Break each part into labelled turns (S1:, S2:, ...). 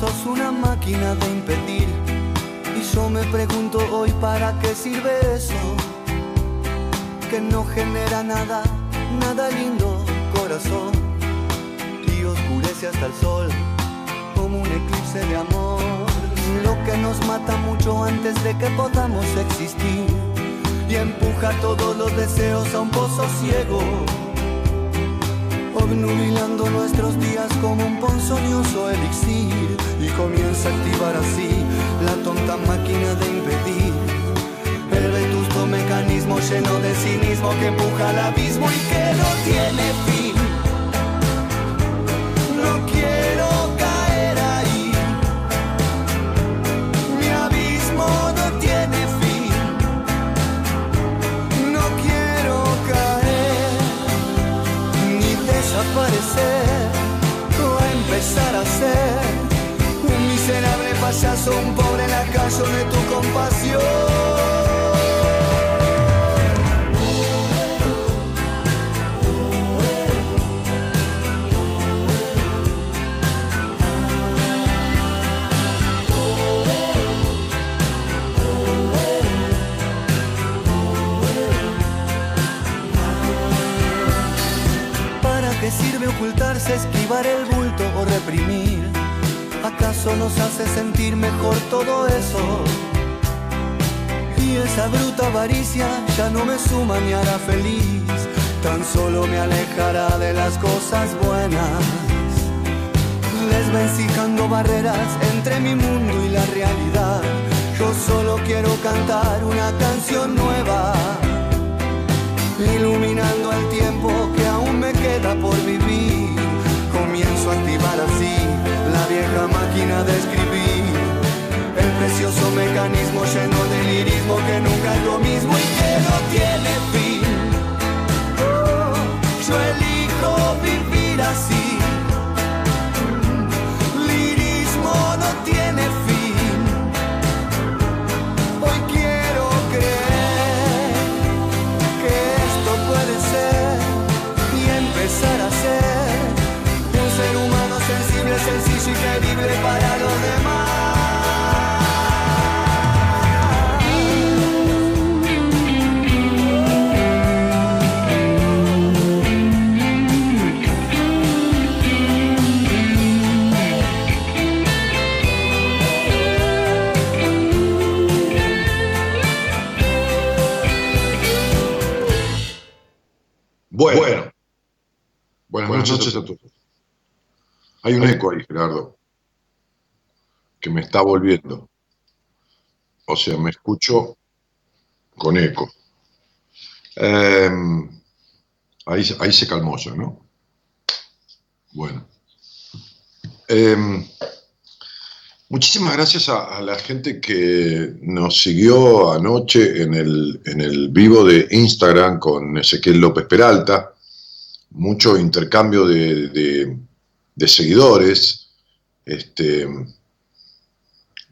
S1: Sos una máquina de impedir. Y yo me pregunto hoy para qué sirve eso. Que no genera nada, nada lindo, corazón. Y oscurece hasta el sol como un eclipse de amor. Lo que nos mata mucho antes de que podamos existir. Y empuja todos los deseos a un pozo ciego obnubilando nuestros días como un ponzoñoso elixir y comienza a activar así la tonta máquina de impedir el vetusto mecanismo lleno de cinismo que empuja al abismo y que no tiene fin. No quiero miserable payaso, un pobre lacayo de tu compasión. ¿Para qué sirve ocultarse, esquivar el bulto o reprimir? ¿Acaso nos hace sentir mejor todo eso? Y esa bruta avaricia ya no me suma ni hará feliz, tan solo me alejará de las cosas buenas. Desvencijando barreras entre mi mundo y la realidad, yo solo quiero cantar una canción nueva, iluminando el tiempo que aún me queda por vivir. Comienzo a activar así vieja máquina de escribir, el precioso mecanismo lleno de lirismo que nunca es lo mismo y que no tiene fin. Oh, yo elijo vivir así. Lirismo no tiene fin. Y creíble para los demás.
S2: Bueno. Buenas, noches, a todos. Hay un eco ahí, Gerardo, que me está volviendo. O sea, me escucho con eco. Em, ahí, ahí se calmó ya, ¿no? Bueno. Em, muchísimas gracias a, a la gente que nos siguió anoche en el, en el vivo de Instagram con Ezequiel López Peralta. Mucho intercambio de, de- de seguidores. Este,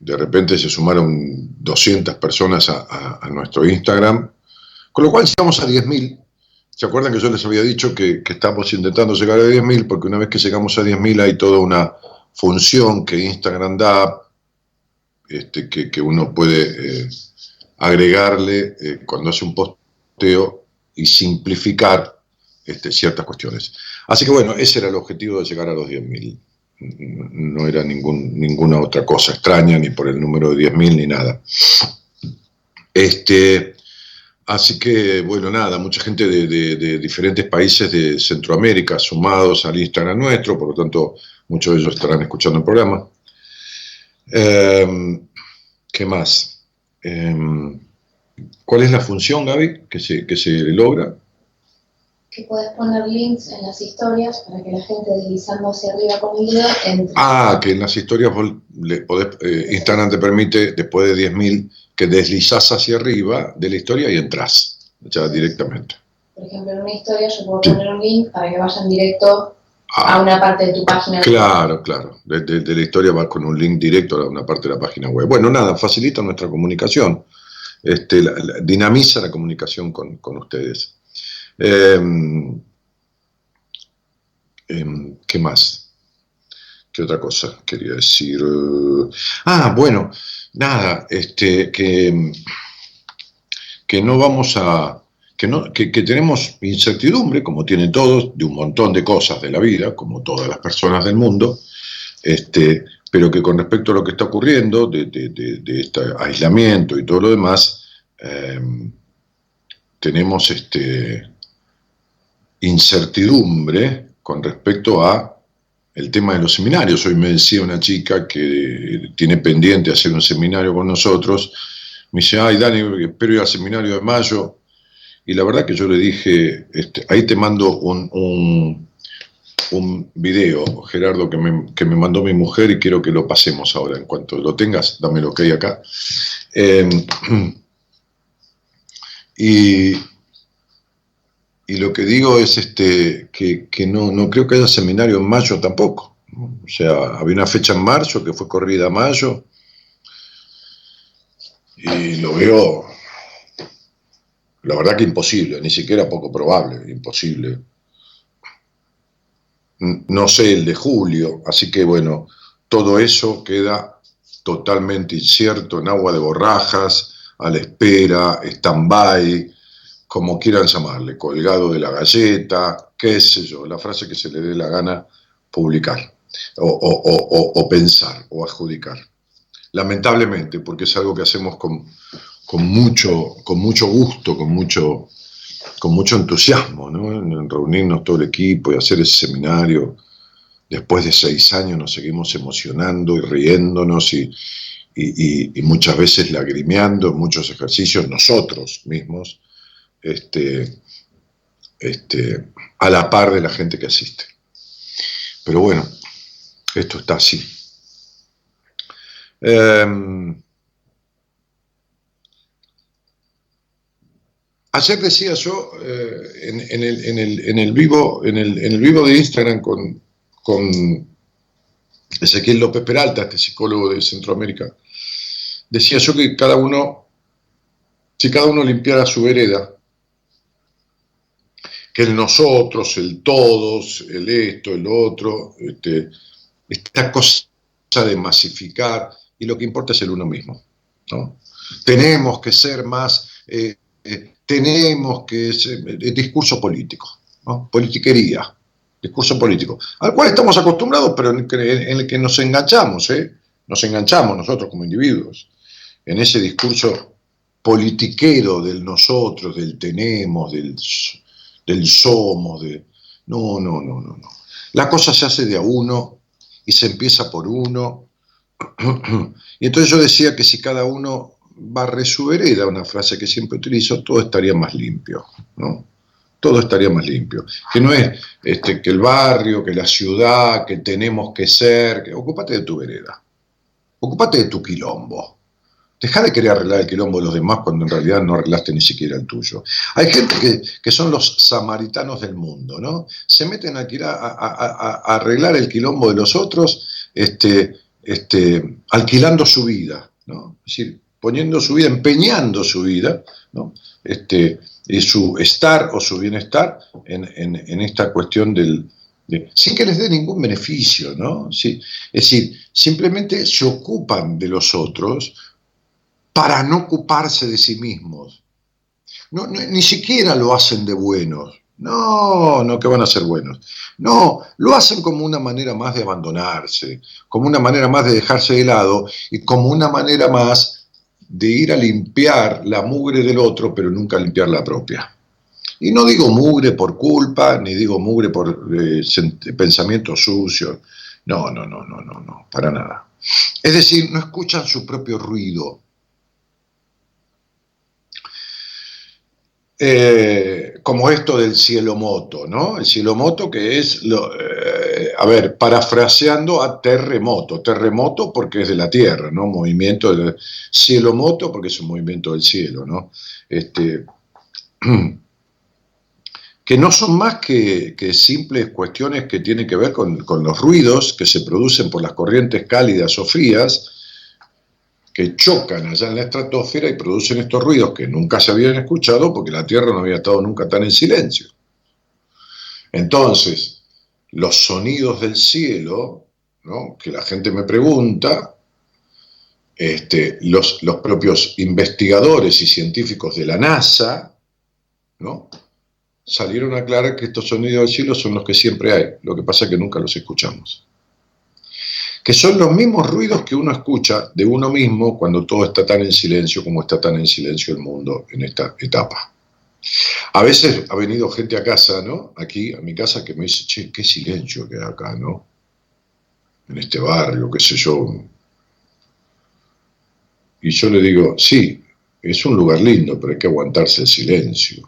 S2: de repente se sumaron 200 personas a, nuestro Instagram, con lo cual llegamos a 10.000. ¿Se acuerdan que yo les había dicho que, estamos intentando llegar a 10.000? Porque una vez que llegamos a 10.000 hay toda una función que Instagram da, este, que, que uno puede eh, agregarle eh, cuando hace un posteo y simplificar este, ciertas cuestiones. Así que bueno, ese era el objetivo de llegar a los 10.000. no era ninguna otra cosa extraña, ni por el número de 10.000 ni nada. Este, así que, bueno, nada, mucha gente de, diferentes países de Centroamérica sumados al Instagram nuestro, por lo tanto, muchos de ellos estarán escuchando el programa. Em, ¿Qué más? Em, ¿Cuál es la función, Gaby, que se, que se logra?
S3: Que puedes poner links en las historias para que la gente deslizando hacia arriba con el dedo entre.
S2: Ah, que en las historias eh, Instagram te permite, después de 10.000, que deslizas hacia arriba de la historia y entras, ya directamente.
S3: Por ejemplo, en una historia yo puedo poner un link para que vayan directo a ah. una parte de tu página
S2: Claro, claro. De, la historia va con un link directo a una parte de la página web. Bueno, nada, facilita nuestra comunicación. Este, dinamiza la comunicación con, con ustedes. Em, em, ¿Qué más? ¿Qué otra cosa quería decir? Ah, bueno, nada, este, que, que no vamos a... Que, no, que, tenemos incertidumbre, como tienen todos, de un montón de cosas de la vida, como todas las personas del mundo, este, pero que con respecto a lo que está ocurriendo, de, de, este aislamiento y todo lo demás, em, tenemos este, incertidumbre con respecto a el tema de los seminarios. Hoy me decía una chica que tiene pendiente hacer un seminario con nosotros, me dice, ay Dani, espero ir al seminario de mayo. Y la verdad que yo le dije, este, ahí te mando un, un, un video, Gerardo, que me, que me, mandó mi mujer y quiero que lo pasemos ahora. En cuanto lo tengas, dame lo que hay acá. Eh, y, y lo que digo es este, que, no, no, creo que haya seminario en mayo tampoco. O sea, había una fecha en marzo que fue corrida a mayo y lo veo, la verdad que imposible, ni siquiera poco probable, imposible. No sé el de julio, así que bueno, todo eso queda totalmente incierto, en agua de borrajas, a la espera, stand-by, como quieran llamarle, colgado de la galleta, qué sé yo, la frase que se le dé la gana publicar o, pensar o adjudicar. Lamentablemente, porque es algo que hacemos con, mucho, con mucho gusto, con mucho, con mucho entusiasmo, en reunirnos todo el equipo y hacer ese seminario. Después de seis años nos seguimos emocionando y riéndonos y, y muchas veces lagrimeando en muchos ejercicios nosotros mismos este, este, a la par de la gente que asiste. Pero bueno, esto está así. Em, ayer decía yo eh, en, el, vivo, en, el, vivo de Instagram con, con Ezequiel López Peralta, este psicólogo de Centroamérica, decía yo que cada uno, si cada uno limpiara su vereda, que el nosotros, el todos, el esto, el otro, este, esta cosa de masificar, y lo que importa es el uno mismo. Tenemos que ser más, eh, eh, tenemos que ser, el discurso político, ¿no? politiquería, discurso político, al cual estamos acostumbrados, pero en el que, nos enganchamos, ¿eh? nos enganchamos nosotros como individuos, en ese discurso politiquero del nosotros, del tenemos, del del somos, de... No, no, no, no, no. La cosa se hace de a uno y se empieza por uno. y entonces yo decía que si cada uno barre su vereda, una frase que siempre utilizo, todo estaría más limpio, ¿no? Todo estaría más limpio. Que no es este, que el barrio, que la ciudad, que tenemos que ser, que ocúpate de tu vereda, ocúpate de tu quilombo. Deja de querer arreglar el quilombo de los demás cuando en realidad no arreglaste ni siquiera el tuyo. Hay gente que, son los samaritanos del mundo, ¿no? Se meten a, a, arreglar el quilombo de los otros, este, este, alquilando su vida, ¿no? Es decir, poniendo su vida, empeñando su vida, ¿no? Este, y su estar o su bienestar en, esta cuestión del, sin que les dé ningún beneficio, ¿no? Sí, es decir, simplemente se ocupan de los otros para no ocuparse de sí mismos. ni siquiera lo hacen de buenos, No, no, que van a ser buenos. No, lo hacen como una manera más de abandonarse, como una manera más de dejarse de lado y como una manera más de ir a limpiar la mugre del otro, pero nunca limpiar la propia. Y no digo mugre por culpa, ni digo mugre por eh, pensamientos sucios. No, no, no, no, no, no, para nada. Es decir, no escuchan su propio ruido. Eh, como esto del cielo moto, ¿no? El cielo moto que es, eh, a ver, parafraseando a terremoto, terremoto porque es de la tierra, ¿no? Movimiento del cielo moto porque es un movimiento del cielo, ¿no? Este, que no son más que, simples cuestiones que tienen que ver con, los ruidos que se producen por las corrientes cálidas o frías, que chocan allá en la estratosfera y producen estos ruidos que nunca se habían escuchado porque la Tierra no había estado nunca tan en silencio. Entonces, los sonidos del cielo, que la gente me pregunta, este, los, los propios investigadores y científicos de la NASA, ¿no? salieron a aclarar que estos sonidos del cielo son los que siempre hay, lo que pasa es que nunca los escuchamos. Que son los mismos ruidos que uno escucha de uno mismo cuando todo está tan en silencio como está tan en silencio el mundo en esta etapa. A veces ha venido gente a casa, ¿no? Aquí, a mi casa, que me dice, che, qué silencio que hay acá, ¿no? En este barrio, qué sé yo. Y yo le digo, sí, es un lugar lindo, pero hay que aguantarse el silencio.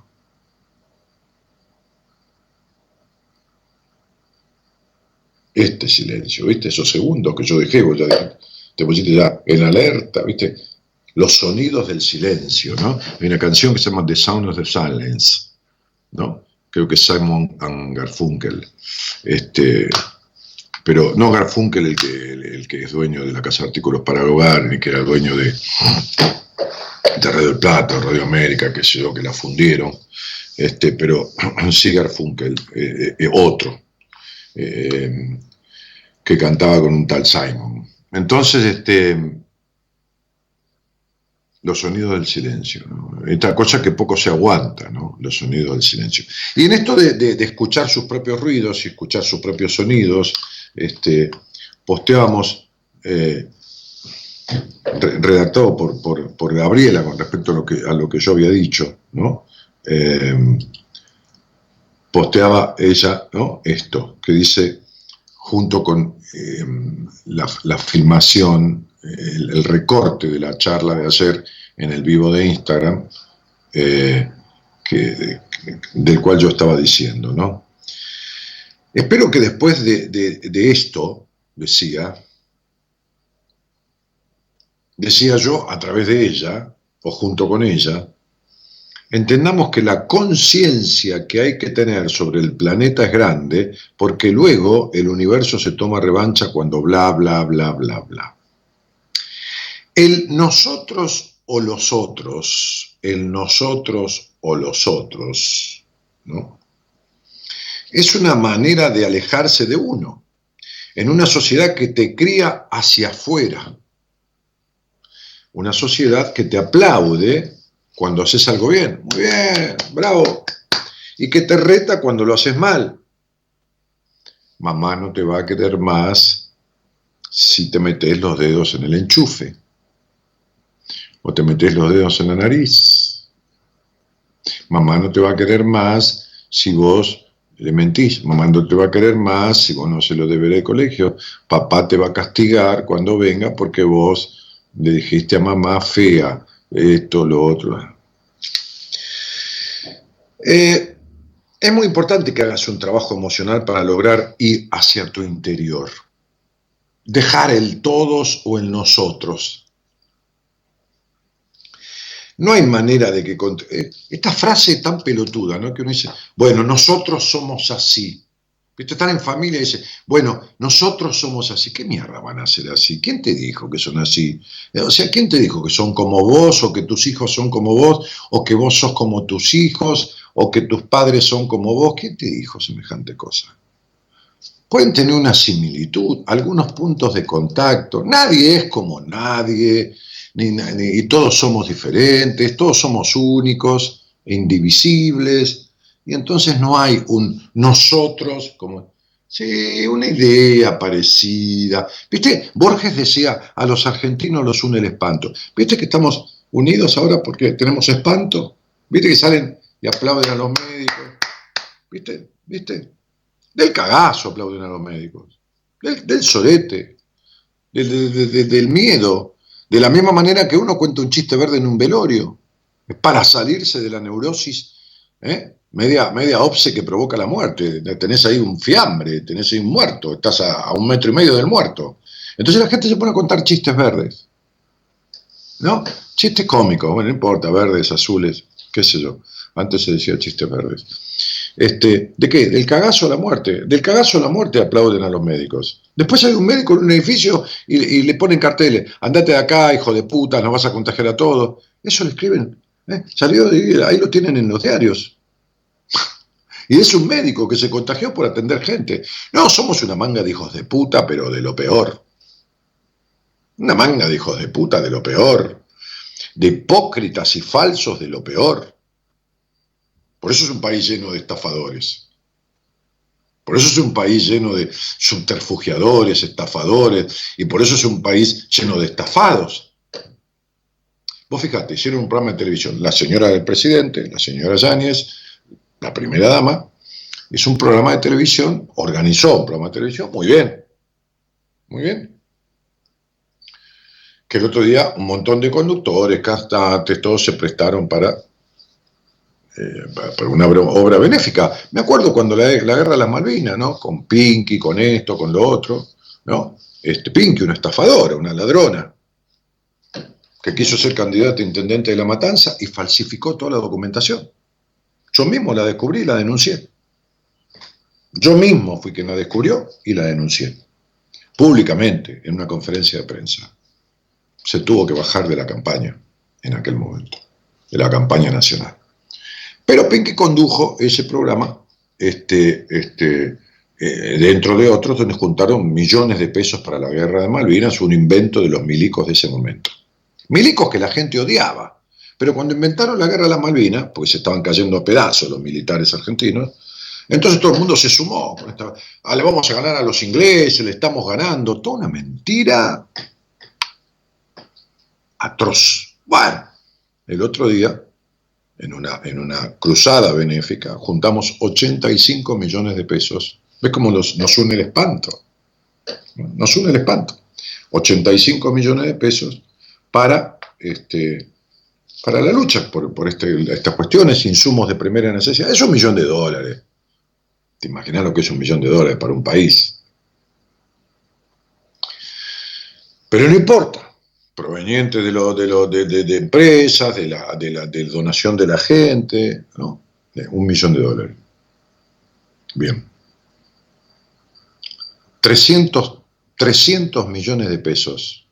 S2: Este silencio, ¿viste? Esos segundos que yo dejé, vos ya te pusiste ya en alerta, ¿viste? Los sonidos del silencio, ¿no? Hay una canción que se llama The Sound of the Silence, ¿no? Creo que Simon and Garfunkel. Este, pero no Garfunkel el que, el, que es dueño de la Casa de Artículos para el Hogar, ni que era el dueño de, de Radio Plata, Radio América, que sé yo, que la fundieron, este, pero sí Garfunkel, eh, eh, otro, eh, que cantaba con un tal Simon. Entonces, este, los sonidos del silencio, esta cosa que poco se aguanta, ¿no? los sonidos del silencio. Y en esto de, escuchar sus propios ruidos y escuchar sus propios sonidos, este, posteábamos, eh, redactado por, Gabriela con respecto a lo, que, a lo que yo había dicho, ¿no? Eh, posteaba ella ¿no? esto, que dice, junto con eh, la, filmación, el, recorte de la charla de ayer en el vivo de Instagram, eh, que, del cual yo estaba diciendo, ¿no? Espero que después de, de esto, decía, decía yo a través de ella, o junto con ella, entendamos que la conciencia que hay que tener sobre el planeta es grande, porque luego el universo se toma revancha cuando bla, bla, bla, bla, bla. El nosotros o los otros, el nosotros o los otros, ¿no? Es una manera de alejarse de uno, en una sociedad que te cría hacia afuera, una sociedad que te aplaude cuando haces algo bien. Muy bien, bravo. Y que te reta cuando lo haces mal. Mamá no te va a querer más si te metes los dedos en el enchufe. O te metes los dedos en la nariz. Mamá no te va a querer más si vos le mentís. Mamá no te va a querer más si vos no se lo deberé al colegio. Papá te va a castigar cuando venga porque vos le dijiste a mamá fea esto, lo otro. Eh, es muy importante que hagas un trabajo emocional para lograr ir hacia tu interior. Dejar el todos o el nosotros. No hay manera de que... Eh, esta frase tan pelotuda, ¿no? Que uno dice, bueno, nosotros somos así. Están en familia y dice, bueno, nosotros somos así. ¿Qué mierda van a ser así? ¿Quién te dijo que son así? Eh, o sea, ¿quién te dijo que son como vos o que tus hijos son como vos o que vos sos como tus hijos o que tus padres son como vos? ¿Quién te dijo semejante cosa? Pueden tener una similitud, algunos puntos de contacto. Nadie es como nadie, ni, y todos somos diferentes, todos somos únicos, indivisibles y entonces no hay un nosotros como... Sí, una idea parecida. ¿Viste? Borges decía, a los argentinos los une el espanto. ¿Viste que estamos unidos ahora porque tenemos espanto? ¿Viste que salen y aplauden a los médicos? ¿Viste? ¿Viste? Del cagazo aplauden a los médicos. Del, del sorete. Del, del miedo. De la misma manera que uno cuenta un chiste verde en un velorio. Para salirse de la neurosis. ¿eh? Media, media obse que provoca la muerte. Tenés ahí un fiambre, tenés ahí un muerto, estás a, un metro y medio del muerto. Entonces la gente se pone a contar chistes verdes. ¿No? Chistes cómicos, bueno, no importa, verdes, azules, qué sé yo. Antes se decía chistes verdes. Este, ¿De qué? Del cagazo a la muerte. Del cagazo a la muerte aplauden a los médicos. Después hay un médico en un edificio y, le ponen carteles. Andate de acá, hijo de puta, nos vas a contagiar a todos. Eso lo escriben. ¿eh? Salió ahí lo tienen en los diarios. Y es un médico que se contagió por atender gente. No, somos una manga de hijos de puta, pero de lo peor. Una manga de hijos de puta de lo peor. De hipócritas y falsos de lo peor. Por eso es un país lleno de estafadores. Por eso es un país lleno de subterfugiadores, estafadores, y por eso es un país lleno de estafados. Vos fijate, hicieron un programa de televisión, la señora del presidente, la señora Yáñez, la primera dama, hizo un programa de televisión, organizó un programa de televisión, muy bien, muy bien. Que el otro día un montón de conductores, cantantes, todos se prestaron para, eh, para una obra benéfica. Me acuerdo cuando la, la, guerra de las Malvinas, ¿no? Con Pinky, con esto, con lo otro, ¿no? Este, Pinky, una estafadora, una ladrona, que quiso ser candidato a intendente de La Matanza y falsificó toda la documentación. Yo mismo la descubrí y la denuncié. Yo mismo fui quien la descubrió y la denuncié. Públicamente, en una conferencia de prensa. Se tuvo que bajar de la campaña en aquel momento, de la campaña nacional. Pero Pinky condujo ese programa este, este, eh, dentro de otros donde juntaron millones de pesos para la guerra de Malvinas, un invento de los milicos de ese momento. Milicos que la gente odiaba, pero cuando inventaron la guerra de las Malvinas, pues se estaban cayendo a pedazos los militares argentinos, entonces todo el mundo se sumó. Ah, le vamos a ganar a los ingleses, le estamos ganando. Toda una mentira atroz. Bueno, el otro día, en una, en una cruzada benéfica, juntamos 85 millones de pesos. ¿Ves cómo nos une el espanto? Nos une el espanto. 85 millones de pesos para este, para la lucha por, este, estas cuestiones, insumos de primera necesidad. Es un millón de dólares. ¿Te imaginas lo que es un millón de dólares para un país? Pero no importa, proveniente de, de, lo, de, empresas, de la, de la donación de la gente, ¿no? un millón de dólares. Bien. 300, 300 millones de pesos,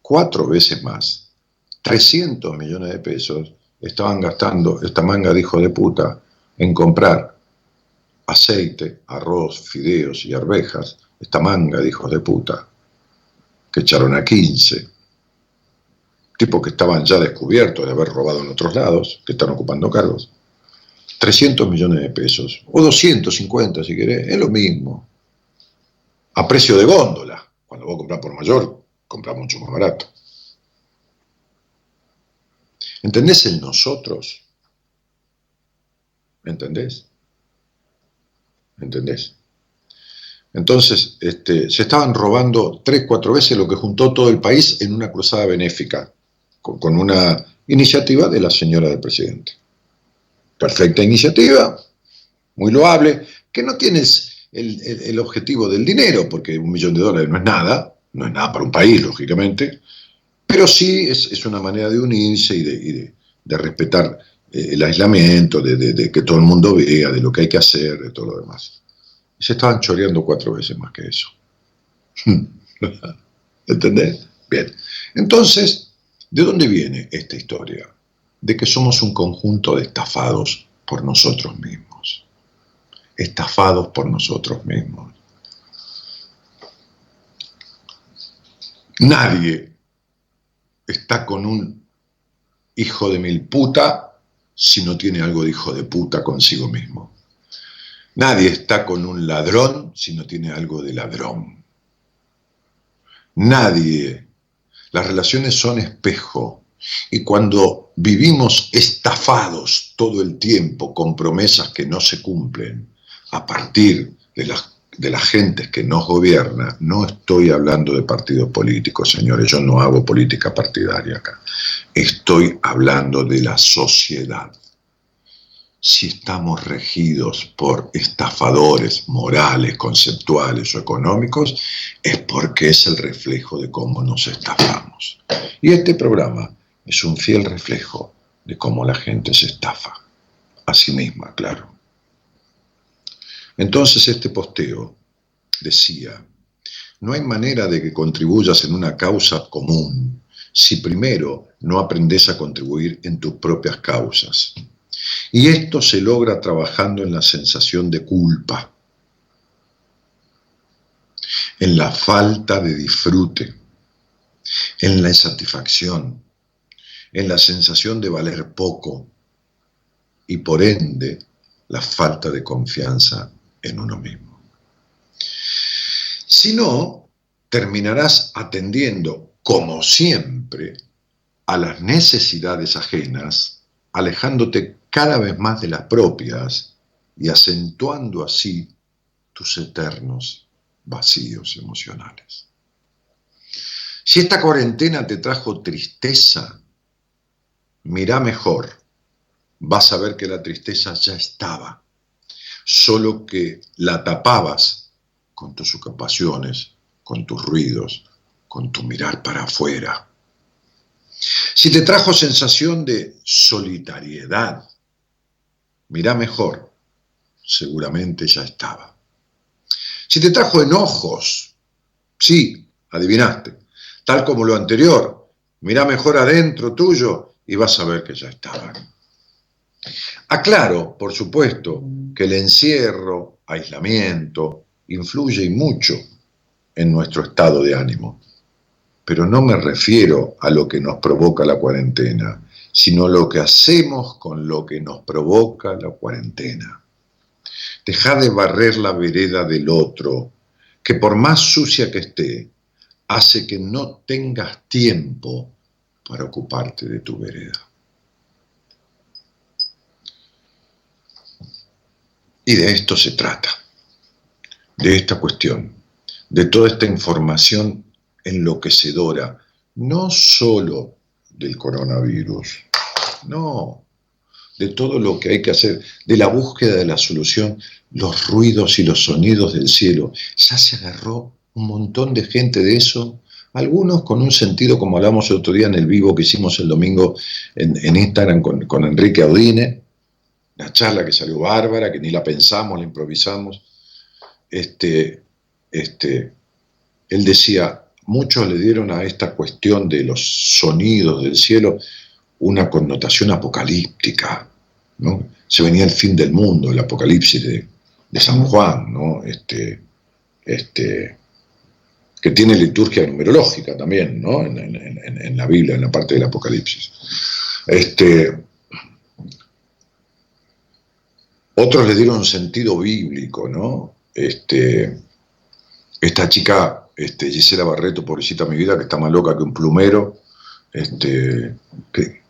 S2: cuatro veces más 300 millones de pesos estaban gastando esta manga de hijo de puta en comprar aceite, arroz, fideos y arvejas, esta manga de hijos de puta, que echaron a 15, tipos que estaban ya descubiertos de haber robado en otros lados, que están ocupando cargos. 300 millones de pesos, o 250 si querés, es lo mismo. A precio de góndola. Cuando vos compras por mayor, compras mucho más barato. ¿Entendés el nosotros? ¿Entendés? ¿Entendés? Entonces, este, se estaban robando tres, cuatro veces lo que juntó todo el país en una cruzada benéfica, con, una iniciativa de la señora del presidente. Perfecta iniciativa, muy loable, que no tienes el, objetivo del dinero, porque un millón de dólares no es nada, no es nada para un país, lógicamente, pero sí es, una manera de unirse y de, respetar eh, el aislamiento, de, que todo el mundo vea de lo que hay que hacer, de todo lo demás. Y se estaban choreando cuatro veces más que eso. ¿Entendés? Bien. Entonces, ¿de dónde viene esta historia? De que somos un conjunto de estafados por nosotros mismos. Estafados por nosotros mismos. Nadie está con un hijo de mil puta si no tiene algo de hijo de puta consigo mismo. Nadie está con un ladrón si no tiene algo de ladrón. Nadie. Las relaciones son espejo. Y cuando vivimos estafados todo el tiempo con promesas que no se cumplen a partir de las de la gente que nos gobierna, no estoy hablando de partidos políticos, señores, yo no hago política partidaria acá, estoy hablando de la sociedad. Si estamos regidos por estafadores morales, conceptuales o económicos, es porque es el reflejo de cómo nos estafamos. Y este programa es un fiel reflejo de cómo la gente se estafa. A sí misma, claro. Entonces este posteo decía, no hay manera de que contribuyas en una causa común si primero no aprendes a contribuir en tus propias causas. Y esto se logra trabajando en la sensación de culpa, en la falta de disfrute, en la insatisfacción, en la sensación de valer poco y por ende la falta de confianza en uno mismo. Si no, terminarás atendiendo, como siempre, a las necesidades ajenas, alejándote cada vez más de las propias y acentuando así tus eternos vacíos emocionales. Si esta cuarentena te trajo tristeza, mira mejor, vas a ver que la tristeza ya estaba solo que la tapabas con tus ocupaciones, con tus ruidos, con tu mirar para afuera. Si te trajo sensación de solitariedad, mira mejor, seguramente ya estaba. Si te trajo enojos, sí, adivinaste, tal como lo anterior, mira mejor adentro tuyo y vas a ver que ya estaban. Aclaro, por supuesto, que el encierro, aislamiento, influye mucho en nuestro estado de ánimo. Pero no me refiero a lo que nos provoca la cuarentena, sino lo que hacemos con lo que nos provoca la cuarentena. Deja de barrer la vereda del otro, que por más sucia que esté, hace que no tengas tiempo para ocuparte de tu vereda. Y de esto se trata, de esta cuestión, de toda esta información enloquecedora, no solo del coronavirus, no, de todo lo que hay que hacer, de la búsqueda de la solución, los ruidos y los sonidos del cielo. Ya se agarró un montón de gente de eso, algunos con un sentido, como hablamos el otro día en el vivo que hicimos el domingo en, Instagram con, con Enrique Audine, una charla que salió bárbara, que ni la pensamos, la improvisamos. Este, este, él decía, muchos le dieron a esta cuestión de los sonidos del cielo una connotación apocalíptica, ¿no? Se venía el fin del mundo, el apocalipsis de, San Juan, ¿no? Este, este, que tiene liturgia numerológica también, ¿no? En, en, la Biblia, en la parte del apocalipsis. Este, Otros le dieron sentido bíblico, ¿no? Este, esta chica, este, Gisela Barreto, pobrecita mi vida, que está más loca que un plumero, este, que,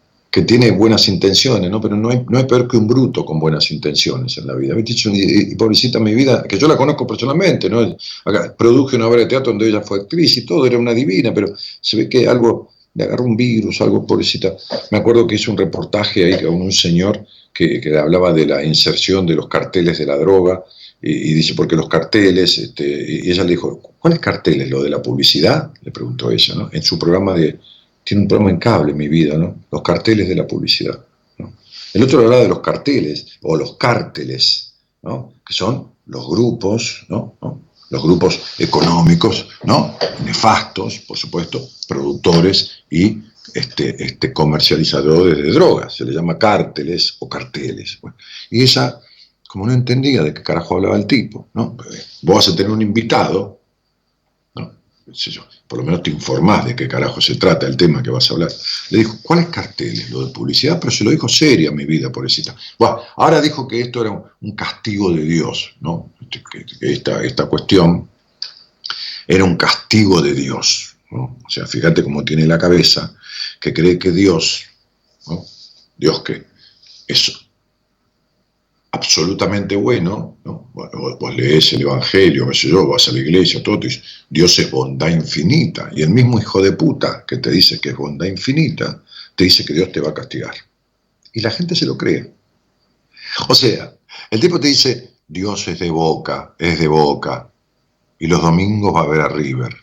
S2: tiene buenas intenciones, ¿no? Pero no no peor que un bruto con buenas intenciones en la vida. Y, y, pobrecita mi vida, que yo la conozco personalmente, ¿no? produje una obra de teatro donde ella fue actriz y todo, era una divina, pero se ve que algo le agarró un virus, algo pobrecita. Me acuerdo que hizo un reportaje ahí con un señor que, hablaba de la inserción de los carteles de la droga, y, dice, porque los carteles, este, y ella le dijo, ¿cuáles carteles? ¿Lo de la publicidad? Le preguntó ella, ¿no? En su programa de, tiene un programa en cable, mi vida, ¿no? Los carteles de la publicidad. El otro hablaba de los carteles, o los cárteles, ¿no? Que son los grupos, ¿no? Los grupos económicos, ¿no? Nefastos, por supuesto, productores y este, este, comercializadores de drogas, se le llama cárteles o carteles. y ella, como no entendía de qué carajo hablaba el tipo, ¿no? Vos vas a tener un invitado, por lo menos te informás de qué carajo se trata el tema que vas a hablar. Le dijo, ¿cuáles carteles? Lo de publicidad, pero se lo dijo seria mi vida, pobrecita. Bueno, ahora dijo que esto era un, castigo de Dios, ¿no? Este, que, esta, esta cuestión era un castigo de Dios. ¿no? O sea, fíjate cómo tiene la cabeza, cree que Dios, ¿no? Dios que es absolutamente bueno, ¿no? vos, lees el Evangelio, qué sé yo, vas a la iglesia, todo, dice, Dios es bondad infinita, y el mismo hijo de puta que te dice que es bondad infinita, te dice que Dios te va a castigar. Y la gente se lo cree. O sea, el tipo te dice, Dios es de boca, es de boca, y los domingos va a ver a River.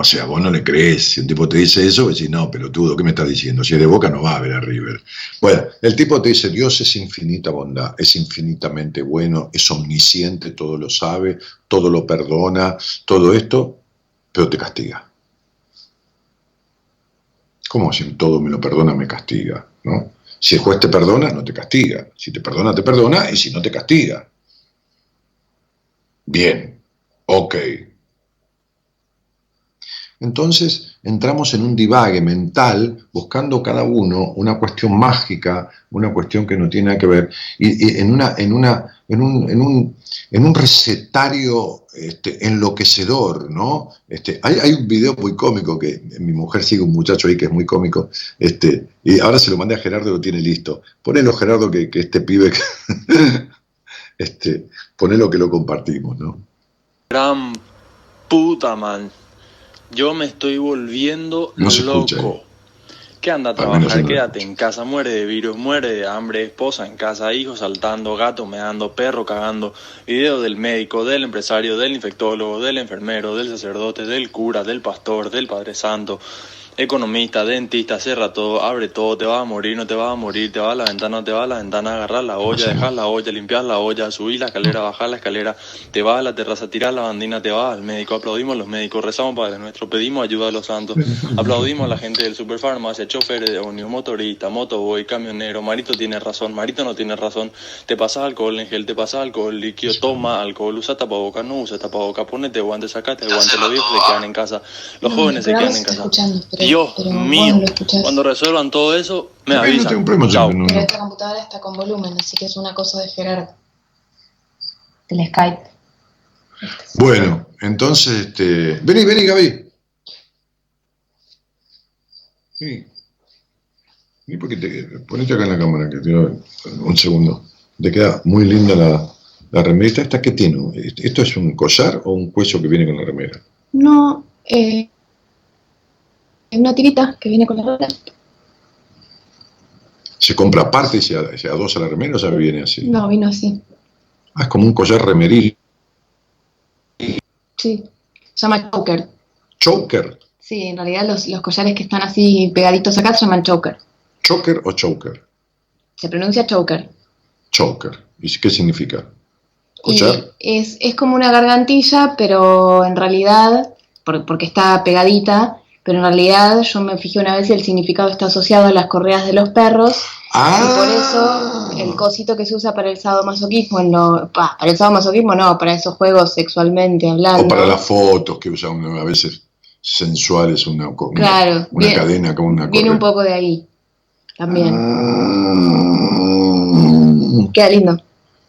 S2: O sea, vos no le crees. Si un tipo te dice eso, decís, no, pelotudo, ¿qué me estás diciendo? Si es de boca no va a ver a River. Bueno, el tipo te dice, Dios es infinita bondad, es infinitamente bueno, es omnisciente, todo lo sabe, todo lo perdona, todo esto, pero te castiga. ¿Cómo si todo me lo perdona, me castiga? ¿no? Si el juez te perdona, no te castiga. Si te perdona, te perdona, y si no, te castiga. Bien, ok, entonces entramos en un divague mental buscando cada uno una cuestión mágica, una cuestión que no tiene nada que ver, y, en, en, en, un, en, un, en un recetario este, enloquecedor, ¿no? Este, hay, hay, un video muy cómico que mi mujer sigue un muchacho ahí que es muy cómico, este, y ahora se lo mandé a Gerardo y lo tiene listo. Ponelo, Gerardo, que, que este pibe, este, ponelo que lo compartimos, ¿no?
S4: Gran puta, man. Yo me estoy volviendo loco. ¿Qué anda a trabajar? Quédate en casa, muere de virus, muere de hambre, esposa en casa, hijos saltando, gato meando, perro cagando, video del médico, del empresario, del infectólogo, del enfermero, del sacerdote, del cura, del pastor, del Padre Santo, economista, dentista, cierra todo, abre todo, te vas a morir, no te vas a morir, te vas a la ventana, no te vas a la ventana, agarrar la olla, dejar la olla, limpiar la olla, subir la escalera, bajar la escalera, te vas a la terraza, tirar la bandina, te vas al médico, aplaudimos a los médicos, rezamos Padre Nuestro, pedimos ayuda a los santos, aplaudimos a la gente del superfarmacia, choferes de unión, motorista, motoboy, camionero, Marito tiene razón, Marito no tiene razón, te pasas alcohol en gel, te pasas alcohol líquido, toma alcohol, usa tapabocas, no usa tapabocas, ponete guantes, sacate el guante, los viejos se quedan en casa, los jóvenes se quedan en casa. Dios mío, cuando resuelvan todo eso, me avisan.
S3: No Chao. Pero esta computadora está con volumen, así que es una cosa de Gerardo. Del Skype.
S2: Bueno, entonces, este... Vení, vení, Gaby. Vení. Vení porque te... Ponete acá en la cámara, que tengo un segundo. Te queda muy linda la, la remerita. ¿Esta qué tiene? ¿Esto es un collar o un cuello que viene con la remera?
S3: No, eh, es una tirita que viene con la remera.
S2: ¿Se compra aparte y se, adosa la remera o se viene así?
S3: No, vino así.
S2: Ah, es como un collar remeril.
S3: Sí, se llama choker.
S2: ¿Choker?
S3: Sí, en realidad los, los collares que están así pegaditos acá se llaman choker.
S2: ¿Choker o choker?
S3: Se pronuncia choker.
S2: Choker. ¿Y qué significa?
S3: ¿Collar? es, es como una gargantilla, pero en realidad, porque está pegadita, pero en realidad yo me fijé una vez y el significado está asociado a las correas de los perros. Y por eso
S2: Ah.
S3: el cosito que se usa para el sadomasoquismo, pa, para el sadomasoquismo no, para esos juegos sexualmente hablando.
S2: O para las fotos que usan a veces sensuales, una, una,
S3: Claro,
S2: una cadena como una
S3: Viene un
S2: correa.
S3: poco de ahí también.
S2: Ah.
S3: Queda lindo.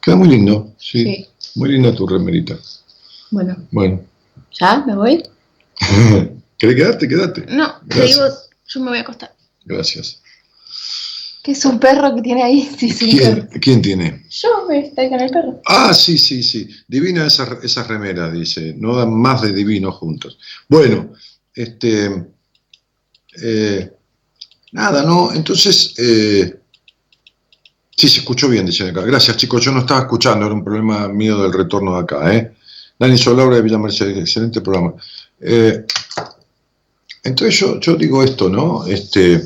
S2: Queda muy lindo, sí.
S3: Sí.
S2: Muy linda tu remerita.
S3: Bueno,
S2: Bueno.
S3: ¿ya? ¿Me voy?
S2: ¿Querés quedarte? Quédate.
S3: No, te digo, yo me voy a acostar.
S2: Gracias.
S3: ¿Qué es un perro que tiene ahí? Sí, perro.
S2: ¿Quién, quién tiene?
S3: Yo me estoy con el perro.
S2: Ah, sí, sí, sí. Divina esas esas remeras, dice. No dan más de divino juntos. Bueno, este. eh, nada, ¿no? Entonces. eh, sí, se escuchó bien, dicen acá. Gracias, chicos. Yo no estaba escuchando, era un problema mío del retorno de acá, ¿eh? Dani Solaura de Villa Mercedes, excelente programa. Eh, entonces yo, yo digo esto, ¿no? Este.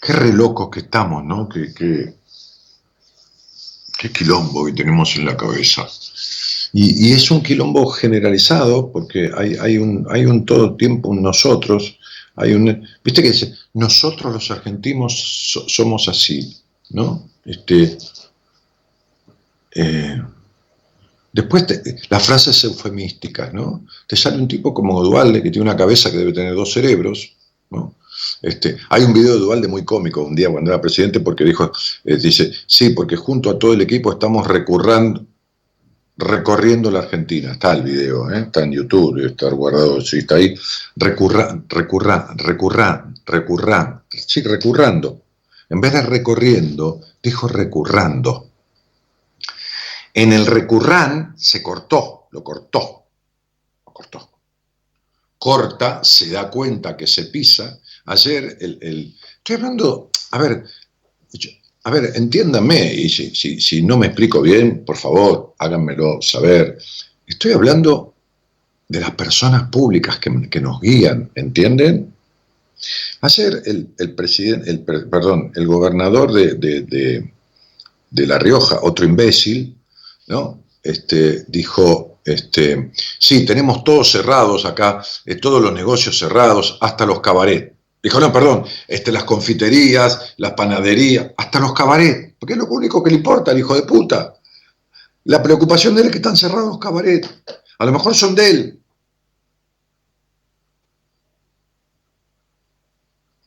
S2: Qué re locos que estamos, ¿no? Que, qué quilombo que tenemos en la cabeza. Y, es un quilombo generalizado porque hay, hay, un, hay un todo tiempo un nosotros, hay un, viste que dice, nosotros los argentinos so- somos así, ¿no? Este, eh, Después las frases eufemísticas, ¿no? Te sale un tipo como Dualde que tiene una cabeza que debe tener dos cerebros, ¿no? Este, hay un video de Dualde muy cómico un día cuando era presidente porque dijo, eh, dice, sí, porque junto a todo el equipo estamos recurrando, recorriendo la Argentina. Está el video, ¿eh? está en YouTube, está guardado, sí, está ahí. Recurra, recurra, recurra, recurra, sí, recurrando. En vez de recorriendo, dijo recurrando. En el recurrán se cortó, lo cortó, lo cortó. Corta, se da cuenta que se pisa. Ayer, el, estoy hablando, a ver, a ver, y si, no me explico bien, por favor, háganmelo saber. Estoy hablando de las personas públicas que, nos guían, ¿entienden? Ayer el, presidente, el, perdón, el gobernador de La Rioja, otro imbécil, ¿no? Este, dijo, este, sí, tenemos todos cerrados acá, eh, todos los negocios cerrados, hasta los cabarets. Dijo, no, perdón, este, las confiterías, las panaderías, hasta los cabarets, porque es lo único que le importa al hijo de puta. La preocupación de él es que están cerrados los cabarets. A lo mejor son de él.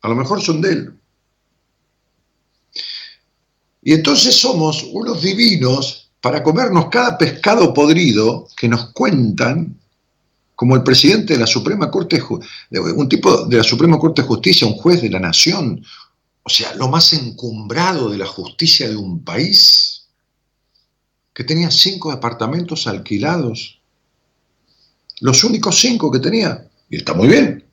S2: A lo mejor son de él. Y entonces somos unos divinos para comernos cada pescado podrido que nos cuentan, como el presidente de la Suprema Corte, un tipo de la Suprema Corte de Justicia, un juez de la nación, o sea, lo más encumbrado de la justicia de un país, que tenía cinco departamentos alquilados, los únicos cinco que tenía, y está muy bien,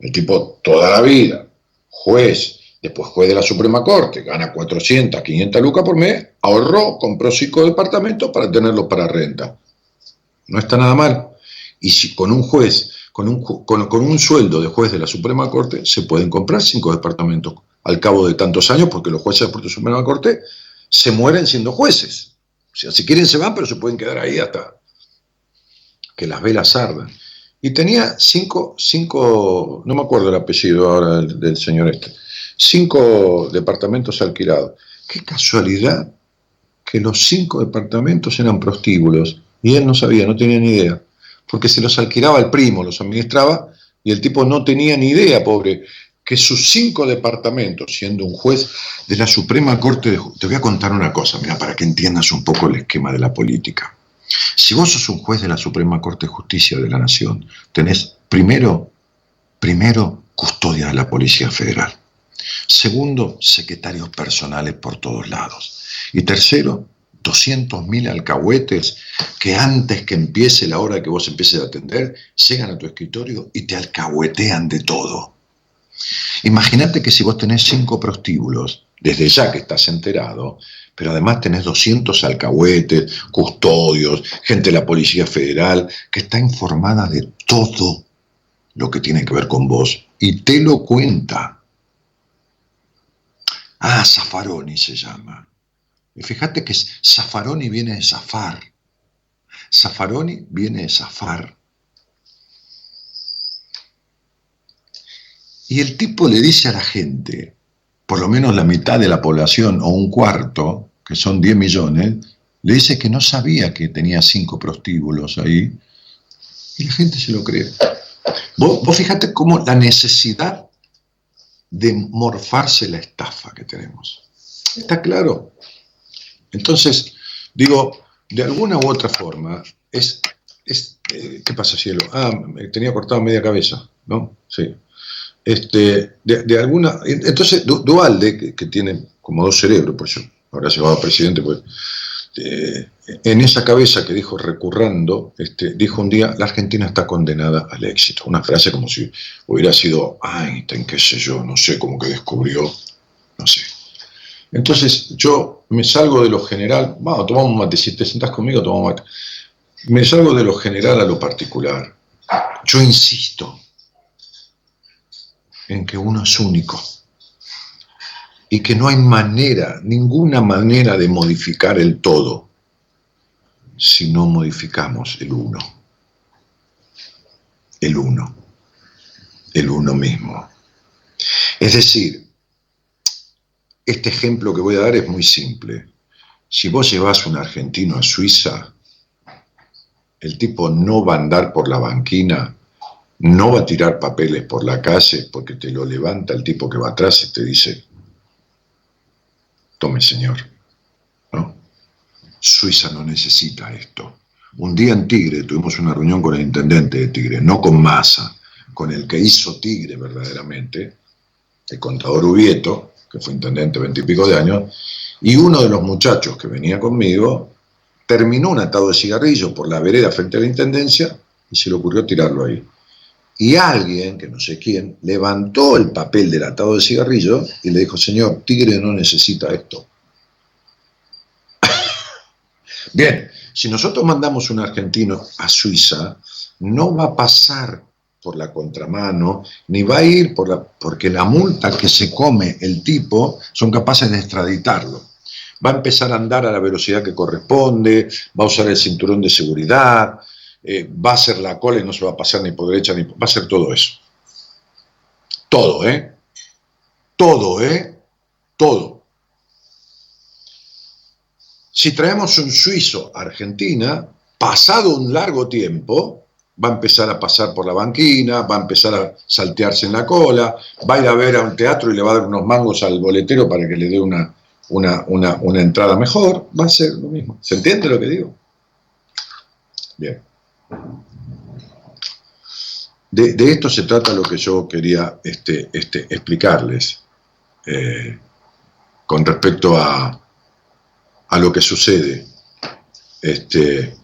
S2: el tipo toda la vida, juez, después juez de la Suprema Corte, gana 400, 500 lucas por mes, ahorró, compró cinco departamentos para tenerlos para renta. No está nada mal. Y si con un juez, con un, con, un sueldo de juez de la Suprema Corte, se pueden comprar cinco departamentos al cabo de tantos años, porque los jueces de la Suprema Corte se mueren siendo jueces. O sea, si quieren se van, pero se pueden quedar ahí hasta que las velas ardan. Y tenía cinco, cinco, no me acuerdo el apellido ahora del señor este, cinco departamentos alquilados. Qué casualidad que los cinco departamentos eran prostíbulos y él no sabía, no tenía ni idea, porque se los alquilaba el primo, los administraba y el tipo no tenía ni idea, pobre, que sus cinco departamentos, siendo un juez de la Suprema Corte de Te voy a contar una cosa, mira, para que entiendas un poco el esquema de la política. Si vos sos un juez de la Suprema Corte de Justicia de la Nación, tenés primero, primero custodia de la Policía Federal. Segundo, secretarios personales por todos lados. Y tercero, 200.000 alcahuetes que antes que empiece la hora que vos empieces a atender, llegan a tu escritorio y te alcahuetean de todo. Imagínate que si vos tenés cinco prostíbulos, desde ya que estás enterado, pero además tenés 200 alcahuetes, custodios, gente de la Policía Federal, que está informada de todo lo que tiene que ver con vos y te lo cuenta. Ah, Zafaroni se llama. Y fíjate que Zafaroni viene de zafar. Zafaroni viene de zafar. Y el tipo le dice a la gente, por lo menos la mitad de la población o un cuarto, que son 10 millones, le dice que no sabía que tenía cinco prostíbulos ahí. Y la gente se lo cree. Vos, vos fíjate cómo la necesidad de morfarse la estafa que tenemos. ¿Está claro? Entonces, digo, de alguna u otra forma, es, es eh, ¿qué pasa, cielo? Ah, tenía cortado media cabeza, ¿no? Sí. Este, de, alguna, entonces, Dualde, que, tiene como dos cerebros, por eso ahora se va a presidente, pues, eh, en esa cabeza que dijo recurrando, este, dijo un día, la Argentina está condenada al éxito. Una frase como si hubiera sido Einstein, qué sé yo, no sé, como que descubrió, no sé. Entonces yo me salgo de lo general, vamos, tomamos un mate, si te sentás conmigo, tomamos mate. Me salgo de lo general a lo particular. Yo insisto en que uno es único y que no hay manera, ninguna manera de modificar el todo si no modificamos el uno. El uno. El uno mismo. Es decir, este ejemplo que voy a dar es muy simple. Si vos llevas un argentino a Suiza, el tipo no va a andar por la banquina, no va a tirar papeles por la calle porque te lo levanta el tipo que va atrás y te dice, tome señor. Suiza no necesita esto. Un día en Tigre tuvimos una reunión con el intendente de Tigre, no con Massa, con el que hizo Tigre verdaderamente, el contador Ubieto, que fue intendente veintipico de años, y uno de los muchachos que venía conmigo terminó un atado de cigarrillo por la vereda frente a la intendencia y se le ocurrió tirarlo ahí. Y alguien, que no sé quién, levantó el papel del atado de cigarrillo y le dijo, señor, Tigre no necesita esto. Bien, si nosotros mandamos un argentino a Suiza, no va a pasar por la contramano, ni va a ir por la, porque la multa que se come el tipo son capaces de extraditarlo. Va a empezar a andar a la velocidad que corresponde, va a usar el cinturón de seguridad, eh, va a hacer la cola y no se va a pasar ni por derecha ni por... Va a hacer todo eso. Todo, ¿eh? Todo, ¿eh? Todo. Si traemos un suizo a Argentina, pasado un largo tiempo, va a empezar a pasar por la banquina, va a empezar a saltearse en la cola, va a ir a ver a un teatro y le va a dar unos mangos al boletero para que le dé una, una, una entrada mejor, va a ser lo mismo. ¿Se entiende lo que digo? Bien. De, esto se trata lo que yo quería este, este, explicarles eh, con respecto a, a, lo que sucede este,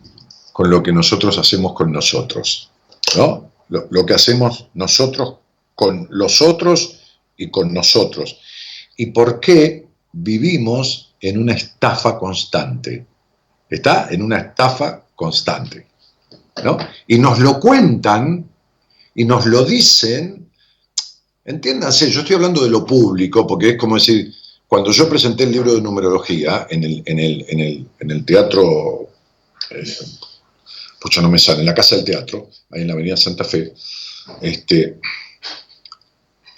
S2: con lo que nosotros hacemos con nosotros. ¿no? Lo, que hacemos nosotros con los otros y con nosotros. Y por qué vivimos en una estafa constante. Está en una estafa constante. Y nos lo cuentan y nos lo dicen. Entiéndanse, yo estoy hablando de lo público, porque es como decir, cuando yo presenté el libro de numerología en el, en el, en el, en el teatro, eh, pues no me sale, en la Casa del Teatro, ahí en la Avenida Santa Fe, este,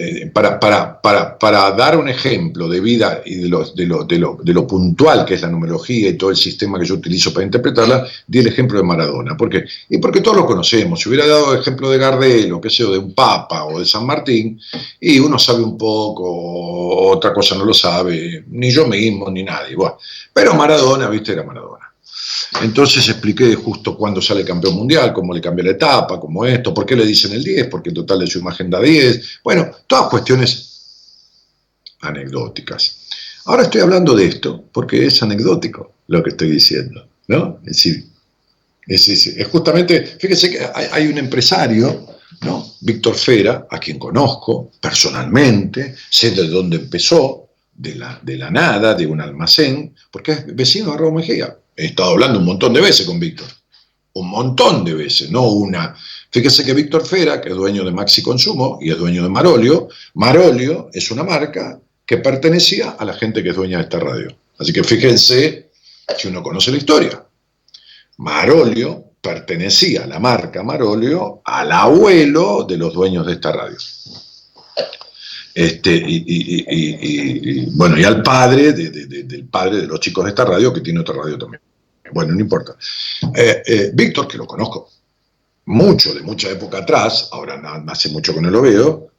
S2: eh, para, para, dar un ejemplo de vida y de lo, de, lo, de, lo, puntual que es la numerología y todo el sistema que yo utilizo para interpretarla, di el ejemplo de Maradona. ¿Por qué? Y porque todos lo conocemos. Si hubiera dado el ejemplo de Gardel o qué sé yo, de un Papa o de San Martín, y uno sabe un poco, otra cosa no lo sabe, ni yo mismo, ni nadie. pero Maradona, viste, era Maradona. Entonces expliqué justo cuándo sale campeón mundial, cómo le cambió la etapa, cómo esto, por qué le dicen el 10, porque el total de su imagen da 10. Bueno, todas cuestiones anecdóticas. Ahora estoy hablando de esto porque es anecdótico lo que estoy diciendo, ¿no? Es decir, es, justamente, fíjese que hay, un empresario, ¿no? Víctor Fera, a quien conozco personalmente, sé de dónde empezó, de la, de la nada, de un almacén, porque es vecino de Raúl Mejía. He estado hablando un montón de veces con Víctor. Un montón de veces, no una. Fíjese que Víctor Fera, que es dueño de Maxi Consumo y es dueño de Marolio, Marolio es una marca que pertenecía a la gente que es dueña de esta radio. Así que fíjense si uno conoce la historia. Marolio pertenecía, la marca Marolio, al abuelo de los dueños de esta radio. Este, y, bueno, y al padre del padre de los chicos de esta radio, que tiene otra radio también. Bueno, no importa. Eh, eh, Víctor, que lo conozco mucho, de mucha época atrás, ahora hace mucho que no lo veo,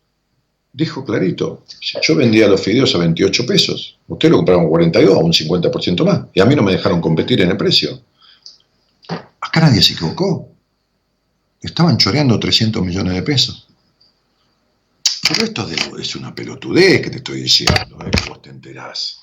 S2: dijo clarito, yo vendía los fideos a 28 pesos, ustedes lo compraron a 42, a un 50% más, y a mí no me dejaron competir en el precio. Acá nadie se equivocó. Estaban choreando 300 millones de pesos. Pero esto es una pelotudez que te estoy diciendo, ¿eh? vos te enterás.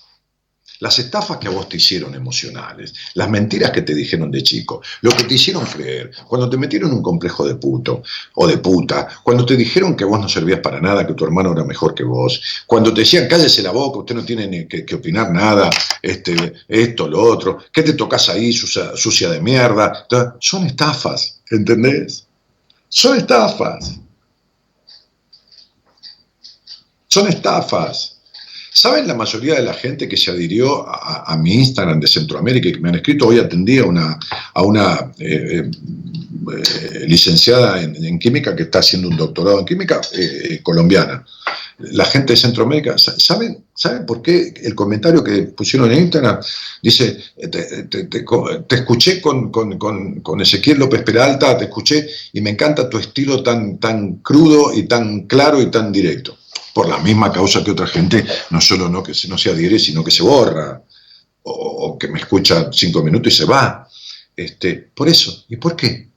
S2: Las estafas que a vos te hicieron emocionales, las mentiras que te dijeron de chico, lo que te hicieron creer, cuando te metieron un complejo de puto o de puta, cuando te dijeron que vos no servías para nada, que tu hermano era mejor que vos, cuando te decían cállese la boca, usted no tiene ni que, opinar nada, este, esto, lo otro, ¿qué te tocas ahí, sucia, sucia de mierda? Son estafas, ¿entendés? Son estafas. Son estafas. ¿Saben la mayoría de la gente que se adhirió a, mi Instagram de Centroamérica y que me han escrito? Hoy atendí a una, a una eh, eh, licenciada en, química que está haciendo un doctorado en química eh, colombiana. la gente de Centroamérica, ¿saben, ¿saben por qué el comentario que pusieron en Instagram dice, te, escuché con, con, Ezequiel López Peralta, te escuché y me encanta tu estilo tan, tan crudo y tan claro y tan directo? Por la misma causa que otra gente no solo no, que no se adhiere, sino que se borra, o, que me escucha cinco minutos y se va. Este, por eso, ¿y por qué?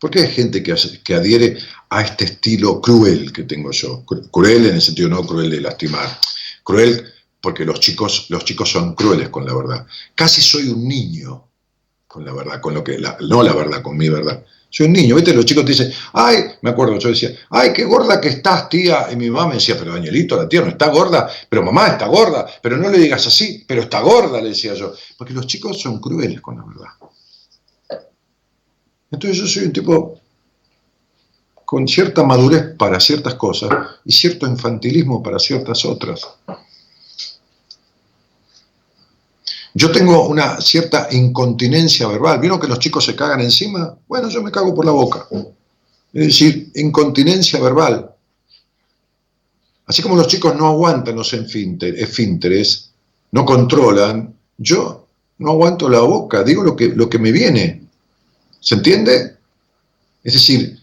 S2: ¿Por qué hay gente que, que adhiere a este estilo cruel que tengo yo. Cruel en el sentido no cruel de lastimar. Cruel porque los chicos, los chicos son crueles con la verdad. Casi soy un niño con la verdad, con lo que, no la verdad, con mi verdad. Soy un niño, ¿viste? Los chicos te dicen, ay, me acuerdo, yo decía, ay, qué gorda que estás, tía. Y mi mamá me decía, pero Danielito, la tía no está gorda, pero mamá está gorda, pero no le digas así, pero está gorda, le decía yo. Porque los chicos son crueles con la verdad. Entonces yo soy un tipo con cierta madurez para ciertas cosas y cierto infantilismo para ciertas otras. Yo tengo una cierta incontinencia verbal. ¿Vieron que los chicos se cagan encima? Bueno, yo me cago por la boca. Es decir, incontinencia verbal. Así como los chicos no aguantan los esfínteres, no controlan, yo no aguanto la boca, digo lo que, lo que me viene. ¿Se entiende? Es decir,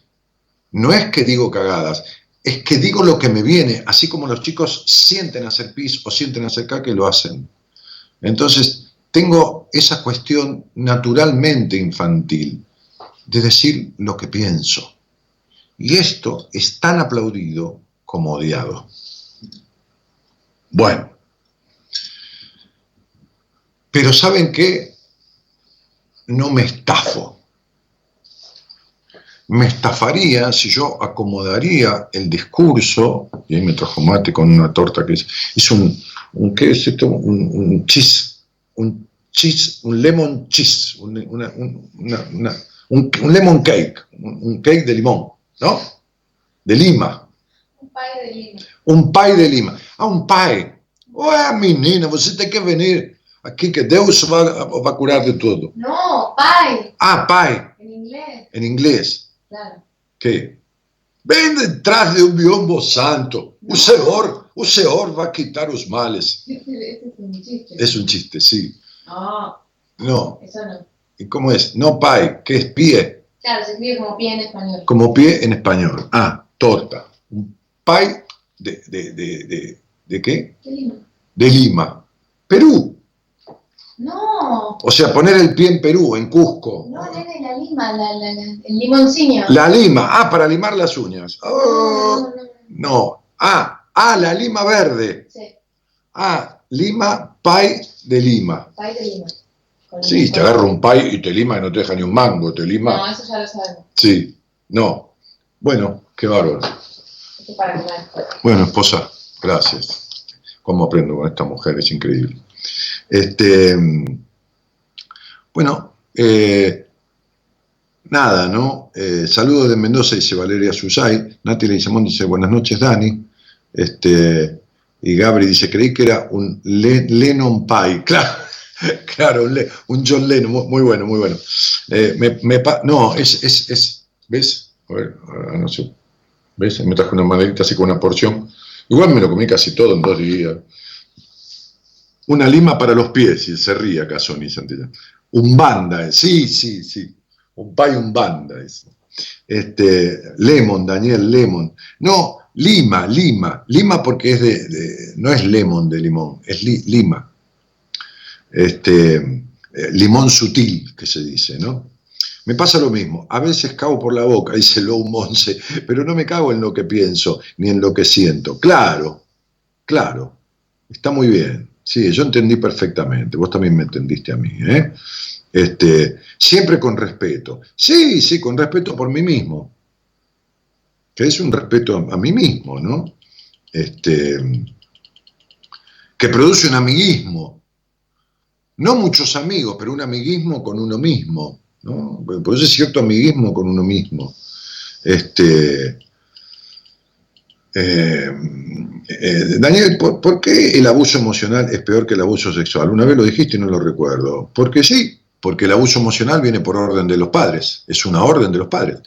S2: no es que digo cagadas, es que digo lo que me viene, así como los chicos sienten hacer pis o sienten hacer caca y lo hacen. Entonces, tengo esa cuestión naturalmente infantil de decir lo que pienso. Y esto es tan aplaudido como odiado. Bueno, pero ¿saben qué? No me estafo me estafaría si yo acomodaría el discurso, y ahí me trajo mate con una torta que es, es un, un ¿qué es esto? Un, un cheese, un cheese, un lemon cheese, un, una, una, un, lemon cake, un, cake de limón, ¿no? De Lima.
S3: Un pie de Lima.
S2: Un pie de Lima. Ah, un pie. Ué, menina, você tem que venir aqui que Deus vai, vai curar de tudo.
S3: No, pie.
S2: Ah, pie.
S3: En inglés.
S2: En inglés.
S3: Claro.
S2: Que vem detrás de um biombo santo. O Senhor, o Senhor vai quitar os males.
S3: Ese es un chiste.
S2: Es un chiste, sí.
S3: No.
S2: No.
S3: Eso no.
S2: ¿Y cómo es? No pai, que es pie.
S3: Claro, se escribe como pie en español.
S2: Como pie en español. Ah, torta. Un pai de, de, de, de, ¿de qué?
S3: De Lima.
S2: De Lima. Perú.
S3: No.
S2: O sea, poner el pie en Perú, en Cusco.
S3: No, nene, la lima, la, la, la, el limoncillo.
S2: La lima, ah, para limar las uñas. Oh, no, Ah, ah, la lima verde.
S3: Sí.
S2: Ah, lima, pay de lima.
S3: Pay de lima.
S2: sí, te agarra un pay y te lima y no te deja ni un mango, te lima.
S3: No, eso ya lo sabemos.
S2: Sí, no. Bueno, qué bárbaro.
S3: para
S2: bueno, esposa, gracias. ¿Cómo aprendo con esta mujer? Es increíble. Este, bueno, eh, nada, ¿no? Eh, saludos de Mendoza, dice Valeria Susay. Nati Leizamón dice, buenas noches, Dani. Este, y Gabri dice, creí que era un Lennon Pie. Claro, claro, un, John Lennon, muy bueno, muy bueno. Eh, no, es, es, es, ¿ves? A ver, no sé. ¿Ves? Me trajo una maderita así con una porción. Igual me lo comí casi todo en dos días. Una lima para los pies, y se ríe acá Sony Santillán. Un banda, sí, sí, sí. Un pay un banda. Este, Lemon, Daniel Lemon. No, Lima, Lima. Lima porque es de, no es lemon de limón, es Lima. Este, eh, limón sutil, que se dice, ¿no? Me pasa lo mismo. A veces cago por la boca, dice Lou Monse, pero no me cago en lo que pienso ni en lo que siento. Claro, claro. Está muy bien. Sí, yo entendí perfectamente, vos también me entendiste a mí, ¿eh? Este, siempre con respeto. Sí, sí, con respeto por mí mismo. Que es un respeto a, mí mismo, ¿no? Este, que produce un amiguismo. No muchos amigos, pero un amiguismo con uno mismo, ¿no? Produce cierto amiguismo con uno mismo. Este, eh, eh, Daniel, ¿por, qué el abuso emocional es peor que el abuso sexual? Una vez lo dijiste y no lo recuerdo. Porque sí, porque el abuso emocional viene por orden de los padres, es una orden de los padres.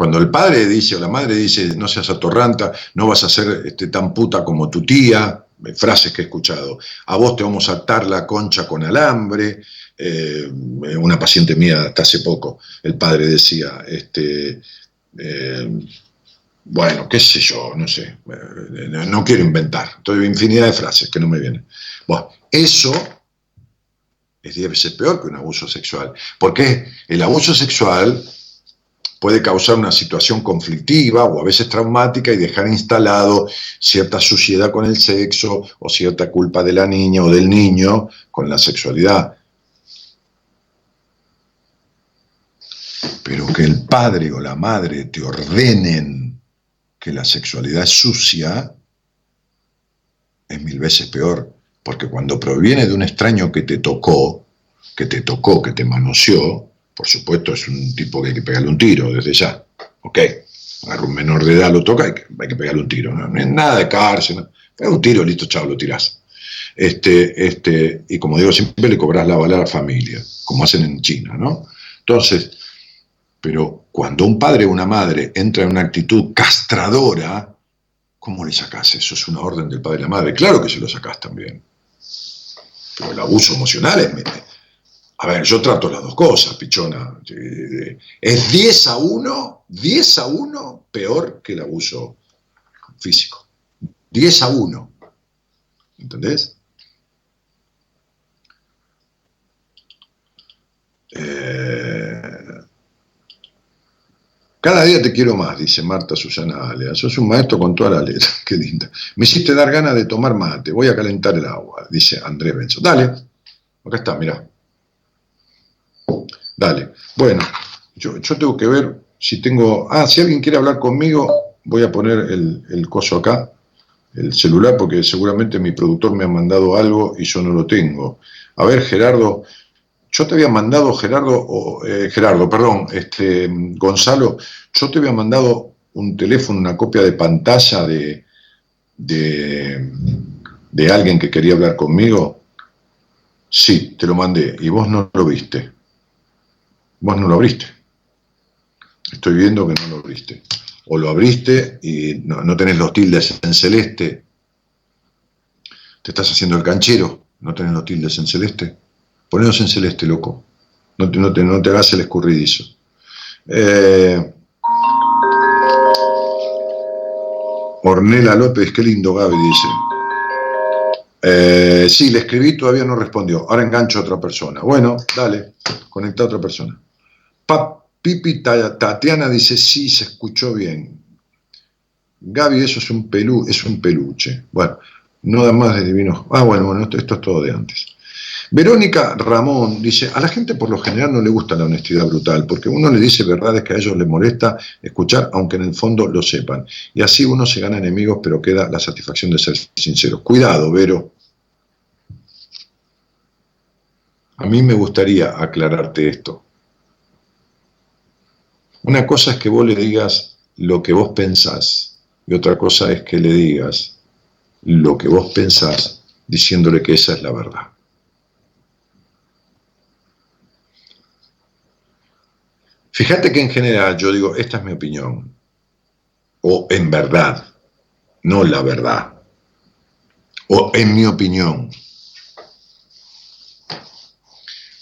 S2: Cuando el padre dice o la madre dice, no seas atorranta, no vas a ser este, tan puta como tu tía, eh, frases que he escuchado, a vos te vamos a atar la concha con alambre, eh, una paciente mía hasta hace poco, el padre decía, este, eh, bueno, qué sé yo, no sé, no quiero inventar, estoy infinidad de frases que no me vienen. Bueno, eso es diez veces peor que un abuso sexual, porque el abuso sexual puede causar una situación conflictiva o a veces traumática y dejar instalado cierta suciedad con el sexo o cierta culpa de la niña o del niño con la sexualidad. Pero que el padre o la madre te ordenen que la sexualidad es sucia es mil veces peor, porque cuando proviene de un extraño que te tocó, que te tocó, que te manoseó, por supuesto, es un tipo que hay que pegarle un tiro desde ya. Ok, un menor de edad, lo toca, hay que, hay que pegarle un tiro. No, es nada de cárcel, no. un tiro, listo, chao, lo tirás. Este, este, y como digo, siempre le cobras la bala a la familia, como hacen en China, ¿no? Entonces, pero cuando un padre o una madre entra en una actitud castradora, ¿cómo le sacás eso? Es una orden del padre y la madre. Claro que se lo sacás también. Pero el abuso emocional es, a ver, yo trato las dos cosas, pichona. Es 10 a 1, 10 a 1 peor que el abuso físico. 10 a 1. ¿Entendés? Eh, cada día te quiero más, dice Marta Susana Alea. Sos un maestro con toda la letra. Qué linda. Me hiciste dar ganas de tomar mate. Voy a calentar el agua, dice Andrés Benzo. Dale. Acá está, mirá. Dale. Bueno, yo, tengo que ver si tengo... Ah, si alguien quiere hablar conmigo, voy a poner el, coso acá, el celular, porque seguramente mi productor me ha mandado algo y yo no lo tengo. A ver, Gerardo, yo te había mandado, Gerardo, o, eh, Gerardo, perdón, este, Gonzalo, yo te había mandado un teléfono, una copia de pantalla de, de, de alguien que quería hablar conmigo. Sí, te lo mandé y vos no lo viste. Vos no lo abriste. Estoy viendo que no lo abriste. O lo abriste y no, tenés los tildes en celeste. Te estás haciendo el canchero. No tenés los tildes en celeste. Ponelos en celeste, loco. No te, no no hagas el escurridizo. Eh, Ornela López, qué lindo Gaby, dice. Eh, sí, le escribí, todavía no respondió. Ahora engancho a otra persona. Bueno, dale, conecta a otra persona. Pipi Tatiana dice, sí, se escuchó bien. Gaby, eso es un, pelú, es un peluche. Bueno, no da más de divinos. Ah, bueno, bueno, esto, esto es todo de antes. Verónica Ramón dice, a la gente por lo general no le gusta la honestidad brutal, porque uno le dice verdades que a ellos les molesta escuchar, aunque en el fondo lo sepan. Y así uno se gana enemigos, pero queda la satisfacción de ser sincero. Cuidado, Vero. A mí me gustaría aclararte esto. Una cosa es que vos le digas lo que vos pensás y otra cosa es que le digas lo que vos pensás diciéndole que esa es la verdad. Fíjate que en general yo digo, esta es mi opinión, o en verdad, no la verdad, o en mi opinión.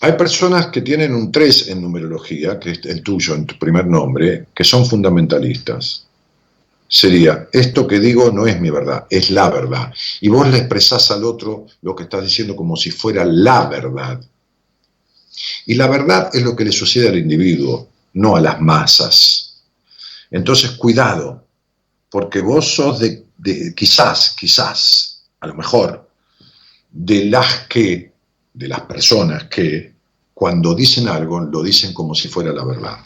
S2: Hay personas que tienen un 3 en numerología, que es el tuyo, en tu primer nombre, que son fundamentalistas. Sería, esto que digo no es mi verdad, es la verdad. Y vos le expresás al otro lo que estás diciendo como si fuera la verdad. Y la verdad es lo que le sucede al individuo, no a las masas. Entonces, cuidado, porque vos sos de, de quizás, quizás, a lo mejor, de las que de las personas que cuando dicen algo lo dicen como si fuera la verdad.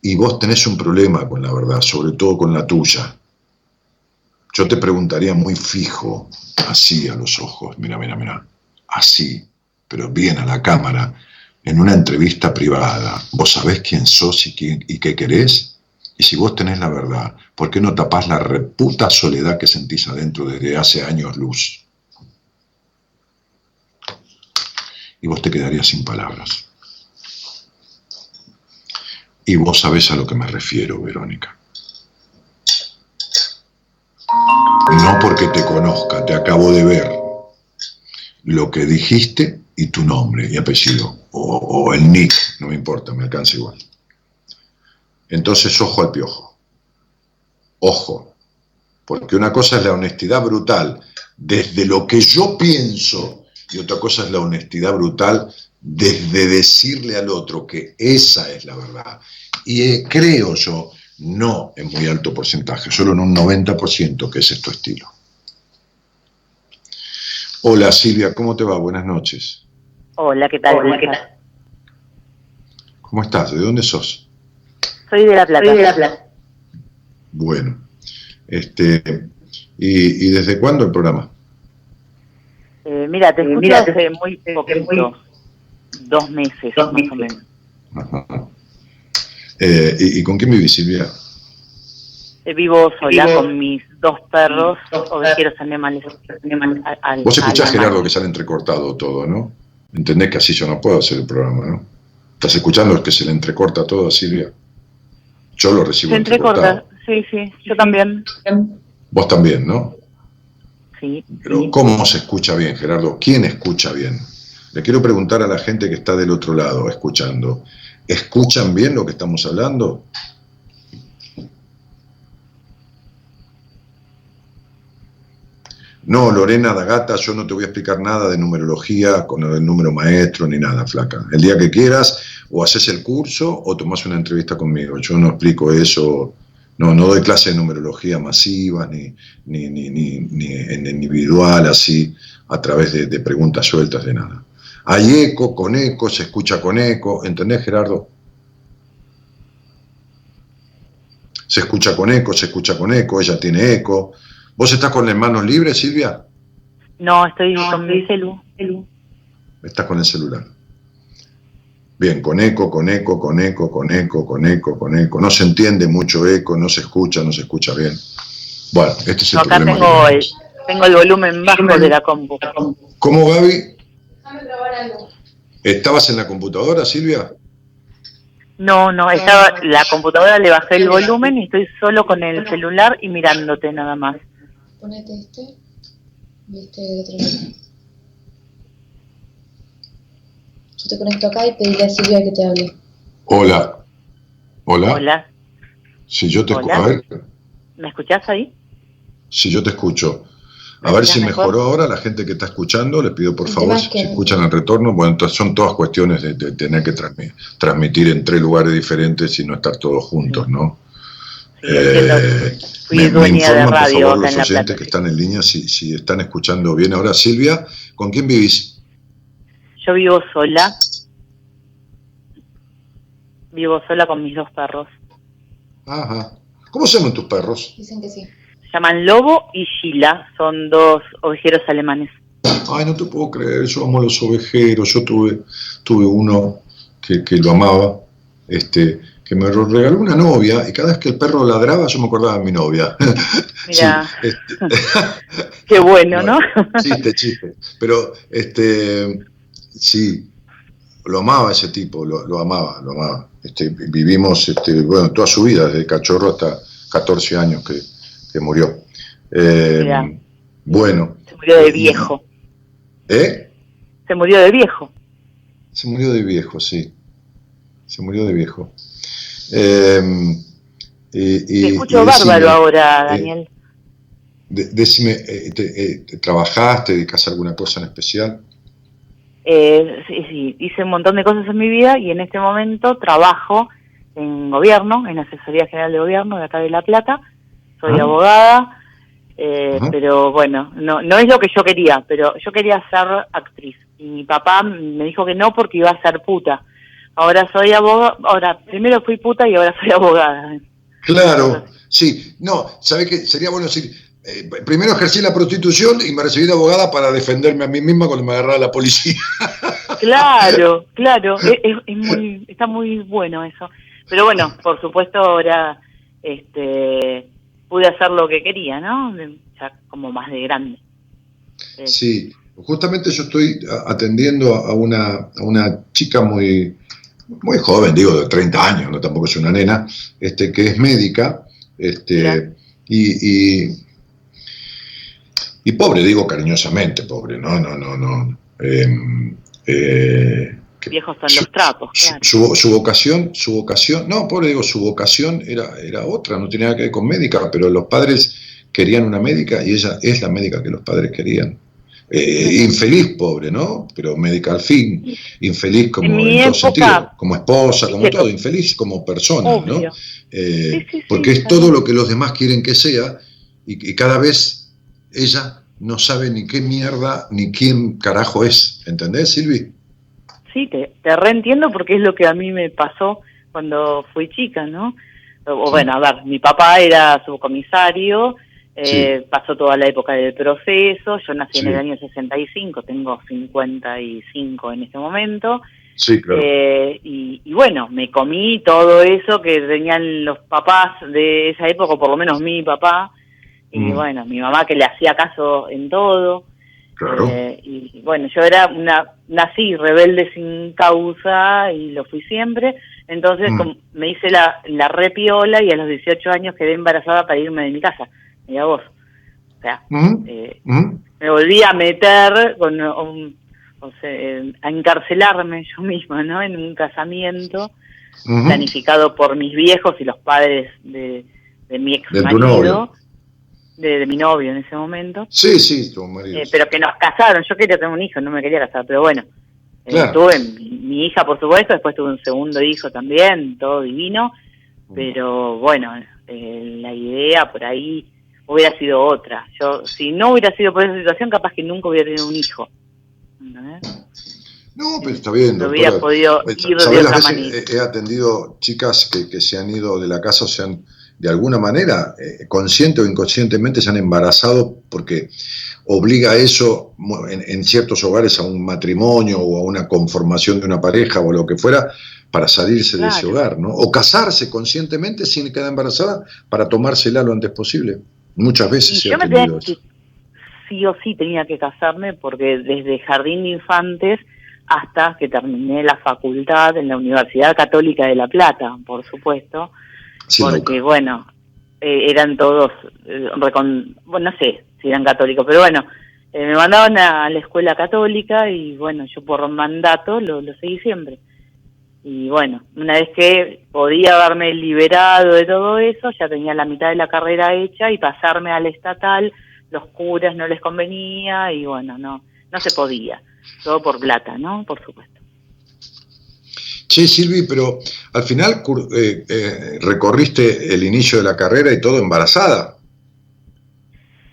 S2: Y vos tenés un problema con la verdad, sobre todo con la tuya. Yo te preguntaría muy fijo, así a los ojos, mira, mira, mira, así, pero bien a la cámara, en una entrevista privada, ¿vos sabés quién sos y, y qué querés? Y si vos tenés la verdad, ¿por qué no tapás la reputa soledad que sentís adentro desde hace años luz? Y vos te quedarías sin palabras. Y vos sabés a lo que me refiero, Verónica. No porque te conozca, te acabo de ver. Lo que dijiste y tu nombre y apellido, o, o el nick, no me importa, me alcanza igual. Entonces, ojo al piojo. Ojo. Porque una cosa es la honestidad brutal desde lo que yo pienso y otra cosa es la honestidad brutal desde decirle al otro que esa es la verdad. Y eh, creo yo, no en muy alto porcentaje, solo en un 90% que ese es tu estilo. Hola Silvia, ¿cómo te va? Buenas noches.
S5: Hola, ¿qué tal? Hola, ¿qué tal?
S2: ¿Cómo estás? ¿De dónde sos?
S5: Soy de La Plata. Soy de La Plata.
S2: Bueno, este, ¿y, ¿y desde cuándo el programa?
S5: Eh, mira, te escucho hace muy poquito, dos meses más o menos.
S2: Eh, ¿y, con quién vivís, Silvia?
S5: Eh, vivo sola con mis dos perros, ovejeros animales.
S2: Al, Vos escuchás, Gerardo, que sale entrecortado todo, ¿no? Entendés que así yo no puedo hacer el programa, ¿no? ¿Estás escuchando que se le entrecorta todo a Silvia? Yo lo recibo
S5: Se entrecorta, sí, sí, yo también.
S2: Vos también, ¿no? Pero ¿cómo se escucha bien, Gerardo? ¿Quién escucha bien? Le quiero preguntar a la gente que está del otro lado escuchando. ¿Escuchan bien lo que estamos hablando? No, Lorena Dagata, yo no te voy a explicar nada de numerología con el número maestro ni nada, flaca. El día que quieras, o haces el curso o tomas una entrevista conmigo. Yo no explico eso no, no doy clase de numerología masiva, ni, ni, ni, ni, en individual, así, a través de, preguntas sueltas, de nada. Hay eco, con eco, se escucha con eco, ¿entendés, Gerardo? Se escucha con eco, se escucha con eco, ella tiene eco. ¿Vos estás con las manos libres, Silvia?
S5: No, estoy con mi celu.
S2: Estás con el celular. Bien, con eco, con eco, con eco, con eco, con eco, con eco. No se entiende mucho eco, no se escucha, no se escucha bien. Bueno, este es el
S5: acá
S2: problema.
S5: Tengo el, tengo el volumen bajo de la compu.
S2: ¿Cómo, Gaby? ¿Estabas en la computadora, Silvia?
S5: No, no, estaba, la computadora le bajé el volumen y estoy solo con el celular y mirándote nada más. Ponete este y este de otro lado.
S3: Te conecto acá y pedirle a Silvia que te hable.
S2: Hola. Hola.
S5: Hola.
S2: Si yo te escucho. A ver.
S5: ¿Me escuchás ahí?
S2: Si yo te escucho. A ver si mejoró ahora la gente que está escuchando. Les pido por favor, si escuchan el retorno. Bueno, entonces son todas cuestiones de, tener que transmitir en tres lugares diferentes y no estar todos juntos, ¿no?
S5: eh, me, me informan, por favor,
S2: los oyentes que están en línea si, si están escuchando bien. Ahora, Silvia, ¿con quién vivís?
S5: Yo vivo sola. Vivo sola con mis dos perros.
S2: Ajá. ¿Cómo se llaman tus perros?
S3: Dicen que sí.
S5: Se llaman Lobo y Sheila. Son dos ovejeros alemanes.
S2: Ay, no te puedo creer. Yo amo los ovejeros. Yo tuve, tuve uno que, que lo amaba. Este, que me regaló una novia y cada vez que el perro ladraba yo me acordaba de mi novia.
S5: Mira, este, qué bueno, ¿no?
S2: chiste, chiste. Pero este, Sí, lo amaba ese tipo, lo, amaba, lo amaba. Este, vivimos, este, bueno, toda su vida, desde cachorro hasta 14 años que, murió. Eh, bueno.
S5: Se murió de viejo.
S2: ¿Eh?
S5: Se murió de viejo.
S2: Se murió de viejo, sí. Se murió de viejo. Eh,
S5: Te escucho bárbaro ahora, eh, Daniel.
S2: decime, te, ¿trabajaste, dedicas alguna cosa en especial?
S5: Eh, sí, sí, hice un montón de cosas en mi vida y en este momento trabajo en gobierno, en Asesoría General de Gobierno de acá de La Plata. Soy ah. abogada, eh, pero bueno, no, no es lo que yo quería, pero yo quería ser actriz. Y mi papá me dijo que no porque iba a ser puta. Ahora soy abogada, ahora primero fui puta y ahora soy abogada.
S2: Claro, sí, no, ¿sabe qué? Sería bueno decir, eh, primero ejercí la prostitución y me recibí de abogada para defenderme a mí misma cuando me agarraba la policía.
S5: Claro, claro, es, muy, está muy bueno eso. Pero bueno, por supuesto ahora este, pude hacer lo que quería, ¿no? Ya como más de grande.
S2: Sí, justamente yo estoy atendiendo a una, a una chica muy, muy joven, digo, de 30 años, no tampoco es una nena, este, que es médica, este, y, y, pobre, digo cariñosamente, pobre, no, no, no, no.
S5: Em, eh, Viejos son los trapos,
S2: claro. Su, su, vocación, su vocación, no, pobre, digo, su vocación era, era otra, no tenía nada que ver con médica, pero los padres querían una médica y ella es la médica que los padres querían. Eh, infeliz, pobre, ¿no? Pero médica al fin, infeliz como en, todo sentido, como esposa, como todo, infeliz como persona, ¿no? Eh, porque es todo lo que los demás quieren que sea y, cada vez ella no sabe ni qué mierda ni quién carajo es, ¿entendés, Silvi?
S5: Sí, te, te reentiendo porque es lo que a mí me pasó cuando fui chica, ¿no? O, bueno, a ver, mi papá era subcomisario, eh, pasó toda la época del proceso, yo nací en el año 65, tengo 55 en este momento.
S2: Sí, claro.
S5: Eh, y, bueno, me comí todo eso que tenían los papás de esa época, o por lo menos mi papá, y mm. bueno, mi mamá que le hacía caso en todo.
S2: Claro.
S5: Eh, y bueno, yo era una, nací rebelde sin causa y lo fui siempre, entonces mm. me hice la, la repiola y a los 18 años quedé embarazada para irme de mi casa mira vos. O sea, eh, me volví a meter con o sea, a encarcelarme yo misma, ¿no? En un casamiento planificado por mis viejos y los padres de, mi ex marido. De, de, mi novio en ese momento.
S2: Sí, sí, tu marido.
S5: Eh, pero que nos casaron. Yo quería tener un hijo, no me quería casar, pero bueno. Eh, tuve mi, hija, por supuesto, después tuve un segundo hijo también, todo divino. Pero bueno, la idea por ahí hubiera sido otra. Yo, si no hubiera sido por esa situación, capaz que nunca hubiera tenido un hijo.
S2: No, pero está bien.
S5: No hubiera podido
S2: ir de otra manera. He, atendido chicas que, que, se han ido de la casa o se han, de alguna manera, eh, consciente o inconscientemente, se han embarazado porque obliga a eso en, en, ciertos hogares a un matrimonio o a una conformación de una pareja o lo que fuera para salirse de ese hogar, ¿no? O casarse conscientemente sin quedar embarazada para tomársela lo antes posible. Muchas veces
S5: yo me tenía que, sí o sí tenía que casarme porque desde jardín de infantes hasta que terminé la facultad en la Universidad Católica de La Plata, por supuesto, porque bueno, eh, eran todos, eh, bueno, no sé si eran católicos, pero bueno, eh, me mandaban a la escuela católica y bueno, yo por mandato lo, lo seguí siempre. Y bueno, una vez que podía haberme liberado de todo eso, ya tenía la mitad de la carrera hecha y pasarme al estatal, los curas no les convenía y bueno, no, no se podía. Todo por plata, ¿no? Por supuesto.
S2: Che, Silvi, pero al final eh, eh, recorriste el inicio de la carrera y todo embarazada.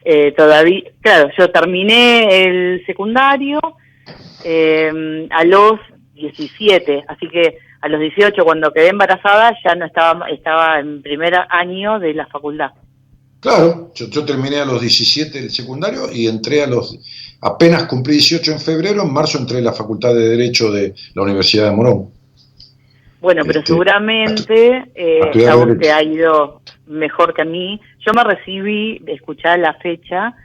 S5: Eh, todavía, claro, yo terminé el secundario eh, a los 17, así que a los 18 cuando quedé embarazada ya no estaba estaba en primer año de la facultad.
S2: Claro, yo, terminé a los 17 el secundario y entré a los apenas cumplí 18 en febrero, en marzo entré a la Facultad de Derecho de la Universidad de Morón.
S5: Bueno, pero este, seguramente eh, a vos te ha ido mejor que a mí. Yo me recibí, escuchar la fecha,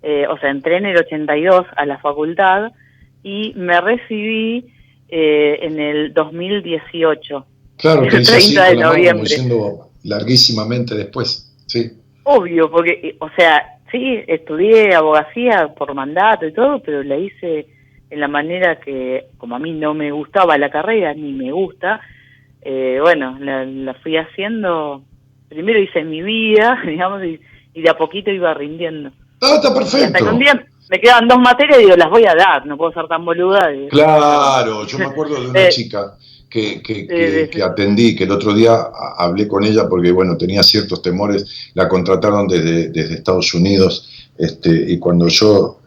S5: eh, o sea, entré en el 82 a la facultad y me recibí eh, en el 2018.
S2: Claro, el 30 de noviembre. Diciendo larguísimamente después, sí.
S5: Obvio, porque, o sea, sí, estudié abogacía por mandato y todo, pero la hice en la manera que, como a mí no me gustaba la carrera, ni me gusta, eh, bueno, la, fui haciendo, primero hice mi vida, digamos, y, de a poquito iba rindiendo.
S2: Ah, está perfecto
S5: me quedan dos materias y digo, las voy a dar, no puedo ser tan boluda.
S2: Claro, yo me acuerdo de una eh, chica que, que, atendí, que el otro día hablé con ella porque, bueno, tenía ciertos temores, la contrataron desde, desde Estados Unidos, este, y cuando yo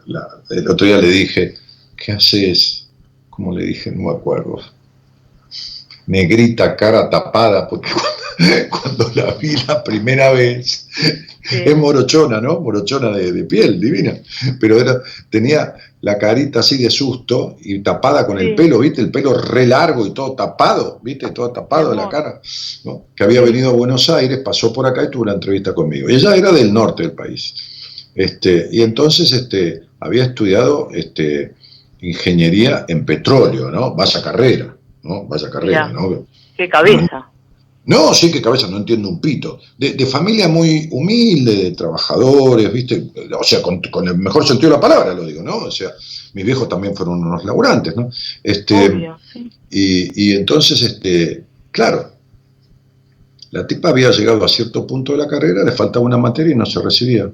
S2: el otro día le dije, ¿qué haces? Como le dije, no me acuerdo. Negrita, cara tapada, porque cuando la vi la primera vez, es morochona, ¿no? Morochona de, piel, divina, pero era, tenía la carita así de susto y tapada con el pelo, ¿viste? El pelo re largo y todo tapado, ¿viste? Todo tapado de la cara, ¿no? Que había venido a Buenos Aires, pasó por acá y tuvo una entrevista conmigo. ella era del norte del país. Este, y entonces este, había estudiado este, ingeniería en petróleo, ¿no? Vaya carrera. ¿No? Vaya carrera, ¿no?
S5: Qué cabeza.
S2: No, sí, qué cabeza, no entiendo un pito. De, familia muy humilde, de trabajadores, ¿viste? O sea, con, el mejor sentido de la palabra lo digo, ¿no? O sea, mis viejos también fueron unos laburantes, ¿no? Este, y, y entonces, este, claro, la tipa había llegado a cierto punto de la carrera, le faltaba una materia y no se recibía.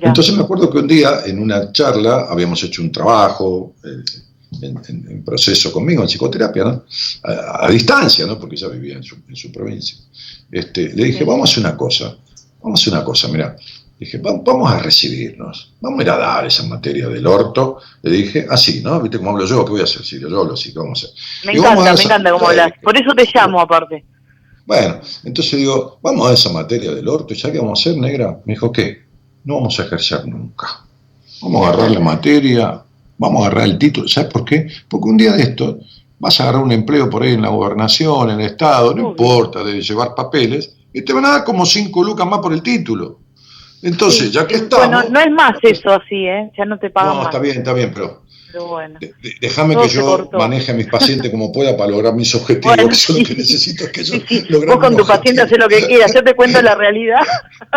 S2: Entonces me acuerdo que un día en una charla habíamos hecho un trabajo eh, en, proceso conmigo, en psicoterapia, ¿no? a, distancia, ¿no? porque ella vivía en su, provincia. Este, le dije, vamos a hacer una cosa, vamos a hacer una cosa, mira, dije, vamos a recibirnos, vamos a ir a dar esa materia del orto. Le dije, así, ¿no? ¿Viste cómo hablo yo? ¿Qué voy a hacer? Si yo lo sí, ¿qué vamos a hacer?
S5: Me encanta, me encanta cómo hablas. Por eso te llamo, aparte.
S2: Bueno, entonces digo, vamos a esa materia del orto, ¿y ya qué vamos a hacer, negra? Me dijo, ¿qué? no vamos a ejercer nunca. Vamos a agarrar la materia, vamos a agarrar el título. ¿Sabes por qué? Porque un día de esto vas a agarrar un empleo por ahí en la gobernación, en el Estado, no importa, de llevar papeles, y te van a dar como cinco lucas más por el título. Entonces, ya que estamos...
S5: Bueno, no es más eso así, ¿eh? Ya no te pagan No,
S2: está bien, está bien, pero déjame que yo maneje a mis pacientes como pueda para lograr mis objetivos, que eso lo que necesito es que yo
S5: Vos con tu paciente haces lo que quieras, yo te cuento la realidad.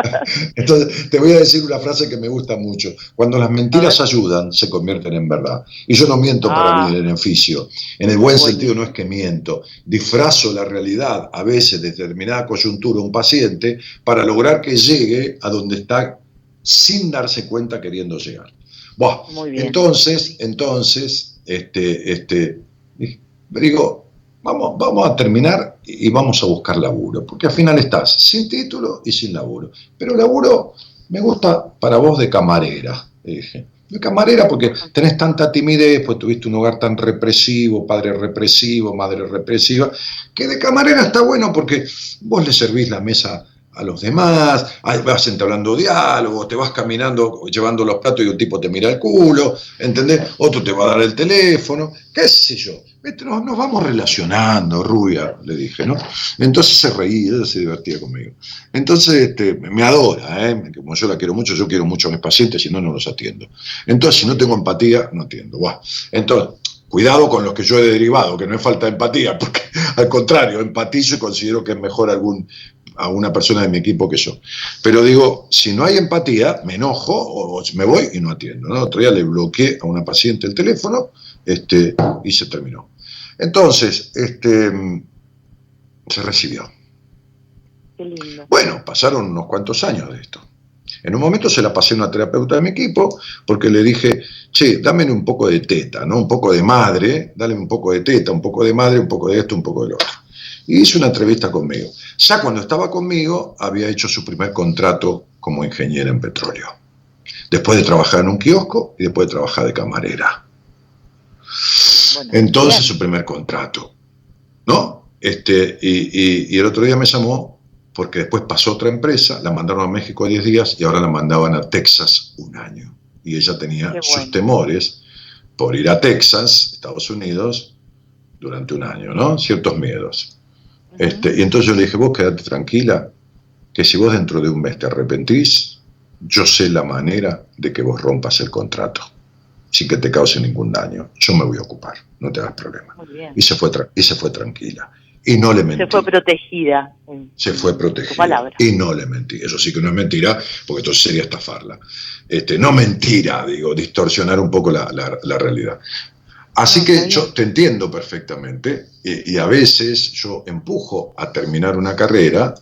S2: Entonces, te voy a decir una frase que me gusta mucho. Cuando las mentiras ayudan, se convierten en verdad. Y yo no miento para ah. mi beneficio. En el buen sentido no es que miento. Disfrazo la realidad, a veces, de determinada coyuntura, un paciente, para lograr que llegue a donde está sin darse cuenta queriendo llegar. Entonces, entonces, este, este, digo, vamos, vamos a terminar y vamos a buscar laburo, porque al final estás sin título y sin laburo. Pero laburo me gusta para vos de camarera, dije. De camarera porque tenés tanta timidez, pues tuviste un hogar tan represivo, padre represivo, madre represiva, que de camarera está bueno porque vos le servís la mesa a los demás, vas entablando diálogo, te vas caminando llevando los platos y un tipo te mira el culo, ¿entendés? Otro te va a dar el teléfono, qué sé yo. Nos, nos vamos relacionando, rubia, le dije, ¿no? Entonces se reía, se divertía conmigo. Entonces este, me adora, ¿eh? Como yo la quiero mucho, yo quiero mucho a mis pacientes, si no, no los atiendo. Entonces, si no tengo empatía, no atiendo. Entonces, cuidado con los que yo he derivado, que no es falta de empatía, porque al contrario, empatizo y considero que es mejor algún a una persona de mi equipo que yo. Pero digo, si no hay empatía, me enojo o me voy y no atiendo. ¿no? Otro día le bloqueé a una paciente el teléfono este, y se terminó. Entonces, este, se recibió. Bueno, pasaron unos cuantos años de esto. En un momento se la pasé a una terapeuta de mi equipo porque le dije, che, dame un poco de teta, ¿no? Un poco de madre, dale un poco de teta, un poco de madre, un poco de esto, un poco de lo otro y hizo una entrevista conmigo. Ya cuando estaba conmigo había hecho su primer contrato como ingeniera en petróleo. Después de trabajar en un kiosco y después de trabajar de camarera. Entonces su primer contrato. ¿No? Este, y, el otro día me llamó porque después pasó otra empresa, la mandaron a México 10 días y ahora la mandaban a Texas un año. Y ella tenía sus temores por ir a Texas, Estados Unidos, durante un año, ¿no? Ciertos miedos. Este, y entonces yo le dije, vos quédate tranquila, que si vos dentro de un mes te arrepentís, yo sé la manera de que vos rompas el contrato, sin que te cause ningún daño. Yo me voy a ocupar, no te hagas problema. Y se, fue y se fue tranquila. Y no le mentí.
S5: Se fue protegida.
S2: Se fue protegida. Y no le mentí. Eso sí que no es mentira, porque entonces sería estafarla. Este, no mentira, digo, distorsionar un poco la, la realidad. Así que yo te entiendo perfectamente y, a veces yo empujo a terminar una carrera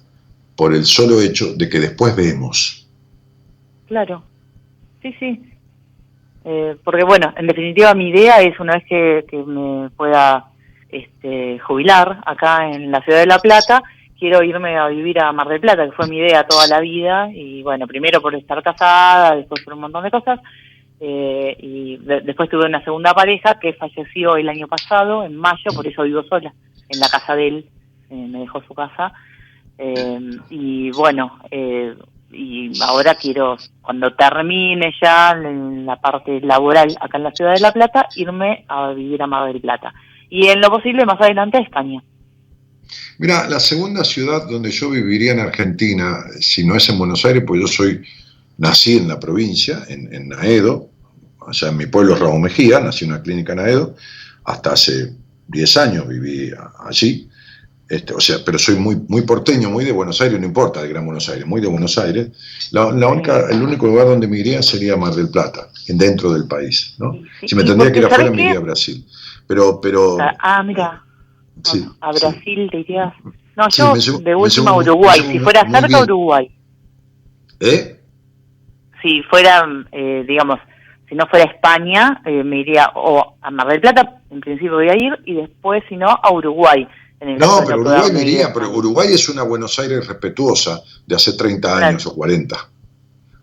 S2: por el solo hecho de que después vemos.
S5: Claro, sí, sí. Eh, porque bueno, en definitiva mi idea es una vez que, me pueda este, jubilar acá en la ciudad de La Plata, quiero irme a vivir a Mar del Plata, que fue mi idea toda la vida, y bueno, primero por estar casada, después por un montón de cosas, eh, y después tuve una segunda pareja que falleció el año pasado, en mayo, por eso vivo sola, en la casa de él, eh, me dejó su casa. Eh, y bueno, y ahora quiero, cuando termine ya en la parte laboral acá en la ciudad de La Plata, irme a vivir a Mar del Plata. Y en lo posible más adelante a España.
S2: Mira, la segunda ciudad donde yo viviría en Argentina, si no es en Buenos Aires, pues yo soy nací en la provincia, en Naedo, o sea, en mi pueblo es Ramón Mejía, nací en una clínica en Naedo, hasta hace 10 años viví allí, este, o sea, pero soy muy, muy porteño, muy de Buenos Aires, no importa de Gran Buenos Aires, muy de Buenos Aires. La, única, el único lugar donde me iría sería Mar del Plata, dentro del país. ¿no? Si me tendría que ir afuera, me iría a Brasil. Pero, pero,
S5: ah, mira, a Brasil te irías. No, yo de última Uruguay, si fuera cerca Uruguay.
S2: ¿Eh?
S5: Si fuera, eh, digamos, si no fuera España, eh, me iría o a Mar del Plata, en principio voy a ir, y después, si no, a Uruguay.
S2: no, pero Uruguay me iría, pero Uruguay es una Buenos Aires respetuosa de hace 30 años o 40.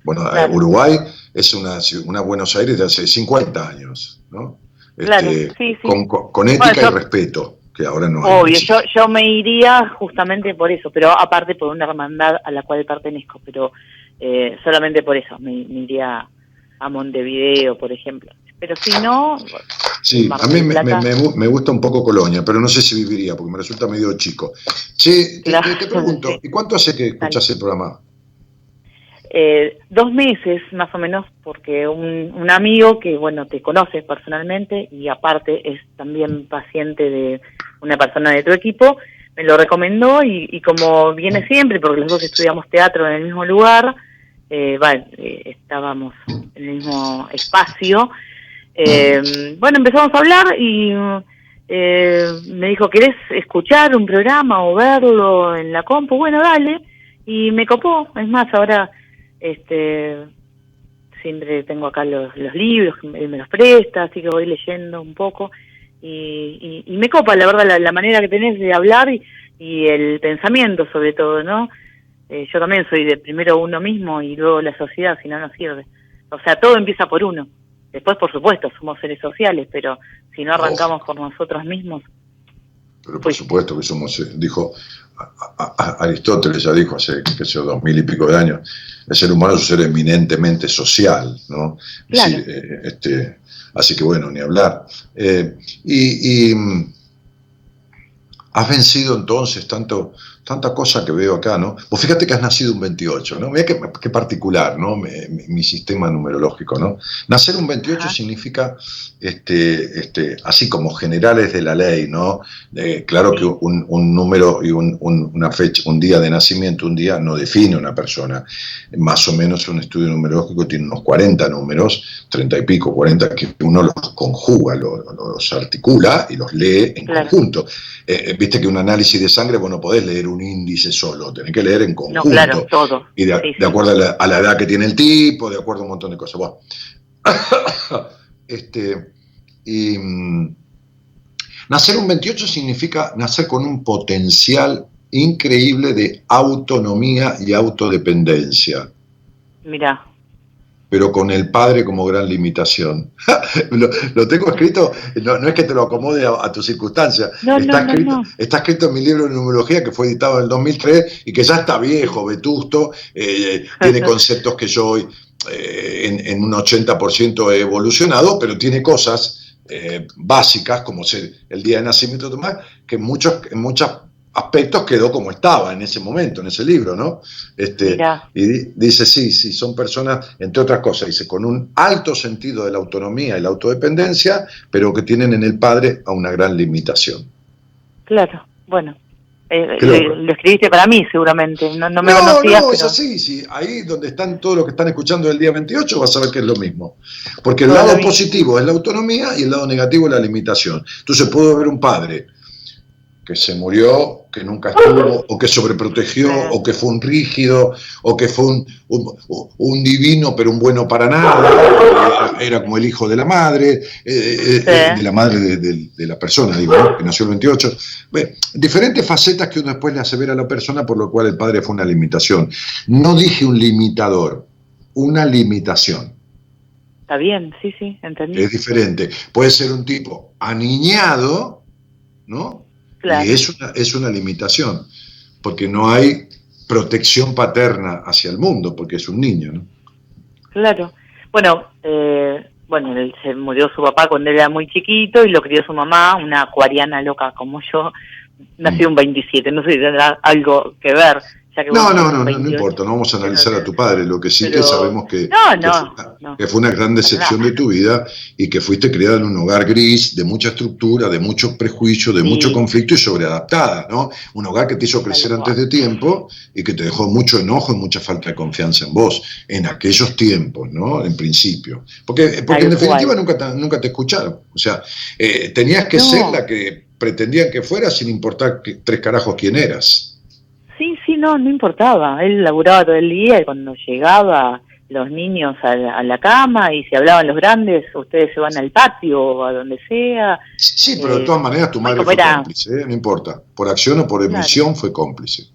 S2: Bueno, eh, Uruguay es una, una Buenos Aires de hace 50 años, ¿no? Este, sí, sí. Con, ética y respeto, que ahora no
S5: hay. Obvio, yo, yo me iría justamente por eso, pero aparte por una hermandad a la cual pertenezco, pero eh, solamente por eso me iría a Montevideo, por ejemplo. Pero si no...
S2: Sí, a mí me, gusta un poco Colonia, pero no sé si viviría, porque me resulta medio chico. Che, te, pregunto, ¿y cuánto hace que escuchas el programa?
S5: Eh, dos meses más o menos, porque un, un, amigo que, bueno, te conoce personalmente y aparte es también paciente de una persona de tu equipo, me lo recomendó y, y como viene siempre, porque los dos estudiamos teatro en el mismo lugar, eh, eh, estábamos en el mismo espacio. Eh, bueno, empezamos a hablar y eh, me dijo, ¿querés escuchar un programa o verlo en la compu? Bueno, dale. Y me copó. Es más, ahora este siempre tengo acá los, los libros, él me los presta, así que voy leyendo un poco. Y, y, me copa, la verdad, la, manera que tenés de hablar y el pensamiento sobre todo, ¿no? Eh, yo también soy de primero uno mismo y luego la sociedad, si no, no sirve. O sea, todo empieza por uno. Después, por supuesto, somos seres sociales, pero si no arrancamos por nosotros mismos.
S2: Pero por pues supuesto que somos, eh, dijo Aristóteles, ya dijo hace, qué sé dos mil y pico de años, el ser humano es un ser eminentemente social, ¿no? Eh, este, así que bueno, ni hablar. y, y mm, has vencido entonces tanto tanta cosa que veo acá, ¿no? Pues fíjate que has nacido un 28, ¿no? Mira qué, particular, ¿no? Mi, sistema numerológico, ¿no? Nacer un 28 significa, este, este, así como generales de la ley, ¿no? claro que un, número y una fecha, un día de nacimiento, un día no define una persona. Más o menos un estudio numerológico tiene unos 40 números, 30 y pico, 40, que uno los conjuga, los, articula y los lee en conjunto. Eh, eh, viste que un análisis de sangre, bueno, podés leer un un índice solo, tenés que leer en conjunto.
S5: claro, todo.
S2: Y de, acuerdo a la, edad que tiene el tipo, de acuerdo a un montón de cosas. Bueno. este, y, mm, nacer un 28 significa nacer con un potencial increíble de autonomía y autodependencia.
S5: Mira
S2: pero con el padre como gran limitación. lo, tengo escrito, no, es que te lo acomode a, tu circunstancia, está, escrito, está escrito en mi libro de numerología que fue editado en el 2003 y que ya está viejo, vetusto, eh, tiene conceptos que yo eh, en, un 80% he evolucionado, pero tiene cosas eh, básicas como ser el día de nacimiento de Tomás, que en, muchos, en muchas aspectos quedó como estaba en ese momento, en ese libro, ¿no? Este, y dice, sí, sí, son personas, entre otras cosas, dice, con un alto sentido de la autonomía y la autodependencia, pero que tienen en el padre a una gran limitación.
S5: Claro, bueno. Eh, lo escribiste para mí seguramente, no, no me no, conocías.
S2: No, es así, sí. Ahí donde están todos los que están escuchando el día 28 vas a ver que es lo mismo. Porque el lado positivo es la autonomía y el lado negativo es la limitación. Entonces puedo ver un padre que se murió, que nunca estuvo, o que sobreprotegió, o que fue un rígido, o que fue un, un, divino pero un bueno para nada, era como el hijo de la madre, eh, eh, de la madre de, la persona, digo, que nació el 28. diferentes facetas que uno después le hace ver a la persona, por lo cual el padre fue una limitación. No dije un limitador, una limitación.
S5: Está bien, sí, sí, entendí.
S2: Es diferente. Puede ser un tipo aniñado, ¿no? Y es una, es una limitación, porque no hay protección paterna hacia el mundo, porque es un niño, ¿no?
S5: Claro. Bueno, eh, bueno, él se murió su papá cuando era muy chiquito y lo crió su mamá, una acuariana loca como yo. Nació mm. un 27, no sé si tendrá algo que ver.
S2: No, no, no, no, importa, no vamos a analizar a tu padre, lo que sí que sabemos que, que, fue una gran decepción de tu vida y que fuiste criada en un hogar gris, de mucha estructura, de mucho prejuicio, de mucho conflicto y sobreadaptada, ¿no? Un hogar que te hizo crecer antes de tiempo y que te dejó mucho enojo y mucha falta de confianza en vos, en aquellos tiempos, ¿no? En principio. Porque, porque en definitiva nunca te, nunca te escucharon, o sea, eh, tenías que ser la que pretendían que fueras sin importar que, tres carajos quién eras.
S5: No, no importaba. Él laburaba todo el día y cuando llegaba los niños a la, cama y se hablaban los grandes, ustedes se van al patio o a donde sea.
S2: Sí, pero de todas maneras tu madre fue cómplice, ¿eh? no importa. Por acción o por emisión fue cómplice.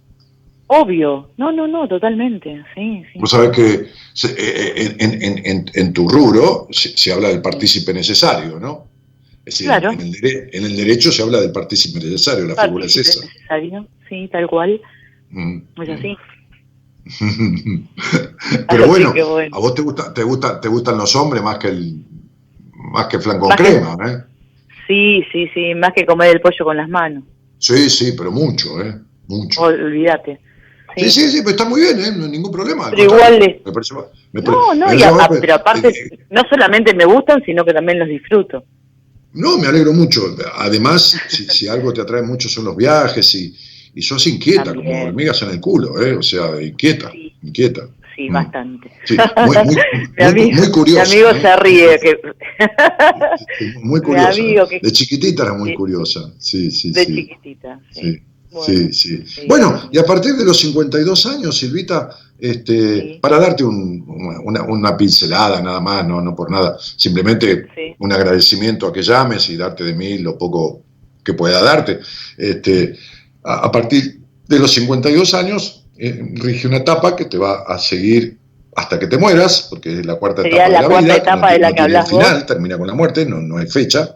S5: Obvio, no, no, no, totalmente, sí. sí.
S2: Vos sabés que eh, eh, en, en, en, en tu rubro se, habla del partícipe necesario, ¿no? Es decir, en, el en, el derecho se habla del partícipe necesario, la figura es esa.
S5: Necesario, sí, tal cual. Mm. Es así.
S2: Pero bueno, a vos te gusta, te gusta, te gustan los hombres más que el más que flan con crema, ¿eh?
S5: Sí, sí, sí, más que comer el pollo con las manos.
S2: Sí, sí, pero mucho, ¿eh? Mucho.
S5: Olvídate.
S2: Sí. sí, sí, pero está muy bien, ¿eh? No hay ningún problema.
S5: Pero igual me parece, No, no, pero aparte, eh, no solamente me gustan, sino que también los disfruto.
S2: No, me alegro mucho. Además, si, si algo te atrae mucho son los viajes y, y sos inquieta, como hormigas en el culo, ¿eh? o sea, inquieta, inquieta.
S5: Sí, mm. bastante.
S2: muy, muy, amigo, curioso.
S5: Mi amigo se ríe. Que...
S2: muy curiosa. De chiquitita era muy curiosa. Sí, sí,
S5: de chiquitita, sí.
S2: sí. sí, Bueno, y a partir de los 52 años, Silvita, este, para darte una, una, pincelada nada más, no, no por nada, simplemente un agradecimiento a que llames y darte de mí lo poco que pueda darte. Este, a, partir de los 52 años eh, rige una etapa que te va a seguir hasta que te mueras, porque es la cuarta etapa de la, vida, etapa de la que hablas final, termina con la muerte, no, no hay fecha,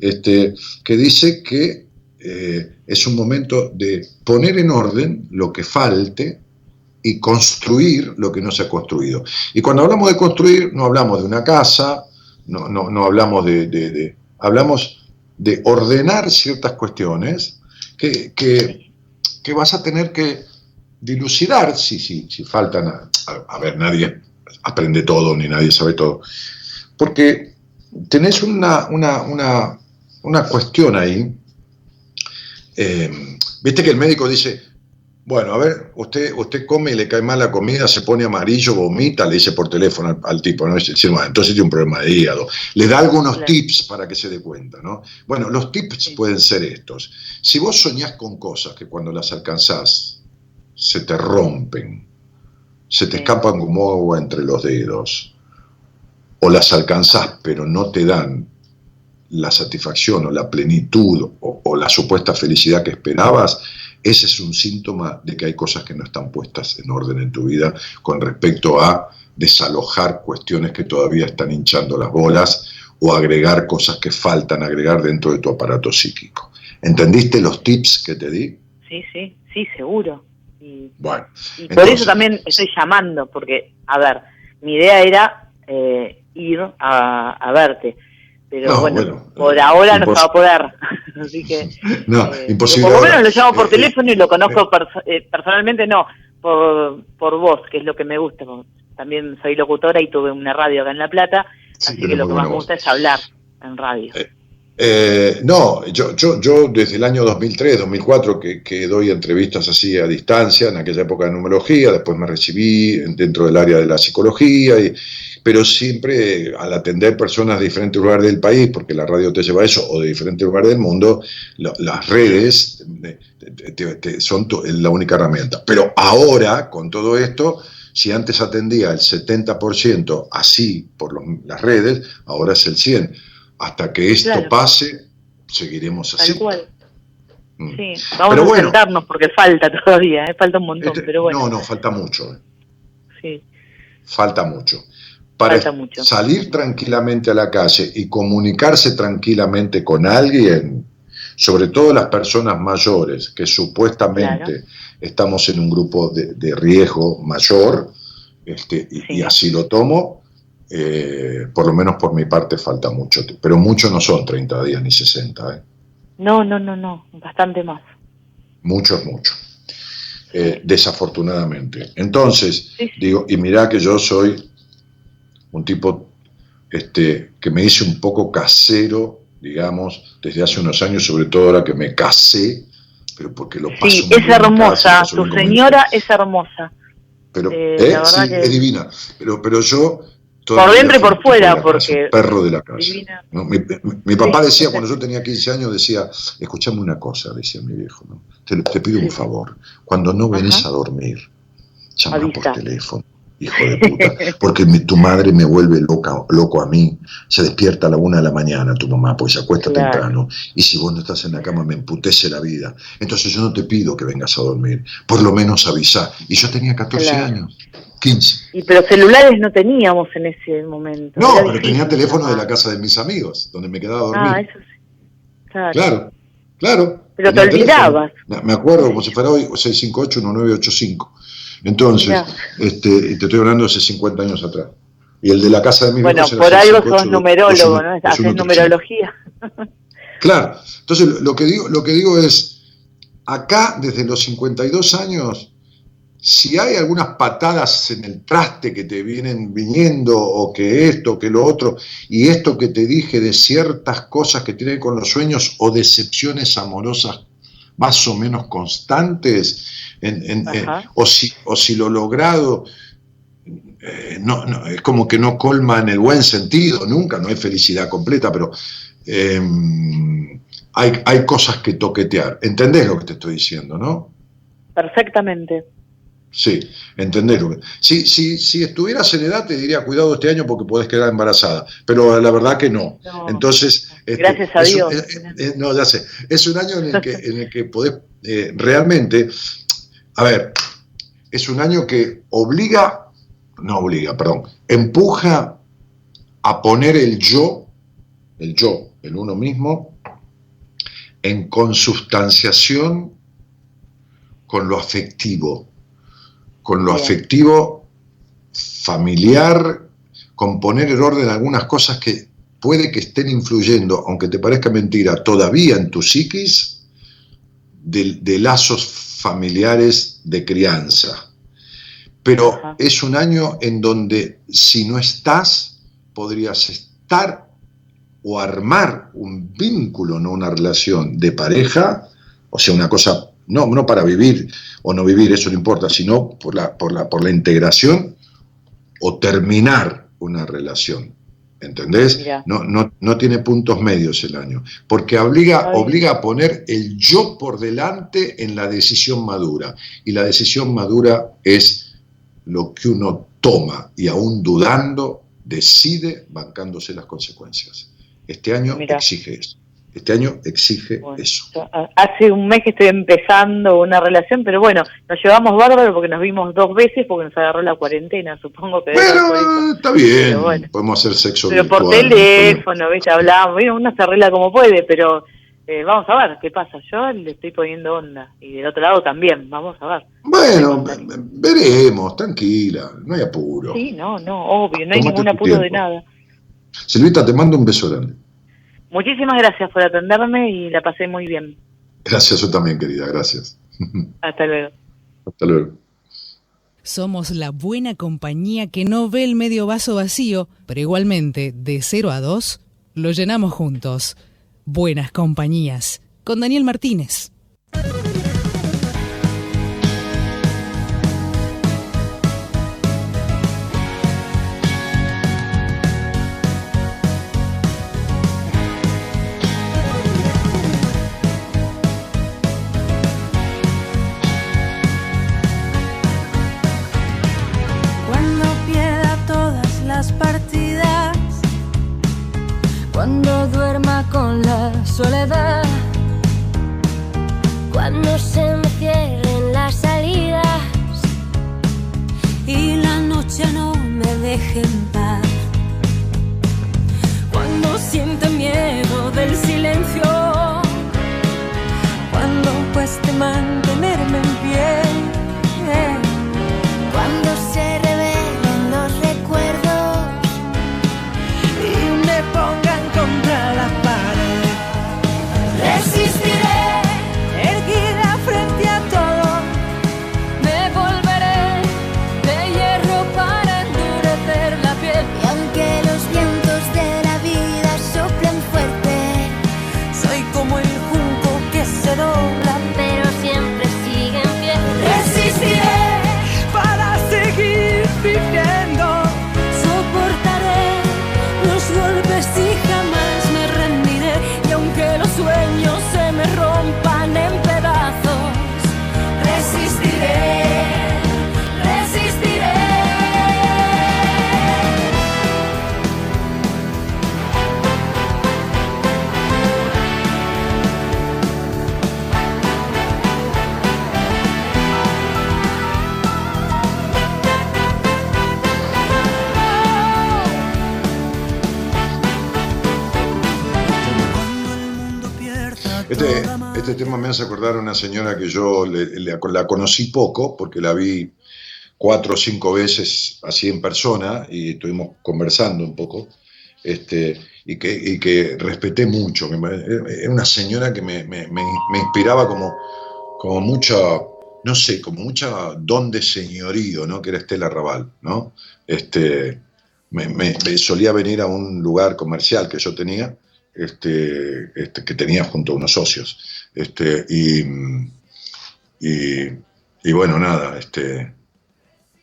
S2: este, que dice que eh, es un momento de poner en orden lo que falte y construir lo que no se ha construido. Y cuando hablamos de construir, no hablamos de una casa, no, no, no hablamos de, de, hablamos de ordenar ciertas cuestiones que, que, vas a tener que dilucidar si, si, si faltan, a, ver, nadie aprende todo ni nadie sabe todo, porque tenés una, una, una, una cuestión ahí, eh, viste que el médico dice, bueno, a ver, usted, usted come y le cae mal la comida, se pone amarillo, vomita, le dice por teléfono al, tipo, ¿no? Entonces tiene un problema de hígado. Le da algunos tips para que se dé cuenta, ¿no? Bueno, los tips pueden ser estos. Si vos soñás con cosas que cuando las alcanzás se te rompen, se te escapan como agua entre los dedos, o las alcanzás pero no te dan la satisfacción o la plenitud o la supuesta felicidad que esperabas, ese es un síntoma de que hay cosas que no están puestas en orden en tu vida con respecto a desalojar cuestiones que todavía están hinchando las bolas o agregar cosas que faltan agregar dentro de tu aparato psíquico. ¿Entendiste los tips que te di?
S5: Sí, sí, sí, seguro. Y, bueno, por eso también estoy llamando, porque, a ver, mi idea era eh, ir a verte, pero bueno, por ahora no se va a poder. Así que.
S2: No, eh, imposible.
S5: Por lo menos lo llamo por eh, teléfono y lo conozco eh, personalmente, no, por, por voz, que es lo que me gusta. También soy locutora y tuve una radio acá en La Plata, así que lo que más me gusta es hablar en radio.
S2: No, yo, yo, yo desde el año 2003, 2004 que, que, doy entrevistas así a distancia, en aquella época de numerología, después me recibí dentro del área de la psicología y, pero siempre al atender personas de diferentes lugares del país, porque la radio te lleva a eso, o de diferentes lugares del mundo, las redes son la única herramienta. Pero ahora, con todo esto, si antes atendía el 70% así por las redes, ahora es el 100%. Hasta que esto pase, seguiremos así.
S5: Tal cual. Mm. Sí, vamos a sentarnos porque falta todavía, ¿eh? falta un montón, este, pero bueno.
S2: No, no, falta mucho. ¿eh? Sí. Falta mucho para salir tranquilamente a la calle y comunicarse tranquilamente con alguien, sobre todo las personas mayores, que supuestamente estamos en un grupo de, riesgo mayor, este, y, así lo tomo, eh, por lo menos por mi parte falta mucho, pero mucho no son 30 días ni 60. ¿eh?
S5: No, no, no, no, bastante más.
S2: Mucho es mucho. eh, desafortunadamente. Entonces, digo, y mirá que yo soy un tipo este, que me hice un poco casero, digamos, desde hace unos años, sobre todo ahora que me casé, pero porque lo paso
S5: Sí, es hermosa, tu señora es hermosa.
S2: Pero, sí, es divina. Pero, pero yo
S5: por dentro y por fuera, porque...
S2: perro de la casa. Mi, papá decía, cuando yo tenía 15 años, decía, escúchame una cosa, decía mi viejo, ¿no? te, pido un favor, cuando no venís a dormir, llama por teléfono, hijo de puta, porque tu madre me vuelve loca, loco a mí, se despierta a la una de la mañana tu mamá, pues se acuesta temprano, y si vos no estás en la cama me emputece la vida, entonces yo no te pido que vengas a dormir, por lo menos avisa. Y yo tenía 14 años. 15.
S5: Y pero celulares no teníamos en ese momento.
S2: No, pero tenía teléfono de la casa de mis amigos, donde me quedaba a dormir. Ah, eso sí. Claro. Claro,
S5: Pero te olvidabas.
S2: Me acuerdo como si fuera hoy 658-1985. Entonces, este, te estoy hablando de hace 50 años atrás. Y el de la casa de mis
S5: Bueno, por algo sos numerólogo, ¿no? Haces numerología.
S2: Claro. Entonces, lo que digo, lo que digo es, acá, desde los 52 años, si hay algunas patadas en el traste que te vienen viniendo, o que esto, que lo otro, y esto que te dije de ciertas cosas que tienen con los sueños o decepciones amorosas más o menos constantes, o, si, o si lo logrado eh, no, es como que no colma en el buen sentido, nunca, no hay felicidad completa, pero em, hay, hay cosas que toquetear. ¿Entendés lo que te estoy diciendo, no?
S5: Perfectamente.
S2: Sí, entender. Si, si, si estuvieras en edad te diría cuidado este año porque podés quedar embarazada, pero la verdad que no. Entonces,
S5: este, gracias a Dios.
S2: no, ya sé. Es un año en el que, en el que podés eh, realmente, a ver, es un año que obliga, no obliga, perdón, empuja a poner el yo, el yo, el uno mismo, en consubstanciación con lo afectivo con lo afectivo, familiar, con poner en orden algunas cosas que puede que estén influyendo, aunque te parezca mentira, todavía en tu psiquis, de, lazos familiares de crianza. Pero es un año en donde si no estás, podrías estar o armar un vínculo, no una relación de pareja, o sea, una cosa no, no para vivir o no vivir, eso no importa, sino por la, por la, por la integración o terminar una relación. ¿Entendés? No, no, no, tiene puntos medios el año, porque obliga, obliga a poner el yo por delante en la decisión madura. Y la decisión madura es lo que uno toma y aún dudando, decide bancándose las consecuencias. Este año exige eso. Este año exige eso.
S5: Hace un mes que estoy empezando una relación, pero bueno, nos llevamos bárbaro porque nos vimos dos veces porque nos agarró la cuarentena, supongo que...
S2: Bueno, está bien, podemos hacer sexo
S5: Pero por teléfono, ¿viste? Hablamos, uno se arregla como puede, pero eh, vamos a ver qué pasa. Yo le estoy poniendo onda y del otro lado también, vamos a ver.
S2: Bueno, veremos, tranquila, no hay apuro.
S5: Sí, no, no, obvio, no hay ningún apuro de nada.
S2: Silvita, te mando un beso grande.
S5: Muchísimas gracias por atenderme y la pasé muy bien.
S2: Gracias, yo también, querida, gracias.
S5: Hasta luego.
S2: Hasta luego.
S6: Somos la buena compañía que no ve el medio vaso vacío, pero igualmente, de 0 a 2, lo llenamos juntos. Buenas compañías, con Daniel Martínez.
S7: Me
S2: hace acordar a una señora que yo la conocí poco, porque la vi cuatro o cinco veces así en persona y estuvimos conversando un poco, este, y, que, que respeté mucho. Era una señora que me, inspiraba como, como mucha, no sé, como mucha don de señorío, ¿no? que era Estela Raval. ¿no? Este, me, solía venir a un lugar comercial que yo tenía, este, este, que tenía junto a unos socios. Este, y, bueno, nada, este,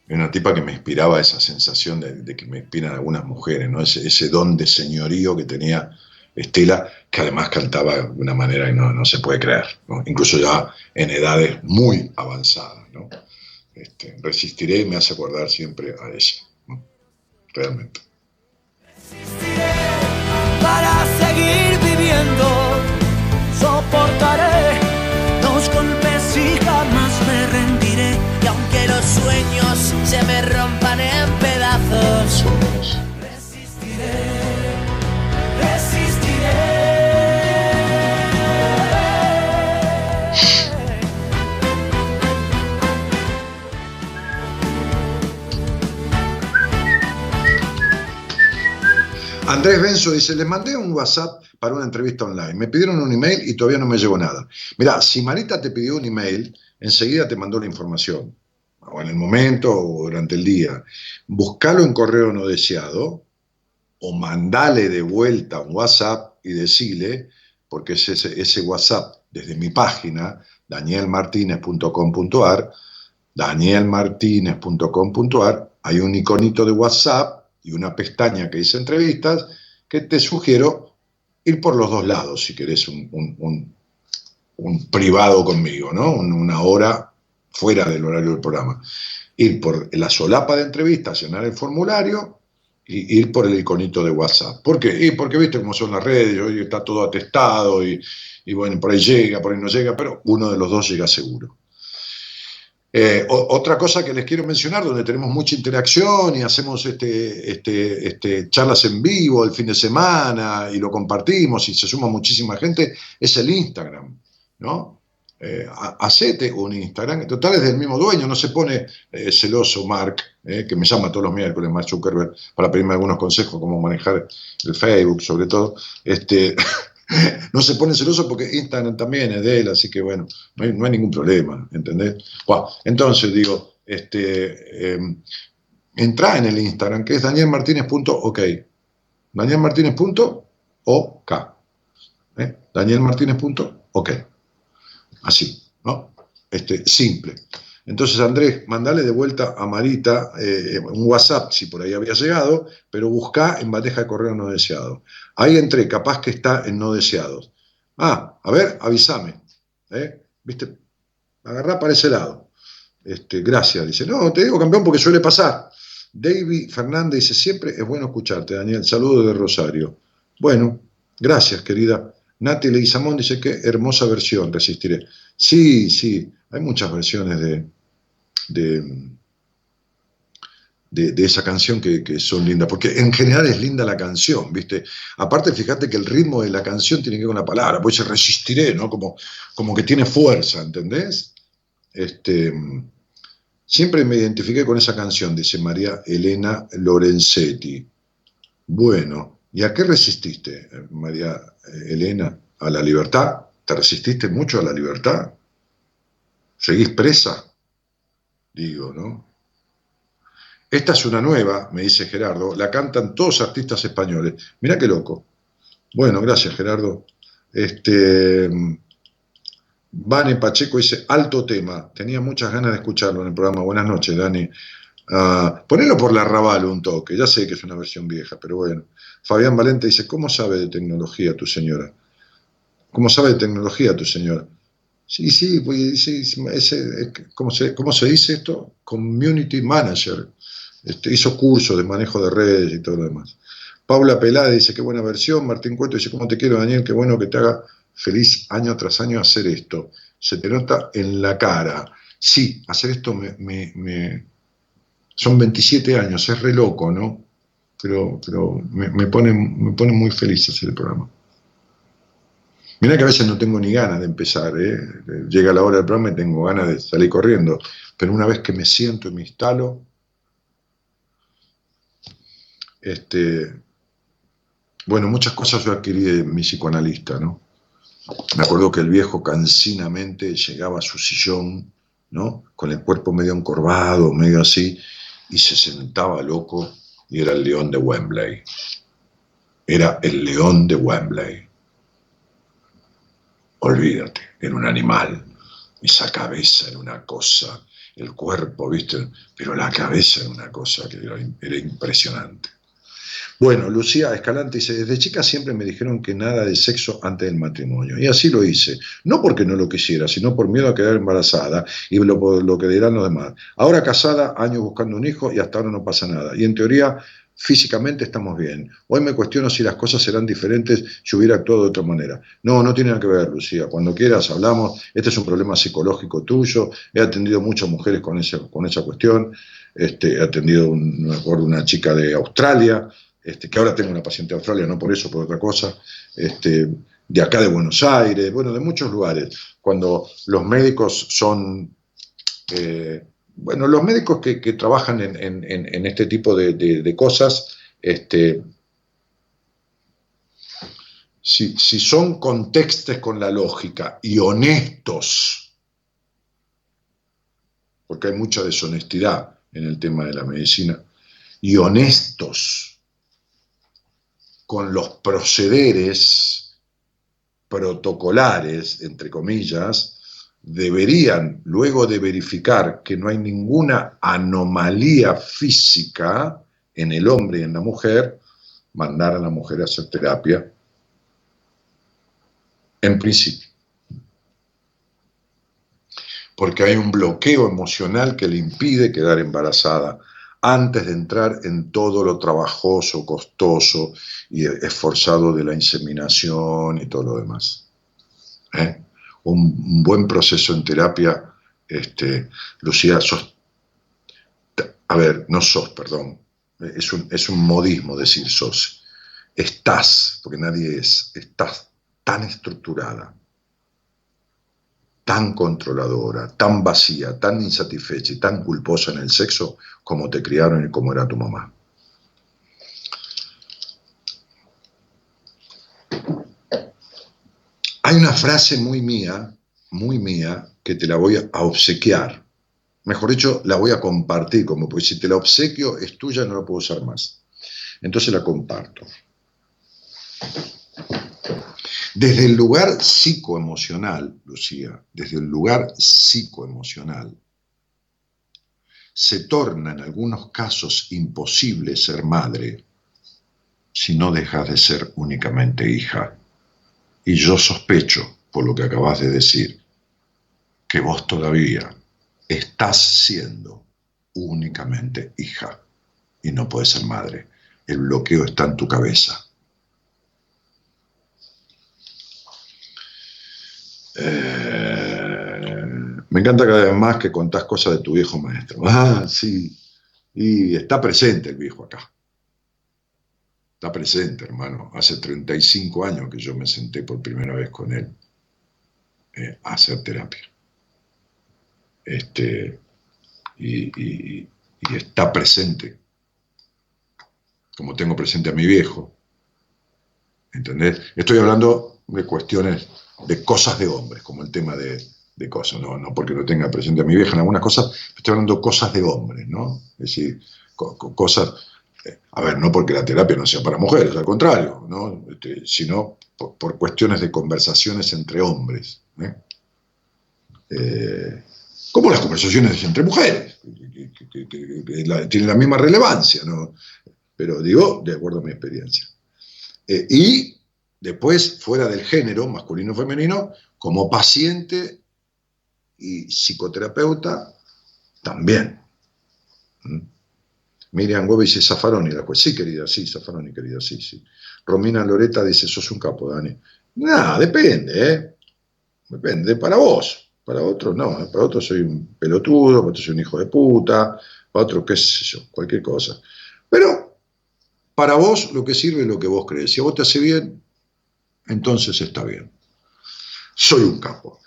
S2: una tipa que me inspiraba esa sensación de, que me inspiran algunas mujeres, ¿no? Ese, don de señorío que tenía Estela, que además cantaba de una manera que no, se puede creer, incluso ya en edades muy avanzadas. Este, resistiré y me hace acordar siempre a ella, realmente.
S1: Resistiré para seguir viviendo, soportaré. Los golpes y jamás me rendiré, y aunque los sueños se me rompan en pedazos,
S2: Andrés Benzo dice, les mandé un WhatsApp para una entrevista online. Me pidieron un email y todavía no me llegó nada. Mirá, si Marita te pidió un email, enseguida te mandó la información. O en el momento o durante el día. Buscalo en correo no deseado o mandale de vuelta un WhatsApp y decile, porque es ese, ese WhatsApp desde mi página, danielmartinez.com.ar, danielmartinez.com.ar, hay un iconito de WhatsApp y una pestaña que dice entrevistas, que te sugiero ir por los dos lados si querés un, privado conmigo, ¿no? una hora fuera del horario del programa. Ir por la solapa de entrevistas, llenar el formulario y ir por el iconito de WhatsApp. ¿Por qué? Y porque viste cómo son las redes, hoy está todo atestado y, y bueno, por ahí llega, por ahí no llega, pero uno de los dos llega seguro. Eh, otra cosa que les quiero mencionar, donde tenemos mucha interacción y hacemos este, este, este, charlas en vivo el fin de semana y lo compartimos y se suma muchísima gente, es el Instagram, ¿no? Eh, hacete un Instagram, en total es del mismo dueño, no se pone eh, celoso Mark, que me llama todos los miércoles, Mark Zuckerberg, para pedirme algunos consejos, cómo manejar el Facebook, sobre todo. Este, no se pone celoso porque Instagram también es de él, así que bueno, no hay, ningún problema, ¿entendés? entonces digo, este, em, entra en el Instagram, que es danielmartinez.ok. Danielmartinez.ok. ¿eh? Danielmartinez.ok. Así, ¿no? Este, simple. Entonces, Andrés, mandale de vuelta a Marita eh, un WhatsApp, si por ahí había llegado, pero busca en bandeja de correo no deseado. Ahí entré, capaz que está en no deseados. Ah, a ver, avísame. ¿eh? ¿Viste? Agarrá para ese lado. Este, gracias. Dice, no, te digo campeón porque suele pasar. David Fernández dice, siempre es bueno escucharte, Daniel. Saludos de Rosario. Bueno, gracias, querida. Nati Leguizamón dice, qué hermosa versión, resistiré. Sí, sí, hay muchas versiones de, de, de, esa canción que, son lindas, porque en general es linda la canción, ¿viste? Aparte, fíjate que el ritmo de la canción tiene que ver con la palabra, pues se resistiré, ¿no? Como, como que tiene fuerza, ¿entendés? Este, siempre me identifiqué con esa canción, dice María Elena Lorenzetti. Bueno, ¿y a qué resististe, María Elena? ¿A la libertad? ¿Te resististe mucho a la libertad? ¿Seguís presa? Digo, ¿no? Esta es una nueva, me dice Gerardo, la cantan todos artistas españoles. Mirá qué loco. Bueno, gracias Gerardo. Este, Vane Pacheco dice, alto tema. Tenía muchas ganas de escucharlo en el programa. Buenas noches, Dani. Uh, ponelo por la Raval un toque, ya sé que es una versión vieja, pero bueno. Fabián Valente dice, ¿cómo sabe de tecnología tu señora? ¿Cómo sabe de tecnología tu señora? Sí, sí, pues, ¿cómo, se, ¿cómo se dice esto? Community Manager. Este, hizo cursos de manejo de redes y todo lo demás. Paula Pelada dice, qué buena versión. Martín Cueto dice, ¿cómo te quiero, Daniel? Qué bueno que te haga feliz año tras año hacer esto. Se te nota en la cara. Sí, hacer esto me, son 27 años, es re loco, ¿no? Pero, pero me, pone, me pone muy feliz hacer el programa. Mira que a veces no tengo ni ganas de empezar, ¿eh? llega la hora del programa y tengo ganas de salir corriendo, pero una vez que me siento y me instalo, este, bueno, muchas cosas yo adquirí de mi psicoanalista, ¿no? Me acuerdo que el viejo cansinamente llegaba a su sillón, ¿no? Con el cuerpo medio encorvado, medio así, y se sentaba loco y era el león de Wembley. Era el león de Wembley. Olvídate, era un animal. Esa cabeza era una cosa, el cuerpo, ¿viste? Pero la cabeza era una cosa que era, impresionante. Bueno, Lucía Escalante dice, desde chica siempre me dijeron que nada de sexo antes del matrimonio. Y así lo hice. No porque no lo quisiera, sino por miedo a quedar embarazada y lo, lo que dirán los demás. Ahora casada, años buscando un hijo y hasta ahora no pasa nada. Y en teoría físicamente estamos bien. Hoy me cuestiono si las cosas serán diferentes si hubiera actuado de otra manera. No, no tiene nada que ver, Lucía. Cuando quieras hablamos. Este es un problema psicológico tuyo. He atendido muchas mujeres con, ese, con esa cuestión. Este, he atendido, un, una chica de Australia, este, que ahora tengo una paciente de Australia, no por eso, por otra cosa. Este, de acá de Buenos Aires, bueno, de muchos lugares. Cuando los médicos son... Eh, bueno, los médicos que, trabajan en, este tipo de, cosas, este, si, son contextos con la lógica y honestos, porque hay mucha deshonestidad en el tema de la medicina, y honestos con los procederes protocolares, entre comillas, deberían, luego de verificar que no hay ninguna anomalía física en el hombre y en la mujer, mandar a la mujer a hacer terapia, en principio. Porque hay un bloqueo emocional que le impide quedar embarazada antes de entrar en todo lo trabajoso, costoso y esforzado de la inseminación y todo lo demás. ¿Eh? Un, buen proceso en terapia, este, Lucía, sos, a ver, no sos, perdón, es un, es un modismo decir sos, estás, porque nadie es, estás tan estructurada, tan controladora, tan vacía, tan insatisfecha y tan culposa en el sexo como te criaron y como era tu mamá. Hay una frase muy mía, muy mía, que te la voy a obsequiar. Mejor dicho, la voy a compartir, como pues si te la obsequio es tuya, no la puedo usar más. Entonces la comparto. Desde el lugar psicoemocional, Lucía, desde el lugar psicoemocional, se torna en algunos casos imposible ser madre si no dejas de ser únicamente hija. Y yo sospecho, por lo que acabas de decir, que vos todavía estás siendo únicamente hija y no puedes ser madre. El bloqueo está en tu cabeza. Eh, me encanta cada vez más que contás cosas de tu viejo maestro. Ah, sí. Y está presente el viejo acá está presente, hermano. Hace 35 años que yo me senté por primera vez con él eh, a hacer terapia. Este, y, está presente, como tengo presente a mi viejo. ¿Entendés? Estoy hablando de cuestiones, de cosas de hombres, como el tema de, cosas, no, no porque no tenga presente a mi vieja en algunas cosas, estoy hablando de cosas de hombres, ¿no? Es decir, cosas a ver, no porque la terapia no sea para mujeres, al contrario, ¿no? Este, sino por, cuestiones de conversaciones entre hombres. ¿eh? Eh, como las conversaciones entre mujeres, que, tienen la misma relevancia, ¿no? pero digo, de acuerdo a mi experiencia. Eh, y después, fuera del género, masculino o femenino, como paciente y psicoterapeuta, también. Miriam Gómez dice Zafaroni, la pues sí, querida, sí, Zafaroni, querida, sí, sí. Romina Loreta dice, sos un capo, Dani. Nada, depende, ¿eh? Depende, para vos, para otros no, ¿eh? para otros soy un pelotudo, para otros soy un hijo de puta, para otros qué sé yo, cualquier cosa. Pero para vos lo que sirve es lo que vos crees. Si a vos te hace bien, entonces está bien. Soy un capo.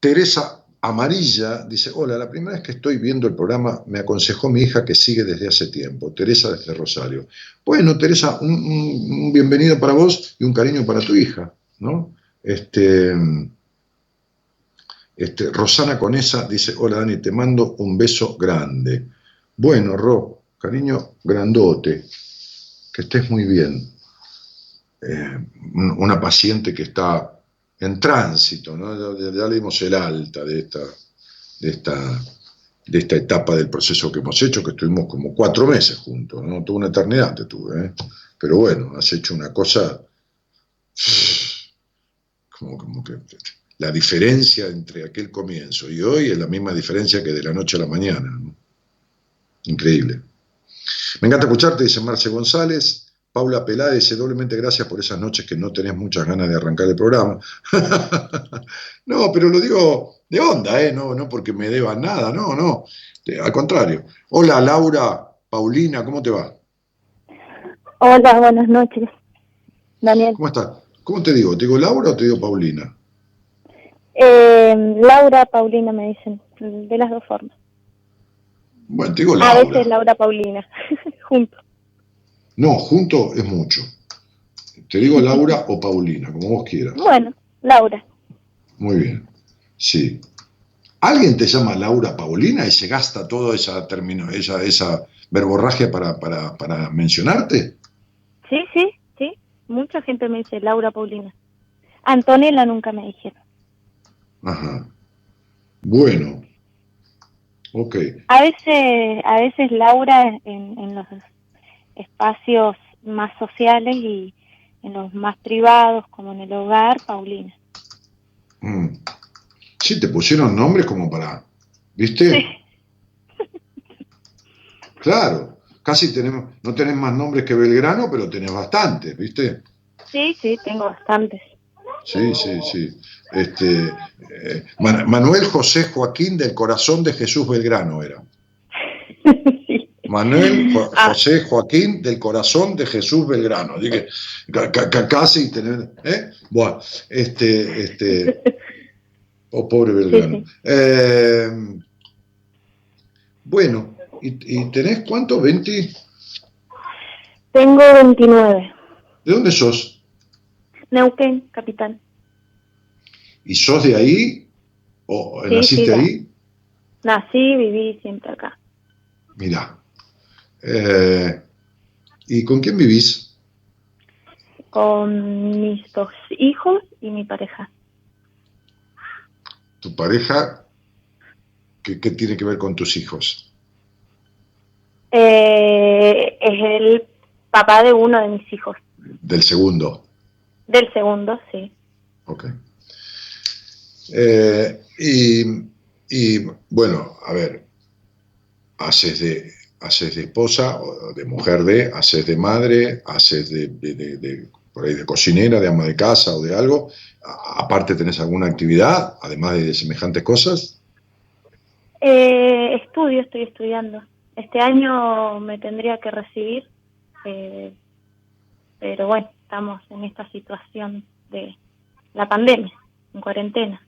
S2: Teresa Amarilla dice, hola, la primera vez que estoy viendo el programa me aconsejó mi hija que sigue desde hace tiempo, Teresa desde Rosario. Bueno, Teresa, un, bienvenido para vos y un cariño para tu hija, ¿no? Este, este, Rosana Conesa dice, hola Dani, te mando un beso grande. Bueno, Ro, cariño grandote, que estés muy bien. Eh, una paciente que está en tránsito, ¿no? ya, le dimos el alta de esta, etapa del proceso que hemos hecho, que estuvimos como cuatro meses juntos, ¿no? Toda una eternidad te tuve, ¿eh? pero bueno, has hecho una cosa como, que la diferencia entre aquel comienzo y hoy es la misma diferencia que de la noche a la mañana. Increíble. Me encanta escucharte, dice Marce González. Paula Peláez dice doblemente gracias por esas noches que no tenés muchas ganas de arrancar el programa. no, pero lo digo de onda, ¿eh? no, no porque me deban nada, no, no. Al contrario. Hola Laura, Paulina, ¿cómo te va?
S8: Hola, buenas noches. Daniel.
S2: ¿Cómo estás? ¿Cómo te digo? ¿Te digo Laura o te digo Paulina?
S8: Eh, Laura, Paulina me dicen, de las dos formas.
S2: Bueno, te digo Laura.
S8: A veces Laura, Paulina, juntos.
S2: No, junto es mucho. Te digo Laura o Paulina, como vos quieras.
S8: Bueno, Laura.
S2: Muy bien. Sí. ¿Alguien te llama Laura Paulina y se gasta toda esa término, esa, esa verborragia para, para, para mencionarte?
S8: Sí, sí, sí. Mucha gente me dice Laura Paulina. Antonella nunca me dijeron.
S2: Ajá. Bueno. Ok.
S8: A veces, a veces Laura en, en los espacios más sociales y en los más privados, como en el hogar, Paulina.
S2: Mm. Sí, te pusieron nombres como para, ¿viste? Claro, casi tenemos, no tenés más nombres que Belgrano, pero tenés bastantes, ¿viste?
S8: Sí, sí, tengo bastantes.
S2: Sí, sí, sí. Este, eh, Manuel José Joaquín del Corazón de Jesús Belgrano era. Manuel ah. José Joaquín del Corazón de Jesús Belgrano. Dije, casi tener. ¿eh? Bueno, este. este oh, pobre Belgrano. Eh, bueno, ¿y, tenés cuánto? ¿20?
S8: Tengo 29.
S2: ¿De dónde sos?
S8: Neuquén, capital.
S2: ¿Y sos de ahí? ¿O naciste ahí?
S8: Nací, viví siempre acá.
S2: Mira, eh, ¿Y con quién vivís?
S8: Con mis dos hijos y mi pareja.
S2: ¿Tu pareja? ¿Qué, tiene que ver con tus hijos?
S8: Eh, es el papá de uno de mis hijos.
S2: ¿Del segundo?
S8: Del segundo, sí.
S2: Ok. Eh, y, y, bueno, a ver, haces de haces de esposa o de mujer de, haces de madre, haces de, de, por ahí de cocinera, de ama de casa o de algo. Aparte, ¿tenés alguna actividad, además de semejantes cosas?
S8: Eh, estudio, estoy estudiando. Este año me tendría que recibir, eh, pero bueno, estamos en esta situación de la pandemia, en cuarentena.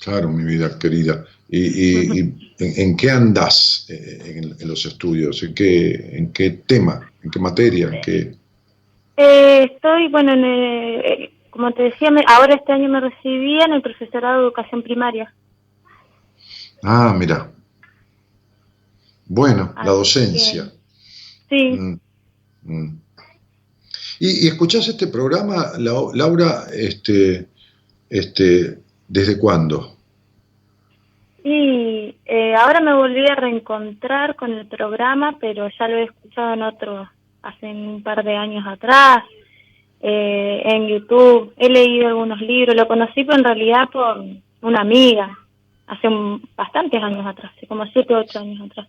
S2: Claro, mi vida querida. ¿Y, en, qué andás eh, en, los estudios? ¿En qué, ¿En qué tema? ¿En qué materia? ¿En qué...
S8: Eh, estoy, bueno, eh, como te decía, ahora este año me recibí en el profesorado de educación primaria.
S2: Ah, mira. Bueno, la docencia.
S8: sí. Mm,
S2: mm. ¿Y, ¿Y, escuchás este programa, Laura, este, este, ¿Desde cuándo?
S8: Sí, eh, ahora me volví a reencontrar con el programa, pero ya lo he escuchado en otro, hace un par de años atrás, eh, en YouTube. He leído algunos libros, lo conocí pero en realidad por una amiga, hace bastantes años atrás, como siete o ocho años atrás.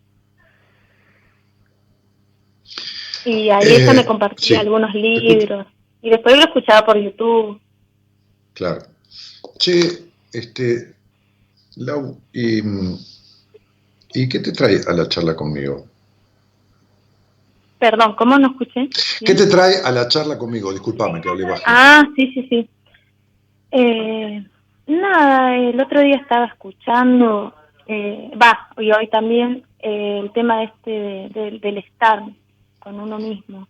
S8: Y ahí ella me eh, compartía algunos libros, y después lo escuchaba por YouTube.
S2: Claro. Che, este, Lau, ¿y, ¿y qué te trae a la charla conmigo?
S8: Perdón, ¿cómo no escuché?
S2: ¿Qué te trae a la charla conmigo? Disculpame que hablé bajo.
S8: Ah, sí, sí, sí. Eh, Nada, el otro día estaba escuchando, eh, va, y hoy también, eh, el tema este del estar con uno mismo.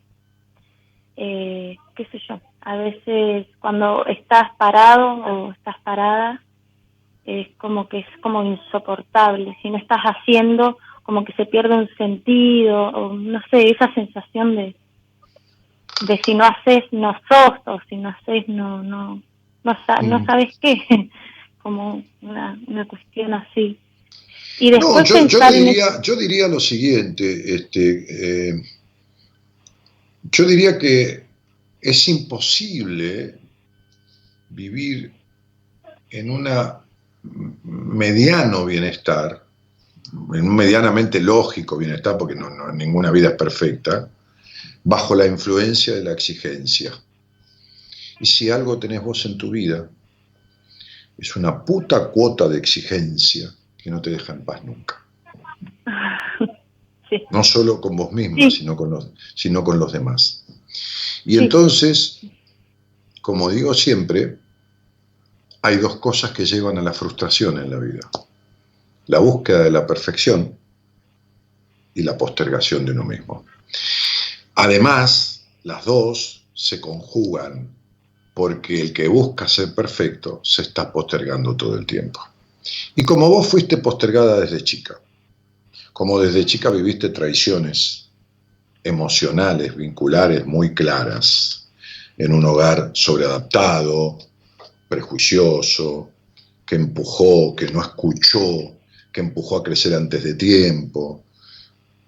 S8: Eh, qué sé yo, a veces cuando estás parado o estás parada, es como que es como insoportable. Si no estás haciendo, como que se pierde un sentido, o no sé, esa sensación de, de si no haces, no sos, o si no haces, no, no, no, no mm. sabes qué, como una, una cuestión así.
S2: Y después yo, diría, yo diría lo siguiente, este, eh, yo diría que es imposible vivir en un mediano bienestar, en un medianamente lógico bienestar, porque no, ninguna vida es perfecta, bajo la influencia de la exigencia. Y si algo tenés vos en tu vida, es una puta cuota de exigencia que no te deja en paz nunca. No solo con vos mismo, sino, con los, sino con los demás. Y entonces, como digo siempre, hay dos cosas que llevan a la frustración en la vida. La búsqueda de la perfección y la postergación de uno mismo. Además, las dos se conjugan porque el que busca ser perfecto se está postergando todo el tiempo. Y como vos fuiste postergada desde chica, como desde chica viviste traiciones emocionales, vinculares muy claras, en un hogar sobreadaptado, prejuicioso, que empujó, que no escuchó, que empujó a crecer antes de tiempo,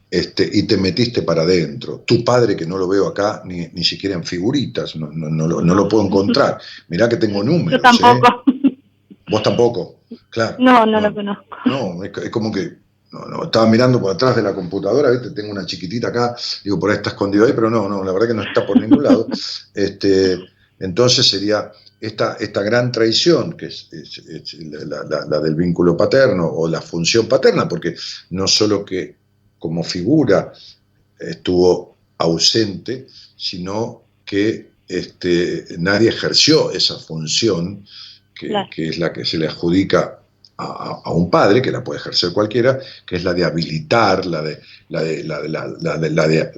S2: este, y te metiste para adentro. Tu padre, que no lo veo acá ni, ni siquiera en figuritas, no, no, lo, puedo encontrar. Mirá que tengo números.
S8: Yo tampoco.
S2: ¿eh? Vos tampoco, claro.
S8: No, no, lo conozco.
S2: No, es, como que no, no, estaba mirando por atrás de la computadora, ¿viste? tengo una chiquitita acá, digo, por ahí está escondido ahí, pero no, no, la verdad que no está por ningún lado. Este, entonces sería esta, esta gran traición, que es, la, del vínculo paterno o la función paterna, porque no solo que como figura estuvo ausente, sino que este, nadie ejerció esa función que, que, es la que se le adjudica a, un padre, que la puede ejercer cualquiera, que es la de habilitar, la de, la de, la, de,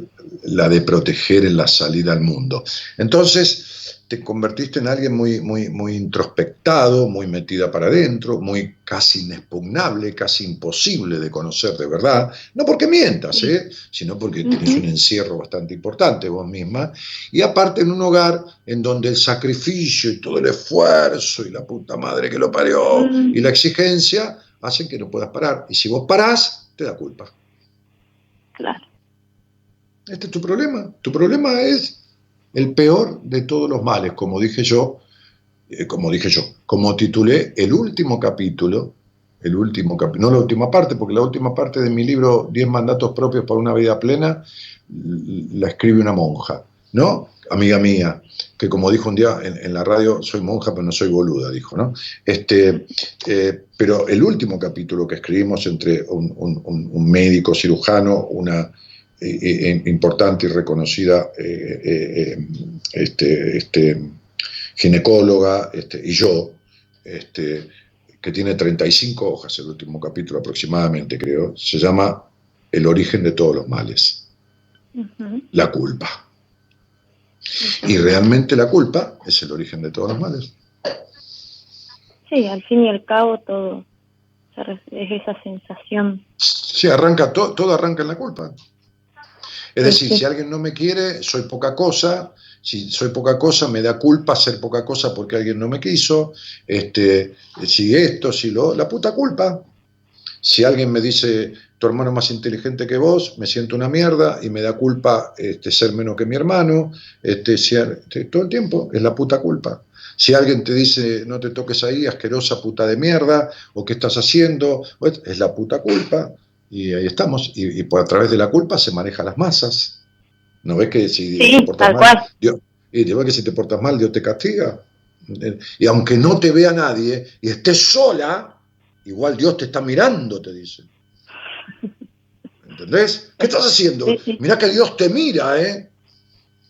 S2: la de proteger en la salida al mundo. Entonces, te convertiste en alguien muy, muy, muy introspectado, muy metida para adentro, muy casi inexpugnable, casi imposible de conocer de verdad, no porque mientas, ¿eh? sino porque tienes un encierro bastante importante vos misma, y aparte en un hogar en donde el sacrificio y todo el esfuerzo y la puta madre que lo parió y la exigencia hacen que no puedas parar, y si vos parás, te da culpa.
S8: Claro.
S2: Este es tu problema. Tu problema es el peor de todos los males, como dije yo, eh, como dije yo, como titulé el último capítulo, el último capítulo, no la última parte, porque la última parte de mi libro, 10 mandatos propios para una vida plena, la escribe una monja, ¿no? Amiga mía, que como dijo un día en, la radio, soy monja pero no soy boluda, dijo, ¿no? Este, eh, pero el último capítulo que escribimos entre un médico cirujano, una importante y reconocida eh, este, este, ginecóloga este, y yo, este, que tiene 35 hojas, el último capítulo aproximadamente, creo, se llama El origen de todos los males, la culpa. Y realmente la culpa es el origen de todos los males.
S8: Sí, al fin y al cabo todo es esa sensación.
S2: Sí, arranca, todo arranca en la culpa. Es decir, si alguien no me quiere, soy poca cosa. Si soy poca cosa, me da culpa ser poca cosa porque alguien no me quiso. Este, si esto, si lo. La puta culpa. Si alguien me dice, tu hermano es más inteligente que vos, me siento una mierda y me da culpa este, ser menos que mi hermano. Este, este, todo el tiempo es la puta culpa. Si alguien te dice, no te toques ahí, asquerosa puta de mierda, o qué estás haciendo, es la puta culpa. Y ahí estamos. Y, por a través de la culpa se manejan las masas. ¿No ves que si
S8: te portas mal,
S2: Dios, y que si te portas mal, Dios te castiga? Y aunque no te vea nadie y estés sola, igual Dios te está mirando, te dice. ¿Entendés? ¿Qué estás haciendo? Mira que Dios te mira, ¿eh?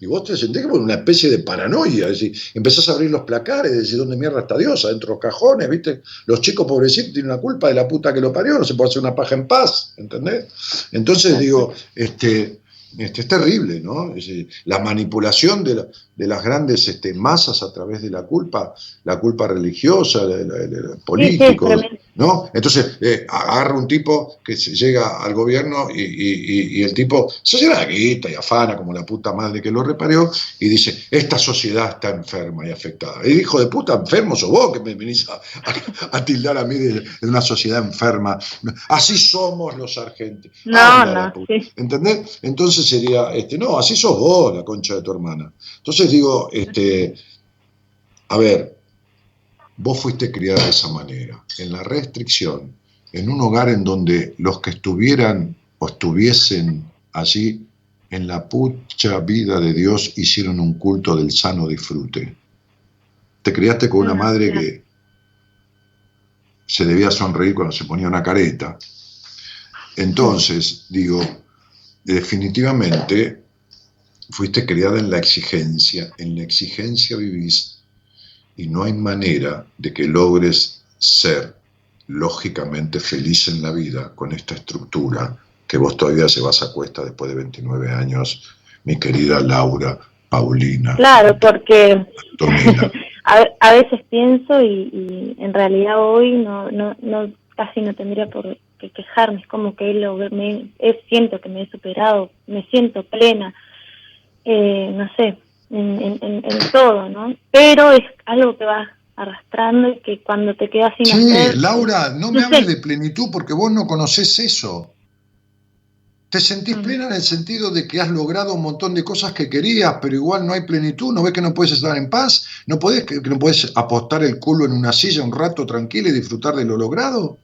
S2: Y vos te sentís como una especie de paranoia, es decir, empezás a abrir los placares, decir, ¿dónde mierda está Dios? Adentro de los cajones, ¿viste? Los chicos pobrecitos tienen una culpa de la puta que lo parió, no se puede hacer una paja en paz, ¿entendés? Entonces digo, este, este, es terrible, ¿no? la manipulación de, las grandes este, masas a través de la culpa, la culpa religiosa, de, de, políticos, ¿no? Entonces, eh, agarra un tipo que llega al gobierno y, el tipo se lleva la guita y afana como la puta madre que lo reparió y dice, esta sociedad está enferma y afectada. Y hijo de puta, enfermo sos vos que me venís a, tildar a mí de, una sociedad enferma. Así somos los argentinos.
S8: No, no.
S2: ¿Entendés? Entonces sería, este, no, así sos vos, la concha de tu hermana. Entonces digo, este, a ver, vos fuiste criada de esa manera, en la restricción, en un hogar en donde los que estuvieran o estuviesen allí en la pucha vida de Dios hicieron un culto del sano disfrute. Te criaste con una madre que se debía sonreír cuando se ponía una careta. Entonces, digo, definitivamente fuiste criada en la exigencia, en la exigencia vivís y no hay manera de que logres ser lógicamente feliz en la vida con esta estructura que vos todavía llevas a cuesta después de 29 años, mi querida Laura Paulina.
S8: Claro, porque a, veces pienso y, en realidad hoy no, no, no casi no tendría por qué quejarme, es como que lo, me, siento que me he superado, me siento plena, eh, no sé, en, en, todo, ¿no? Pero es algo que va arrastrando y que cuando te quedas sin
S2: sí, Laura, no me hables de plenitud porque vos no conoces eso. Te sentís mm. plena en el sentido de que has logrado un montón de cosas que querías, pero igual no hay plenitud. ¿No ves que no puedes estar en paz? ¿No podés, que no puedes apostar el culo en una silla un rato tranquilo y disfrutar de lo logrado?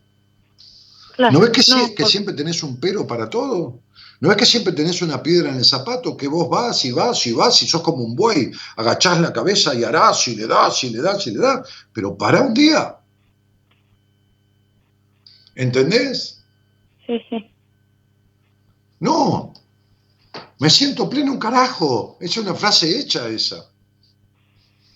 S2: ¿No ves que, que siempre tenés un pero para todo? ¿No es que siempre tenés una piedra en el zapato que vos vas y vas y vas y sos como un buey? Agachás la cabeza y harás y le das y le das y le das. Pero para un día. ¿Entendés?
S8: Sí, sí.
S2: No. Me siento pleno un carajo. Es una frase hecha esa.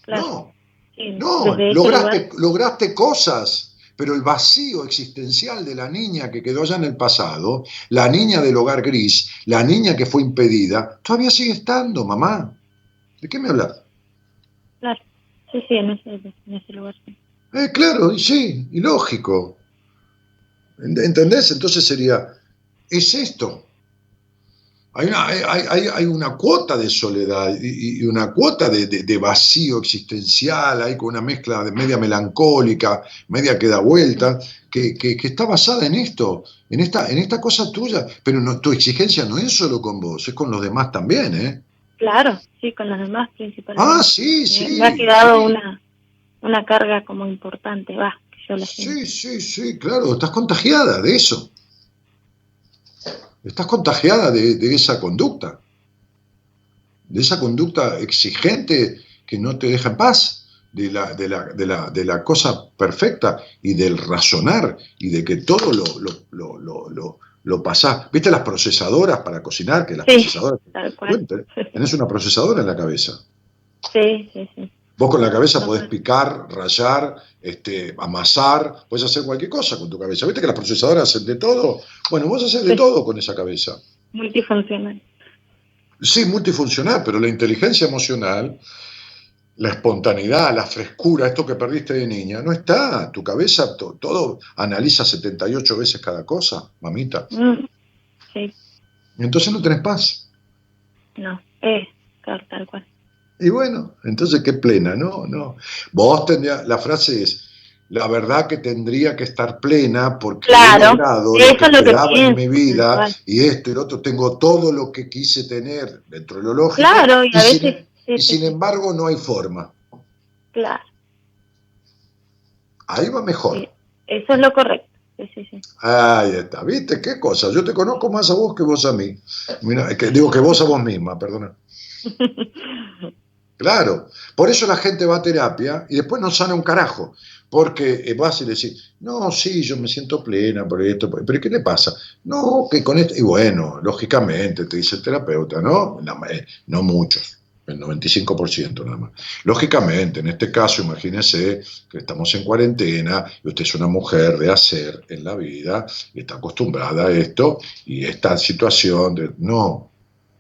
S2: No. no, lograste, lograste cosas pero el vacío existencial de la niña que quedó allá en el pasado, la niña del hogar gris, la niña que fue impedida, todavía sigue estando, mamá. ¿De qué me hablas?
S8: Claro, sí, sí, en ese, lugar sí.
S2: Eh, claro, y sí, y lógico. ¿Entendés? Entonces sería, es esto. Hay una, hay, hay, una cuota de soledad y, una cuota de, vacío existencial, hay con una mezcla de media melancólica, media que da vuelta, que, está basada en esto, en esta, en esta cosa tuya. Pero no, tu exigencia no es solo con vos, es con los demás también, ¿eh?
S8: Claro, sí, con los demás principalmente.
S2: Ah, sí, sí.
S8: Me ha quedado una, una carga como importante, va. Yo la
S2: sí, sí, sí, claro, estás contagiada de eso. Estás contagiada de, esa conducta, de esa conducta exigente que no te deja en paz, de la, de la, de la, de la cosa perfecta y del razonar y de que todo lo, lo, lo, lo, lo pasás. ¿Viste las procesadoras para cocinar? Que las procesadoras. Tenés una procesadora en la cabeza.
S8: Sí, sí, sí.
S2: Vos con la cabeza podés picar, rayar, este, amasar, puedes hacer cualquier cosa con tu cabeza. ¿Viste que las procesadoras hacen de todo? Bueno, vos haces de todo con esa cabeza.
S8: Multifuncional.
S2: Sí, multifuncional, pero la inteligencia emocional, la espontaneidad, la frescura, esto que perdiste de niña, no está. Tu cabeza todo analiza 78 veces cada cosa, mamita. Mm,
S8: sí.
S2: Entonces no tenés paz.
S8: No, es tal cual.
S2: Y bueno, entonces qué plena, ¿no? no. Vos tendrías, la frase es, la verdad que tendría que estar plena porque
S8: claro, he logrado
S2: lo que, en mi vida y esto y lo otro, tengo todo lo que quise tener dentro de lo lógico.
S8: Claro, y, a veces...
S2: Sin, y sin embargo no hay forma.
S8: Claro.
S2: Ahí va mejor.
S8: eso es lo correcto. Sí, sí,
S2: Ahí está, ¿viste? ¿Qué cosa? Yo te conozco más a vos que vos a mí. Mira, que, digo que vos a vos misma, perdona. Claro, por eso la gente va a terapia y después no sana un carajo, porque eh, vas y decís, no, sí, yo me siento plena por esto, pero ¿qué le pasa? No, que con esto, y bueno, lógicamente, te dice el terapeuta, ¿no? No, eh, no muchos, el 95% nada más. Lógicamente, en este caso, imagínese que estamos en cuarentena y usted es una mujer de hacer en la vida y está acostumbrada a esto y esta situación de... No,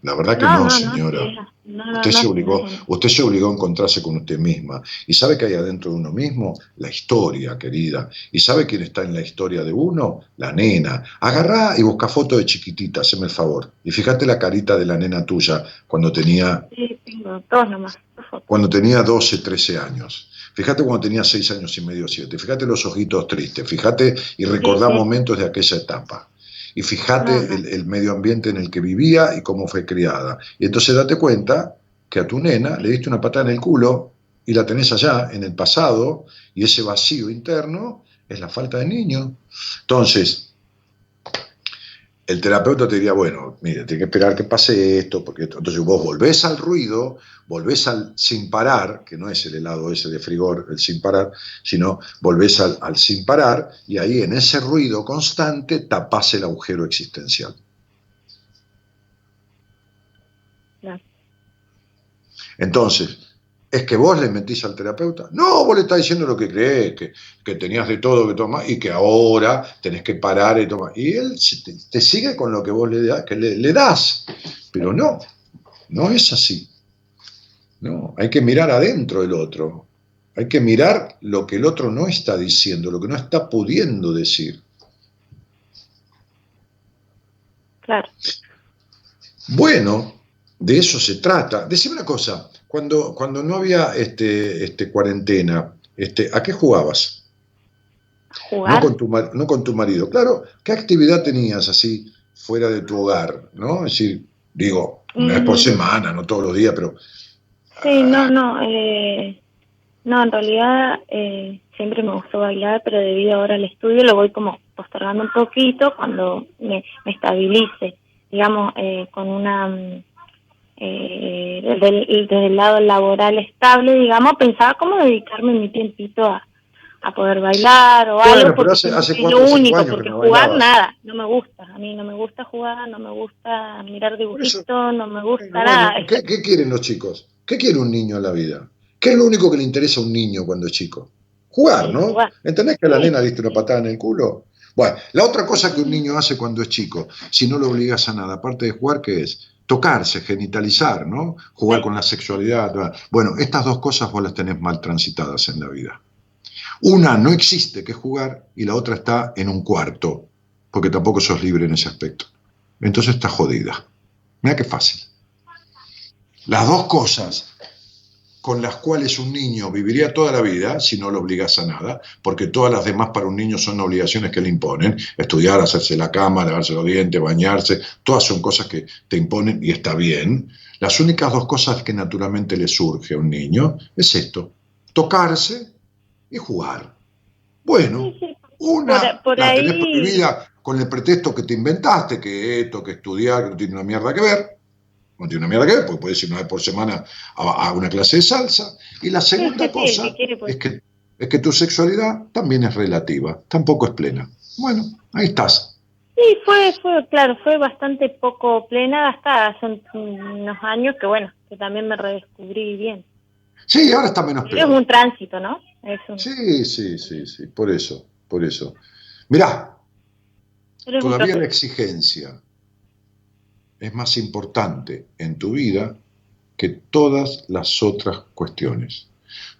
S2: la verdad que no, señora. usted, se obligó, usted se obligó a encontrarse con usted misma. Y sabe que hay adentro de uno mismo la historia, querida. ¿Y sabe quién está en la historia de uno? La nena. Agarrá y busca foto de chiquitita, haceme el favor. Y fíjate la carita de la nena tuya cuando tenía...
S8: Sí, tengo dos nomás.
S2: Cuando tenía 12, 13 años. Fíjate cuando tenía 6 años y medio, 7. Fíjate los ojitos tristes. Fíjate y recordá momentos de aquella etapa y fíjate el, medio ambiente en el que vivía y cómo fue criada. Y entonces date cuenta que a tu nena le diste una patada en el culo y la tenés allá en el pasado y ese vacío interno es la falta de niño. Entonces, el terapeuta te diría, bueno, mire, tiene que esperar que pase esto, porque entonces vos volvés al ruido, volvés al sin parar, que no es el helado ese de frigor, el sin parar, sino volvés al, al sin parar y ahí en ese ruido constante tapás el agujero existencial. Entonces, ¿Es que vos le mentís al terapeuta? No, vos le estás diciendo lo que crees, que, tenías de todo que tomar y que ahora tenés que parar y tomar. Y él te, sigue con lo que vos le, que le, das. Pero no, no es así. No, hay que mirar adentro del otro. Hay que mirar lo que el otro no está diciendo, lo que no está pudiendo decir.
S8: Claro.
S2: Bueno, de eso se trata. Decime una cosa, cuando, cuando no había este, este, cuarentena, este, ¿a qué jugabas?
S8: ¿Jugar?
S2: No con, tu, no con tu marido. Claro, ¿qué actividad tenías así fuera de tu hogar? ¿no? Es decir, digo, una vez por mm. semana, no todos los días, pero...
S8: Sí, no, no. Eh, no, en realidad eh, siempre me gustó bailar, pero debido ahora al estudio lo voy como postergando un poquito cuando me, me estabilice, digamos, eh, con una mm, eh, desde, el lado laboral estable, digamos, pensaba cómo dedicarme mi tiempito a, poder bailar o algo, porque es lo único, porque jugar nada, no me gusta, a mí no me gusta jugar, no me gusta mirar dibujitos, no me gusta nada.
S2: ¿qué, quieren los chicos? ¿Qué quiere un niño en la vida? ¿Qué es lo único que le interesa a un niño cuando es chico? Jugar, ¿no? ¿Entendés que la nena diste una patada en el culo? Bueno, la otra cosa que un niño hace cuando es chico, si no lo obligas a nada, aparte de jugar, ¿qué es? Tocarse, genitalizar, ¿no? Jugar con la sexualidad. Bueno, estas dos cosas vos las tenés mal transitadas en la vida. Una no existe, que es jugar, y la otra está en un cuarto, porque tampoco sos libre en ese aspecto. Entonces está jodida. Mira qué fácil. Las dos cosas con las cuales un niño viviría toda la vida si no lo obligas a nada, porque todas las demás para un niño son obligaciones que le imponen, estudiar, hacerse la cama, lavarse los dientes, bañarse, todas son cosas que te imponen y está bien. Las únicas dos cosas que naturalmente le surge a un niño es esto, tocarse y jugar. Bueno, una la tenés prohibida con el pretexto que te inventaste, que esto, que estudiar, que no tiene una mierda que ver, no tiene una mierda que ver, porque puedes ir una vez por semana a, una clase de salsa. Y la segunda cosa es que, es que tu sexualidad también es relativa, tampoco es plena. Bueno, ahí estás.
S8: Sí, fue, fue, claro, fue bastante poco plena hasta hace unos años que, bueno, que también me redescubrí bien.
S2: Sí, ahora está menos
S8: plena. Es un tránsito, ¿no?
S2: Sí, sí, sí, sí, por eso, por eso. Mirá, todavía la exigencia es más importante en tu vida que todas las otras cuestiones.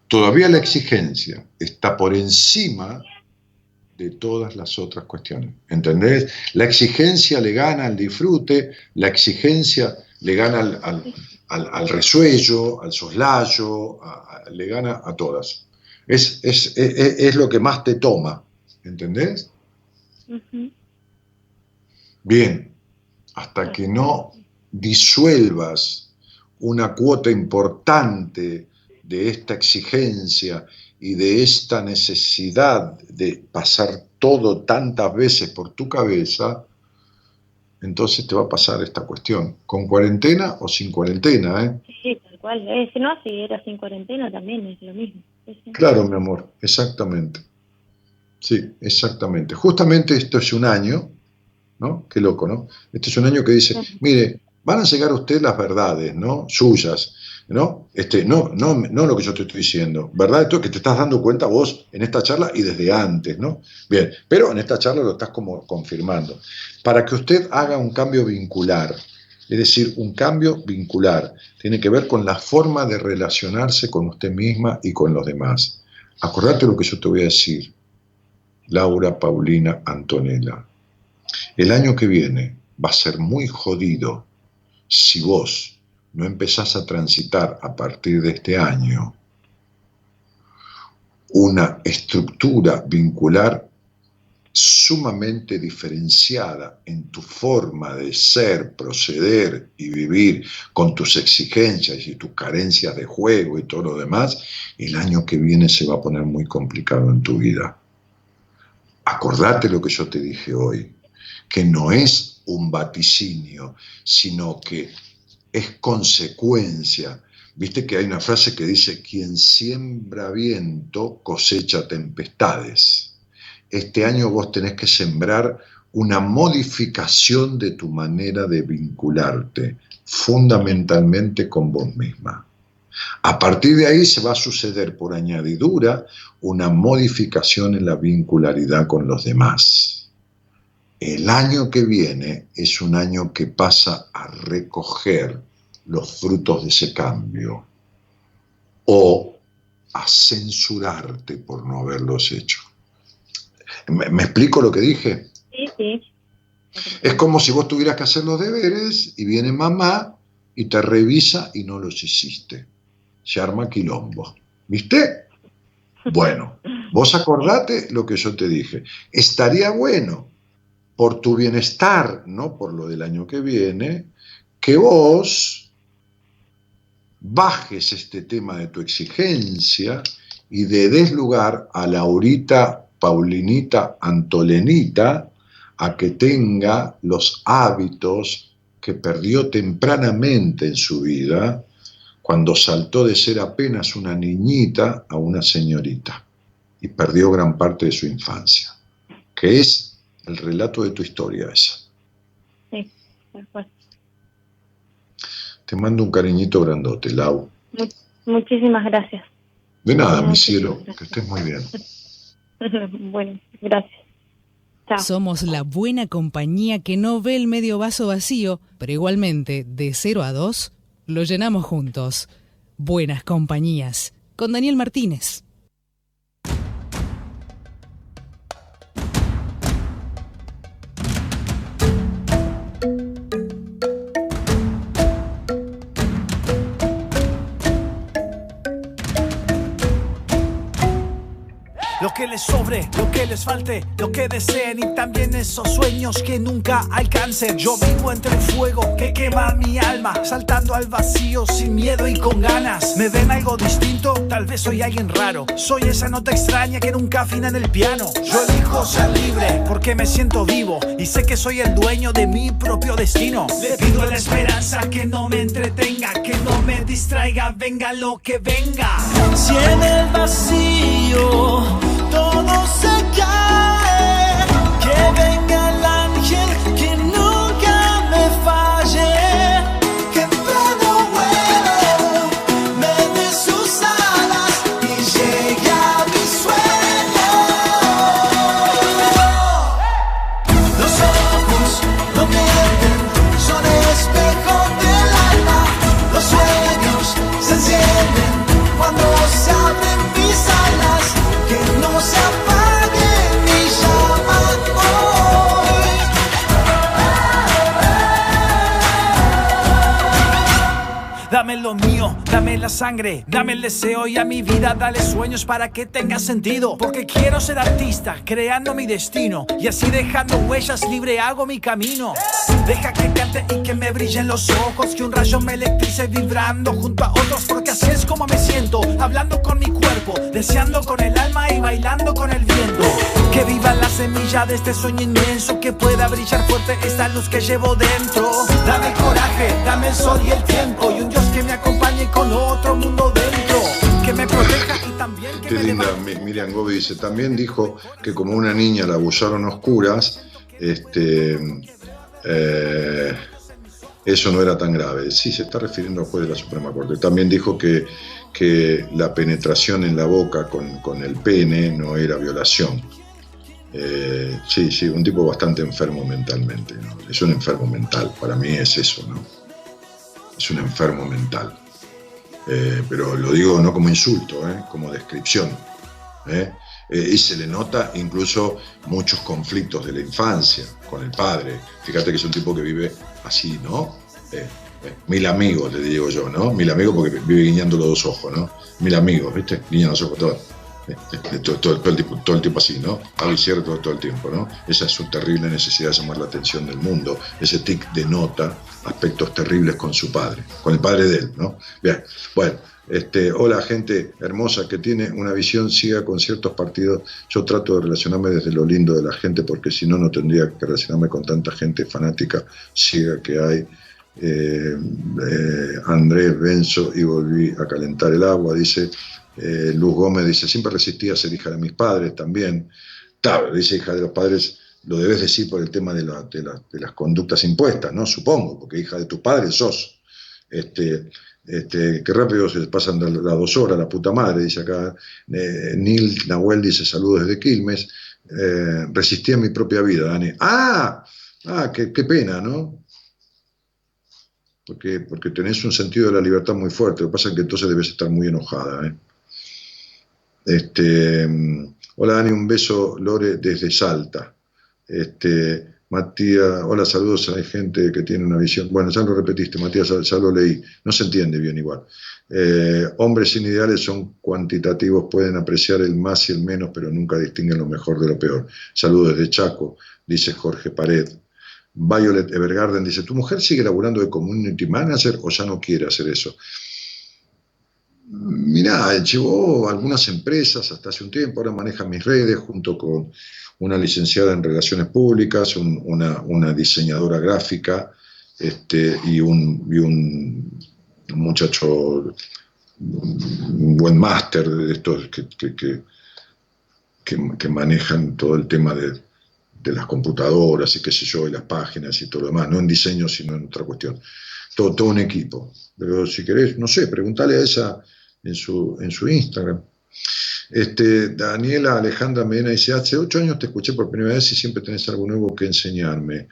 S2: Todavía la exigencia está por encima de todas las otras cuestiones. ¿Entendés? La exigencia le gana al disfrute, la exigencia le gana al, resuello, al soslayo, le gana a todas. Es, es, lo que más te toma. ¿Entendés? Bien, hasta que no disuelvas una cuota importante de esta exigencia y de esta necesidad de pasar todo tantas veces por tu cabeza, entonces te va a pasar esta cuestión, con cuarentena o sin cuarentena.
S8: ¿eh? Sí, tal cual. Eh, no, si era sin cuarentena también es lo mismo.
S2: Claro, mi amor, exactamente. Sí, exactamente. Justamente esto es un año ¿no? Qué loco, ¿no? Este es un año que dice, mire, van a llegar a usted las verdades, ¿no? Suyas, ¿no? Este, no, no, no lo que yo te estoy diciendo, ¿verdad? Esto que te estás dando cuenta vos en esta charla y desde antes, ¿no? Bien, pero en esta charla lo estás como confirmando. Para que usted haga un cambio vincular, es decir, un cambio vincular, tiene que ver con la forma de relacionarse con usted misma y con los demás. Acordate lo que yo te voy a decir, Laura Paulina Antonella. El año que viene va a ser muy jodido si vos no empezás a transitar a partir de este año una estructura vincular sumamente diferenciada en tu forma de ser, proceder y vivir con tus exigencias y tus carencias de juego y todo lo demás, el año que viene se va a poner muy complicado en tu vida. Acordate lo que yo te dije hoy, que no es un vaticinio, sino que es consecuencia. Viste que hay una frase que dice, quien siembra viento cosecha tempestades. Este año vos tenés que sembrar una modificación de tu manera de vincularte, fundamentalmente con vos misma. A partir de ahí se va a suceder por añadidura una modificación en la vincularidad con los demás. El año que viene es un año que pasa a recoger los frutos de ese cambio o a censurarte por no haberlos hecho. ¿Me, explico lo que dije?
S8: Sí, sí.
S2: Es como si vos tuvieras que hacer los deberes y viene mamá y te revisa y no los hiciste. Se arma quilombo. ¿Viste? Bueno, vos acordate lo que yo te dije. Estaría bueno por tu bienestar, no por lo del año que viene, que vos bajes este tema de tu exigencia y de des lugar a Laurita Paulinita Antolenita a que tenga los hábitos que perdió tempranamente en su vida cuando saltó de ser apenas una niñita a una señorita y perdió gran parte de su infancia, que es el relato de tu historia esa.
S8: Sí,
S2: Te mando un cariñito grandote, Lau.
S8: muchísimas gracias.
S2: De nada, mi cielo, que estés muy bien.
S8: bueno, gracias. Chao.
S6: Somos la buena compañía que no ve el medio vaso vacío, pero igualmente, de 0 a 2, lo llenamos juntos. Buenas compañías, con Daniel Martínez.
S9: Que les sobre, lo que les falte, lo que deseen y también esos sueños que nunca alcancen. Yo vivo entre el fuego que quema mi alma, saltando al vacío sin miedo y con ganas. ¿Me ven algo distinto? Tal vez soy alguien raro. Soy esa nota extraña que nunca afina en el piano. Yo elijo ser libre porque me siento vivo y sé que soy el dueño de mi propio destino. Le pido a la esperanza que no me entretenga, que no me distraiga, venga lo que venga. Si en el vacío todo se cae. Dame la sangre, dame el deseo y a mi vida dale sueños para que tenga sentido. Porque quiero ser artista, creando mi destino y así dejando huellas libre hago mi camino. Deja que cante y que me brillen los ojos, que un rayo me electrice vibrando junto a otros, porque así es como me siento, hablando con mi cuerpo, deseando con el alma y bailando con el viento. Que viva la semilla de este sueño inmenso, que pueda brillar fuerte esta luz que llevo dentro. Dame coraje, dame el sol y el tiempo, y un Dios que me acompañe con otro mundo dentro, que me proteja y también que
S2: Qué
S9: me
S2: linda, Miriam Gobi dice, también dijo que como una niña la abusaron a oscuras, este, eh, eso no era tan grave. Sí, se está refiriendo al juez de la Suprema Corte. También dijo que, que la penetración en la boca con, el pene no era violación. Eh, sí, sí, un tipo bastante enfermo mentalmente. Es un enfermo mental, para mí es eso, ¿no? Es un enfermo mental. Eh, pero lo digo no como insulto, ¿eh? como descripción. y se le nota incluso muchos conflictos de la infancia con el padre. Fíjate que es un tipo que vive así, ¿no? Eh, eh, mil amigos, le digo yo, ¿no? Mil amigos porque vive guiñando los dos ojos, ¿no? Mil amigos, ¿viste? Guiñando los ojos, todo. Eh, todo, el tiempo, todo el tiempo así, ¿no? Cierto todo, el tiempo, ¿no? Esa es su terrible necesidad de llamar la atención del mundo. Ese tic denota aspectos terribles con su padre, con el padre de él, ¿no? Bien, bueno, este, hola gente hermosa que tiene una visión ciega con ciertos partidos. Yo trato de relacionarme desde lo lindo de la gente porque si no, no tendría que relacionarme con tanta gente fanática ciega que hay. Eh, eh, Andrés Benzo y volví a calentar el agua, dice eh, Luz Gómez, dice, siempre resistí a ser hija de mis padres también. Claro, dice hija de los padres, lo debes decir por el tema de, las conductas impuestas, ¿no? Supongo, porque hija de tus padres sos. Este, este, qué rápido se pasan las dos horas, la puta madre, dice acá. Eh, Neil Nahuel dice saludos desde Quilmes. Eh, resistí a mi propia vida, Dani. ¡Ah! ¡Ah! Qué, pena, ¿no? Porque, porque tenés un sentido de la libertad muy fuerte. Lo que pasa es que entonces debes estar muy enojada. ¿eh? Este, mm, hola Dani, un beso Lore desde Salta. Este, Matías, hola, saludos, hay gente que tiene una visión. Bueno, ya lo repetiste, Matías, ya, lo leí. No se entiende bien igual. Eh, hombres sin ideales son cuantitativos, pueden apreciar el más y el menos, pero nunca distinguen lo mejor de lo peor. Saludos desde Chaco, dice Jorge Pared. Violet Evergarden dice, ¿tu mujer sigue laburando de community manager o ya no quiere hacer eso? Mirá, llevó algunas empresas hasta hace un tiempo, ahora maneja mis redes junto con una licenciada en Relaciones Públicas, una, diseñadora gráfica este, y, un, muchacho, un buen máster de estos que, que, manejan todo el tema de, las computadoras y qué sé yo, y las páginas y todo lo demás, no en diseño, sino en otra cuestión. Todo, un equipo. Pero si querés, no sé, preguntale a esa en su, en su Instagram. Este, Daniela Alejandra Medina dice, hace ocho años te escuché por primera vez y siempre tenés algo nuevo que enseñarme.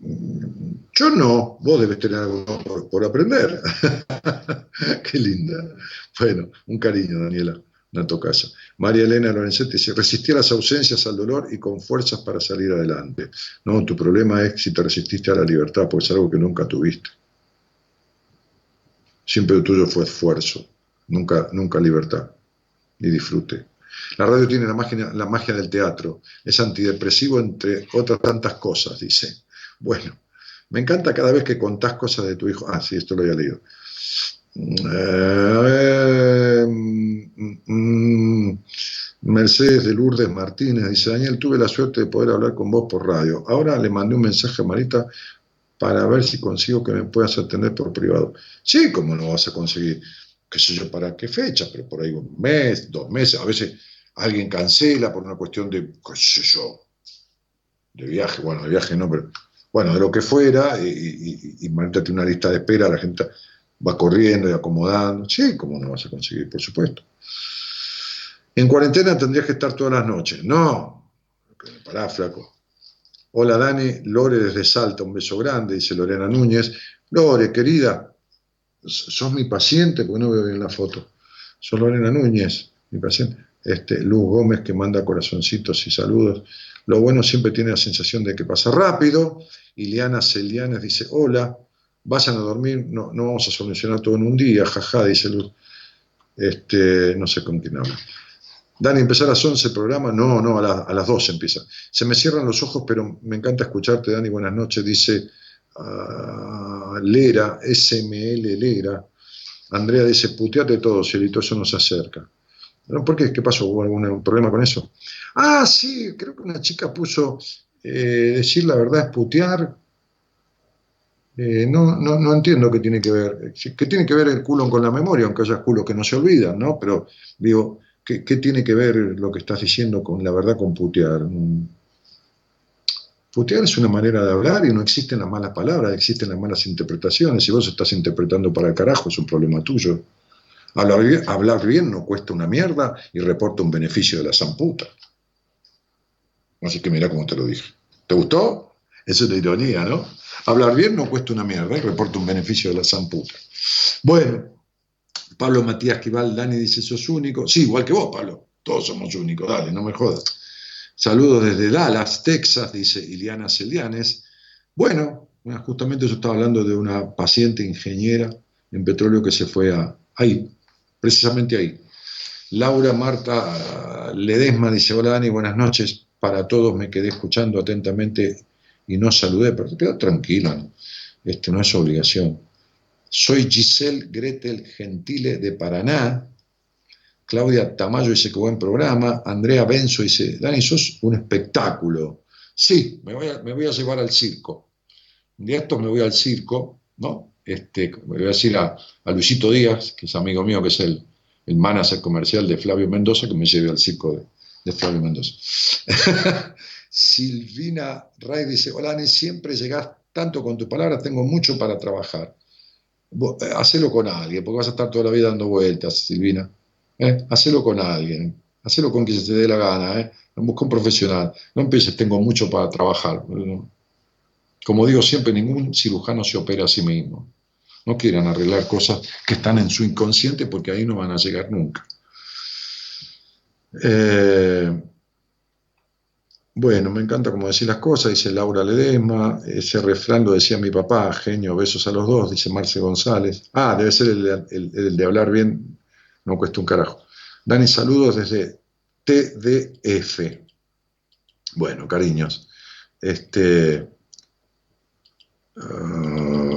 S2: Yo no, vos debes tener algo por, aprender. Qué linda. Bueno, un cariño, Daniela, Nato Casa. María Elena Lorenzetti dice, resistí a las ausencias, al dolor y con fuerzas para salir adelante. No, tu problema es si te resististe a la libertad, porque es algo que nunca tuviste. Siempre lo tuyo fue esfuerzo, nunca, nunca libertad y disfrute. La radio tiene la magia, la magia del teatro, es antidepresivo entre otras tantas cosas, dice. Bueno, me encanta cada vez que contás cosas de tu hijo. Ah, sí, esto lo había leído. Eh, mm, Mercedes de Lourdes Martínez dice, Daniel, tuve la suerte de poder hablar con vos por radio. Ahora le mandé un mensaje a Marita para ver si consigo que me puedas atender por privado. Sí, ¿cómo no vas a conseguir? qué sé yo para qué fecha, pero por ahí un mes, dos meses, a veces alguien cancela por una cuestión de, qué sé yo, de viaje, bueno, de viaje no, pero bueno, de lo que fuera, y, y, una lista de espera, la gente va corriendo y acomodando, sí, ¿cómo no vas a conseguir? Por supuesto. En cuarentena tendrías que estar todas las noches, no, pará, flaco. Hola Dani, Lore desde Salta, un beso grande, dice Lorena Núñez. Lore, querida, sos mi paciente, porque no veo bien la foto. Soy Lorena Núñez, mi paciente. Este, Luz Gómez que manda corazoncitos y saludos. Lo bueno siempre tiene la sensación de que pasa rápido. Iliana Celianes dice, hola, vayan a dormir, no, no vamos a solucionar todo en un día, jaja, dice Luz. Este, no sé con quién habla. Dani, ¿empezar a las 11 el programa? No, no, a, a las 12 empieza. Se me cierran los ojos, pero me encanta escucharte, Dani, buenas noches, dice Lera, SML Lera. Andrea dice, puteate todo, Cielito, eso nos acerca. ¿Por qué? ¿Qué pasó? ¿Hubo algún problema con eso? Ah, sí, creo que una chica puso, eh, decir la verdad es putear. Eh, no, no, no, entiendo qué tiene que ver. ¿Qué tiene que ver el culo con la memoria? Aunque haya culos que no se olvidan, ¿no? Pero digo, ¿qué, tiene que ver lo que estás diciendo con la verdad con putear? Putear es una manera de hablar y no existen las malas palabras, existen las malas interpretaciones. Si vos estás interpretando para el carajo, es un problema tuyo. Hablar bien, no cuesta una mierda y reporta un beneficio de la zamputa. Así que mira cómo te lo dije. ¿Te gustó? Eso es la ironía, ¿no? Hablar bien no cuesta una mierda y reporta un beneficio de la zamputa. Bueno, Pablo Matías Quival, Dani dice, sos único. Sí, igual que vos, Pablo. Todos somos únicos, dale, no me jodas. Saludos desde Dallas, Texas, dice Iliana Celianes. Bueno, justamente yo estaba hablando de una paciente ingeniera en petróleo que se fue a, ahí, precisamente ahí. Laura Marta Ledesma dice, hola Dani, buenas noches. Para todos me quedé escuchando atentamente y no saludé, pero queda tranquilo, este, no es obligación. Soy Giselle Gretel Gentile de Paraná, Claudia Tamayo dice que buen programa. Andrea Benzo dice, Dani, sos un espectáculo. Sí, me voy a, llevar al circo. Un día esto me voy al circo, ¿no? Este, me voy a decir a, Luisito Díaz, que es amigo mío, que es el, el manager comercial de Flavio Mendoza, que me lleve al circo de, Flavio Mendoza. Silvina Ray dice, hola Dani, siempre llegás tanto con tus palabras, tengo mucho para trabajar. Eh, hacelo con alguien, porque vas a estar toda la vida dando vueltas, Silvina. ¿eh? Hacelo con alguien, hacelo con quien se te dé la gana, ¿eh? busca un profesional. No empieces, tengo mucho para trabajar. Como digo siempre, ningún cirujano se opera a sí mismo. No quieran arreglar cosas que están en su inconsciente porque ahí no van a llegar nunca. Eh, bueno, me encanta como decir las cosas, dice Laura Ledesma, ese refrán lo decía mi papá, genio, besos a los dos, dice Marce González. Ah, debe ser el de hablar bien no cuesta un carajo. Dani, saludos desde TDF. Bueno, cariños. Este. Ah,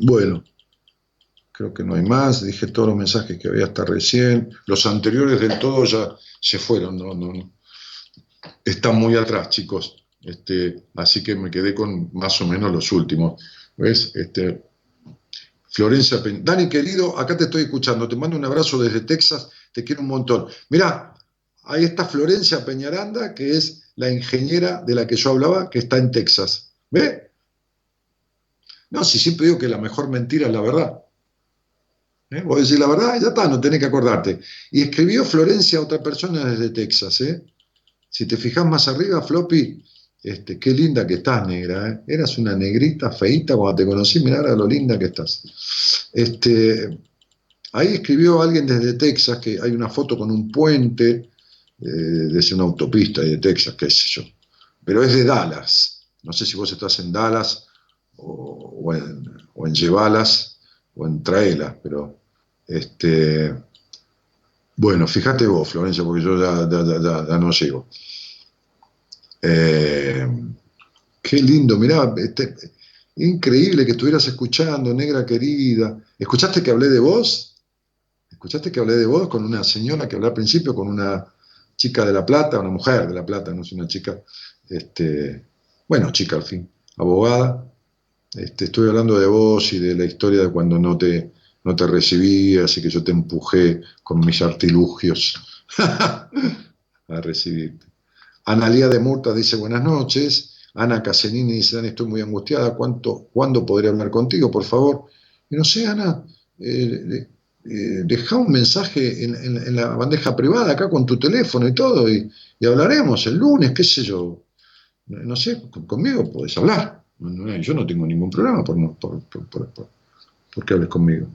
S2: bueno, creo que no hay más. Dije todos los mensajes que había hasta recién. Los anteriores del todo ya se fueron. No, no, no. Están muy atrás, chicos. Este, así que me quedé con más o menos los últimos. ¿Ves? Este, Florencia Peña. Dani, querido, acá te estoy escuchando. Te mando un abrazo desde Texas. Te quiero un montón. Mirá, ahí está Florencia Peñaranda, que es la ingeniera de la que yo hablaba, que está en Texas. ¿Ve? No, si siempre digo que la mejor mentira es la verdad. ¿Eh? Vos decís la verdad, ya está, no tenés que acordarte. Y escribió Florencia a otra persona desde Texas. ¿eh? Si te fijas más arriba, Floppy, este, qué linda que estás, negra. ¿eh? Eras una negrita feita cuando te conocí, mirá lo linda que estás. Este, ahí escribió alguien desde Texas que hay una foto con un puente eh, desde una autopista de Texas, qué sé yo. Pero es de Dallas. No sé si vos estás en Dallas o, en, Llevalas o en Traelas, pero este, bueno, fíjate vos, Florencia, porque yo ya no llego. Eh, qué lindo, mirá, este, increíble que estuvieras escuchando, negra querida. ¿Escuchaste que hablé de vos? ¿Escuchaste que hablé de vos con una señora que hablé al principio, con una chica de La Plata, una mujer de La Plata, no es una chica, este, bueno, chica al fin, abogada. Este, estoy hablando de vos y de la historia de cuando no te, no te recibí, así que yo te empujé con mis artilugios a recibirte. Analía de Murta dice buenas noches. Ana Casenini dice, Dani, estoy muy angustiada. ¿Cuánto, ¿Cuándo podría hablar contigo, por favor? Y no sé, Ana, eh, eh, deja un mensaje en, la bandeja privada acá con tu teléfono y todo, y, hablaremos el lunes, qué sé yo. No sé, conmigo podés hablar. yo no tengo ningún problema por, por, por, que hables conmigo.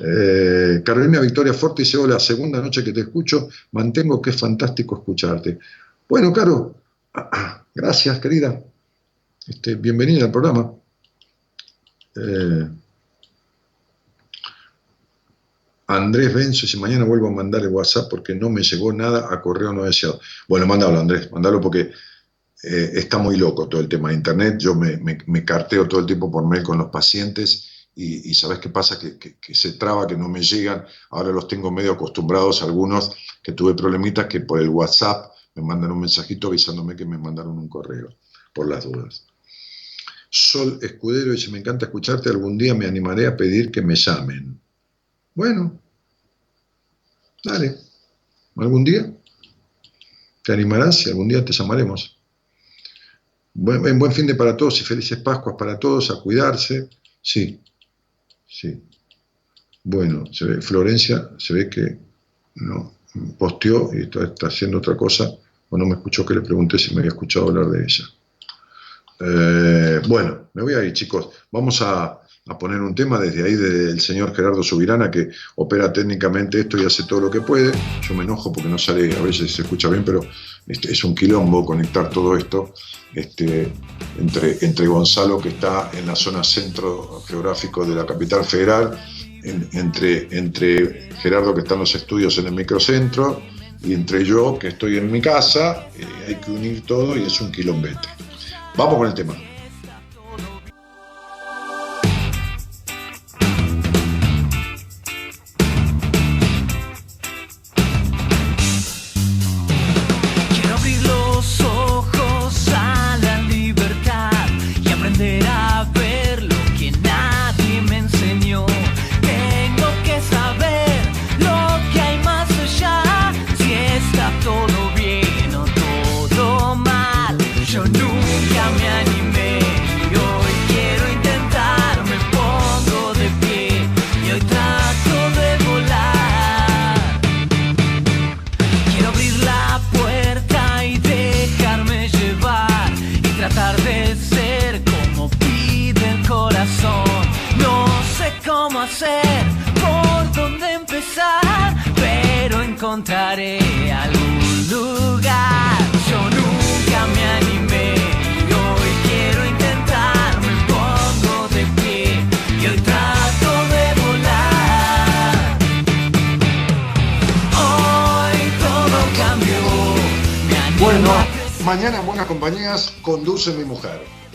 S2: Eh, Carolina Victoria Forte dice, hola, segunda noche que te escucho, mantengo que es fantástico escucharte. Bueno, Caro, gracias, querida. Este, bienvenida al programa. Eh, Andrés Benzo, si mañana vuelvo a mandar el WhatsApp porque no me llegó nada a correo no deseado. Bueno, mándalo, Andrés, mándalo porque eh, está muy loco todo el tema de Internet. Yo me, carteo todo el tiempo por mail con los pacientes y, ¿sabes qué pasa? Que, se traba, que no me llegan. Ahora los tengo medio acostumbrados, algunos que tuve problemitas que por el WhatsApp me mandan un mensajito avisándome que me mandaron un correo, por las dudas. Sol Escudero dice, me encanta escucharte, algún día me animaré a pedir que me llamen. Bueno, dale, algún día te animarás y algún día te llamaremos. Buen, buen fin de para todos y felices Pascuas para todos, a cuidarse. Sí, sí. Bueno, se ve, Florencia se ve que no posteó y está, haciendo otra cosa, o no me escuchó que le pregunté si me había escuchado hablar de ella. Eh, bueno, me voy a ir, chicos. Vamos a, a poner un tema desde ahí del señor Gerardo Subirana que opera técnicamente esto y hace todo lo que puede. Yo me enojo porque no sale, a veces se escucha bien, pero este, es un quilombo conectar todo esto este, entre, entre Gonzalo que está en la zona centro geográfico de la capital federal, entre, entre Gerardo que está en los estudios en el microcentro y entre yo que estoy en mi casa, eh, hay que unir todo y es un quilombete. Vamos con el tema.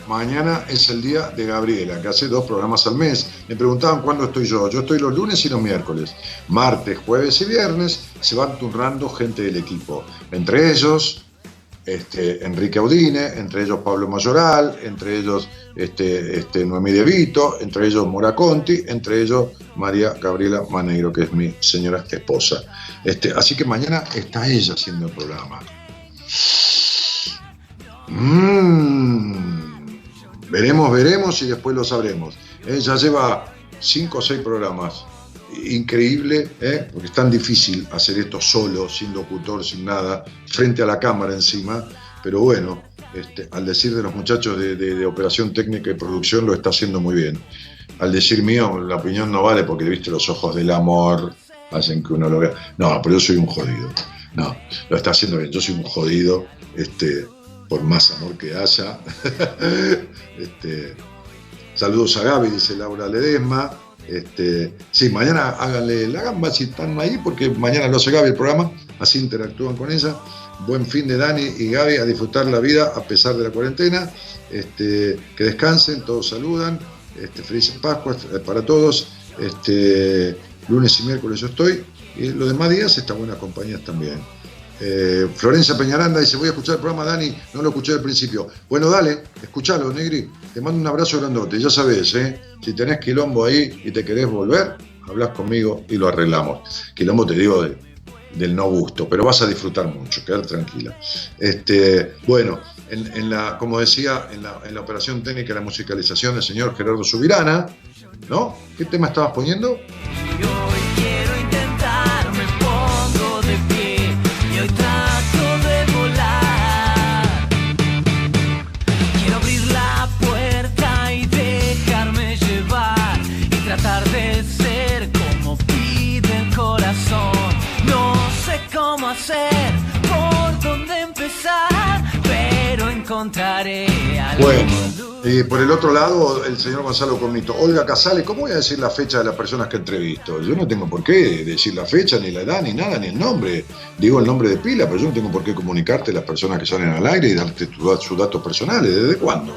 S2: Mañana es el día de Gabriela, que hace dos programas al mes. Me preguntaban cuándo estoy yo. Yo estoy los lunes y los miércoles. Martes, jueves y viernes se van turnando gente del equipo. Entre ellos, este, Enrique Audine, entre ellos Pablo Mayoral, entre ellos este, este, Noemí De Vito, entre ellos Mora Conti, entre ellos María Gabriela Maneiro, que es mi señora esposa. Este, así que mañana está ella haciendo el programa. Mm. Veremos, veremos y después lo sabremos. ¿eh? ya lleva cinco o seis programas. Increíble, ¿eh? porque es tan difícil hacer esto solo, sin locutor, sin nada, frente a la cámara encima. Pero bueno, este, al decir de los muchachos de, operación técnica y producción, lo está haciendo muy bien. Al decir mío, la opinión no vale porque viste los ojos del amor, hacen que uno lo vea. No, pero yo soy un jodido. No, lo está haciendo bien. Yo soy un jodido. Este, por más amor que haya. este, saludos a Gaby, dice Laura Ledesma. Este, sí, mañana háganle la gamba si están ahí, porque mañana lo hace Gaby el programa, así interactúan con ella. Buen fin de Dani y Gaby a disfrutar la vida a pesar de la cuarentena. Este, que descansen, todos saludan. Felices Pascuas para todos. Lunes y miércoles yo estoy. Y los demás días están buenas compañías también. Eh, Florencia Peñaranda dice, voy a escuchar el programa, Dani, no lo escuché al principio. Bueno, dale, escúchalo, Negri. Te mando un abrazo grandote, ya sabes, ¿eh? si tenés quilombo ahí y te querés volver, hablas conmigo y lo arreglamos. Quilombo te digo del no gusto, pero vas a disfrutar mucho, quedar tranquila. Este, bueno, en, la, como decía, en la, en la operación técnica de la musicalización del señor Gerardo Subirana, ¿no? ¿Qué tema estabas poniendo? Bueno, y por el otro lado, el señor Gonzalo Comito. Olga Casale, ¿cómo voy a decir la fecha de las personas que entrevisto? Yo no tengo por qué decir la fecha, ni la edad, ni nada, ni el nombre. Digo el nombre de pila, pero yo no tengo por qué comunicarte las personas que salen al aire y darte sus datos personales. ¿Desde cuándo?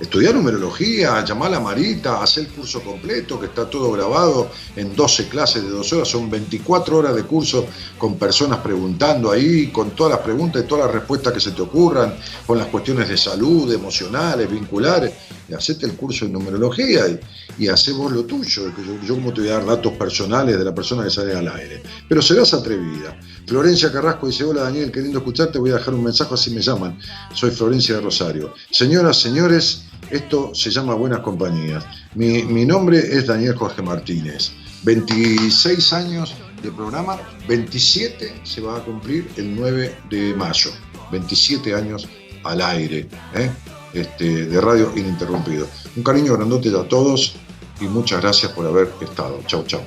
S2: Estudiar numerología, llamar a Marita, hacer el curso completo, que está todo grabado en 12 clases de 12 horas, son 24 horas de curso con personas preguntando ahí, con todas las preguntas y todas las respuestas que se te ocurran, con las cuestiones de salud, emocionales, vinculares, y hacete el curso de numerología y, y lo tuyo, yo, yo como te voy a dar datos personales de la persona que sale al aire, pero serás atrevida, Florencia Carrasco dice, hola Daniel, qué lindo escucharte, voy a dejar un mensaje así me llaman. Soy Florencia de Rosario. Señoras, señores, esto se llama Buenas Compañías. Mi, mi nombre es Daniel Jorge Martínez. 26 años de programa, 27 se va a cumplir el 9 de mayo. 27 años al aire, ¿eh? este, de radio ininterrumpido. Un cariño grandote a todos y muchas gracias por haber estado. Chau, chau.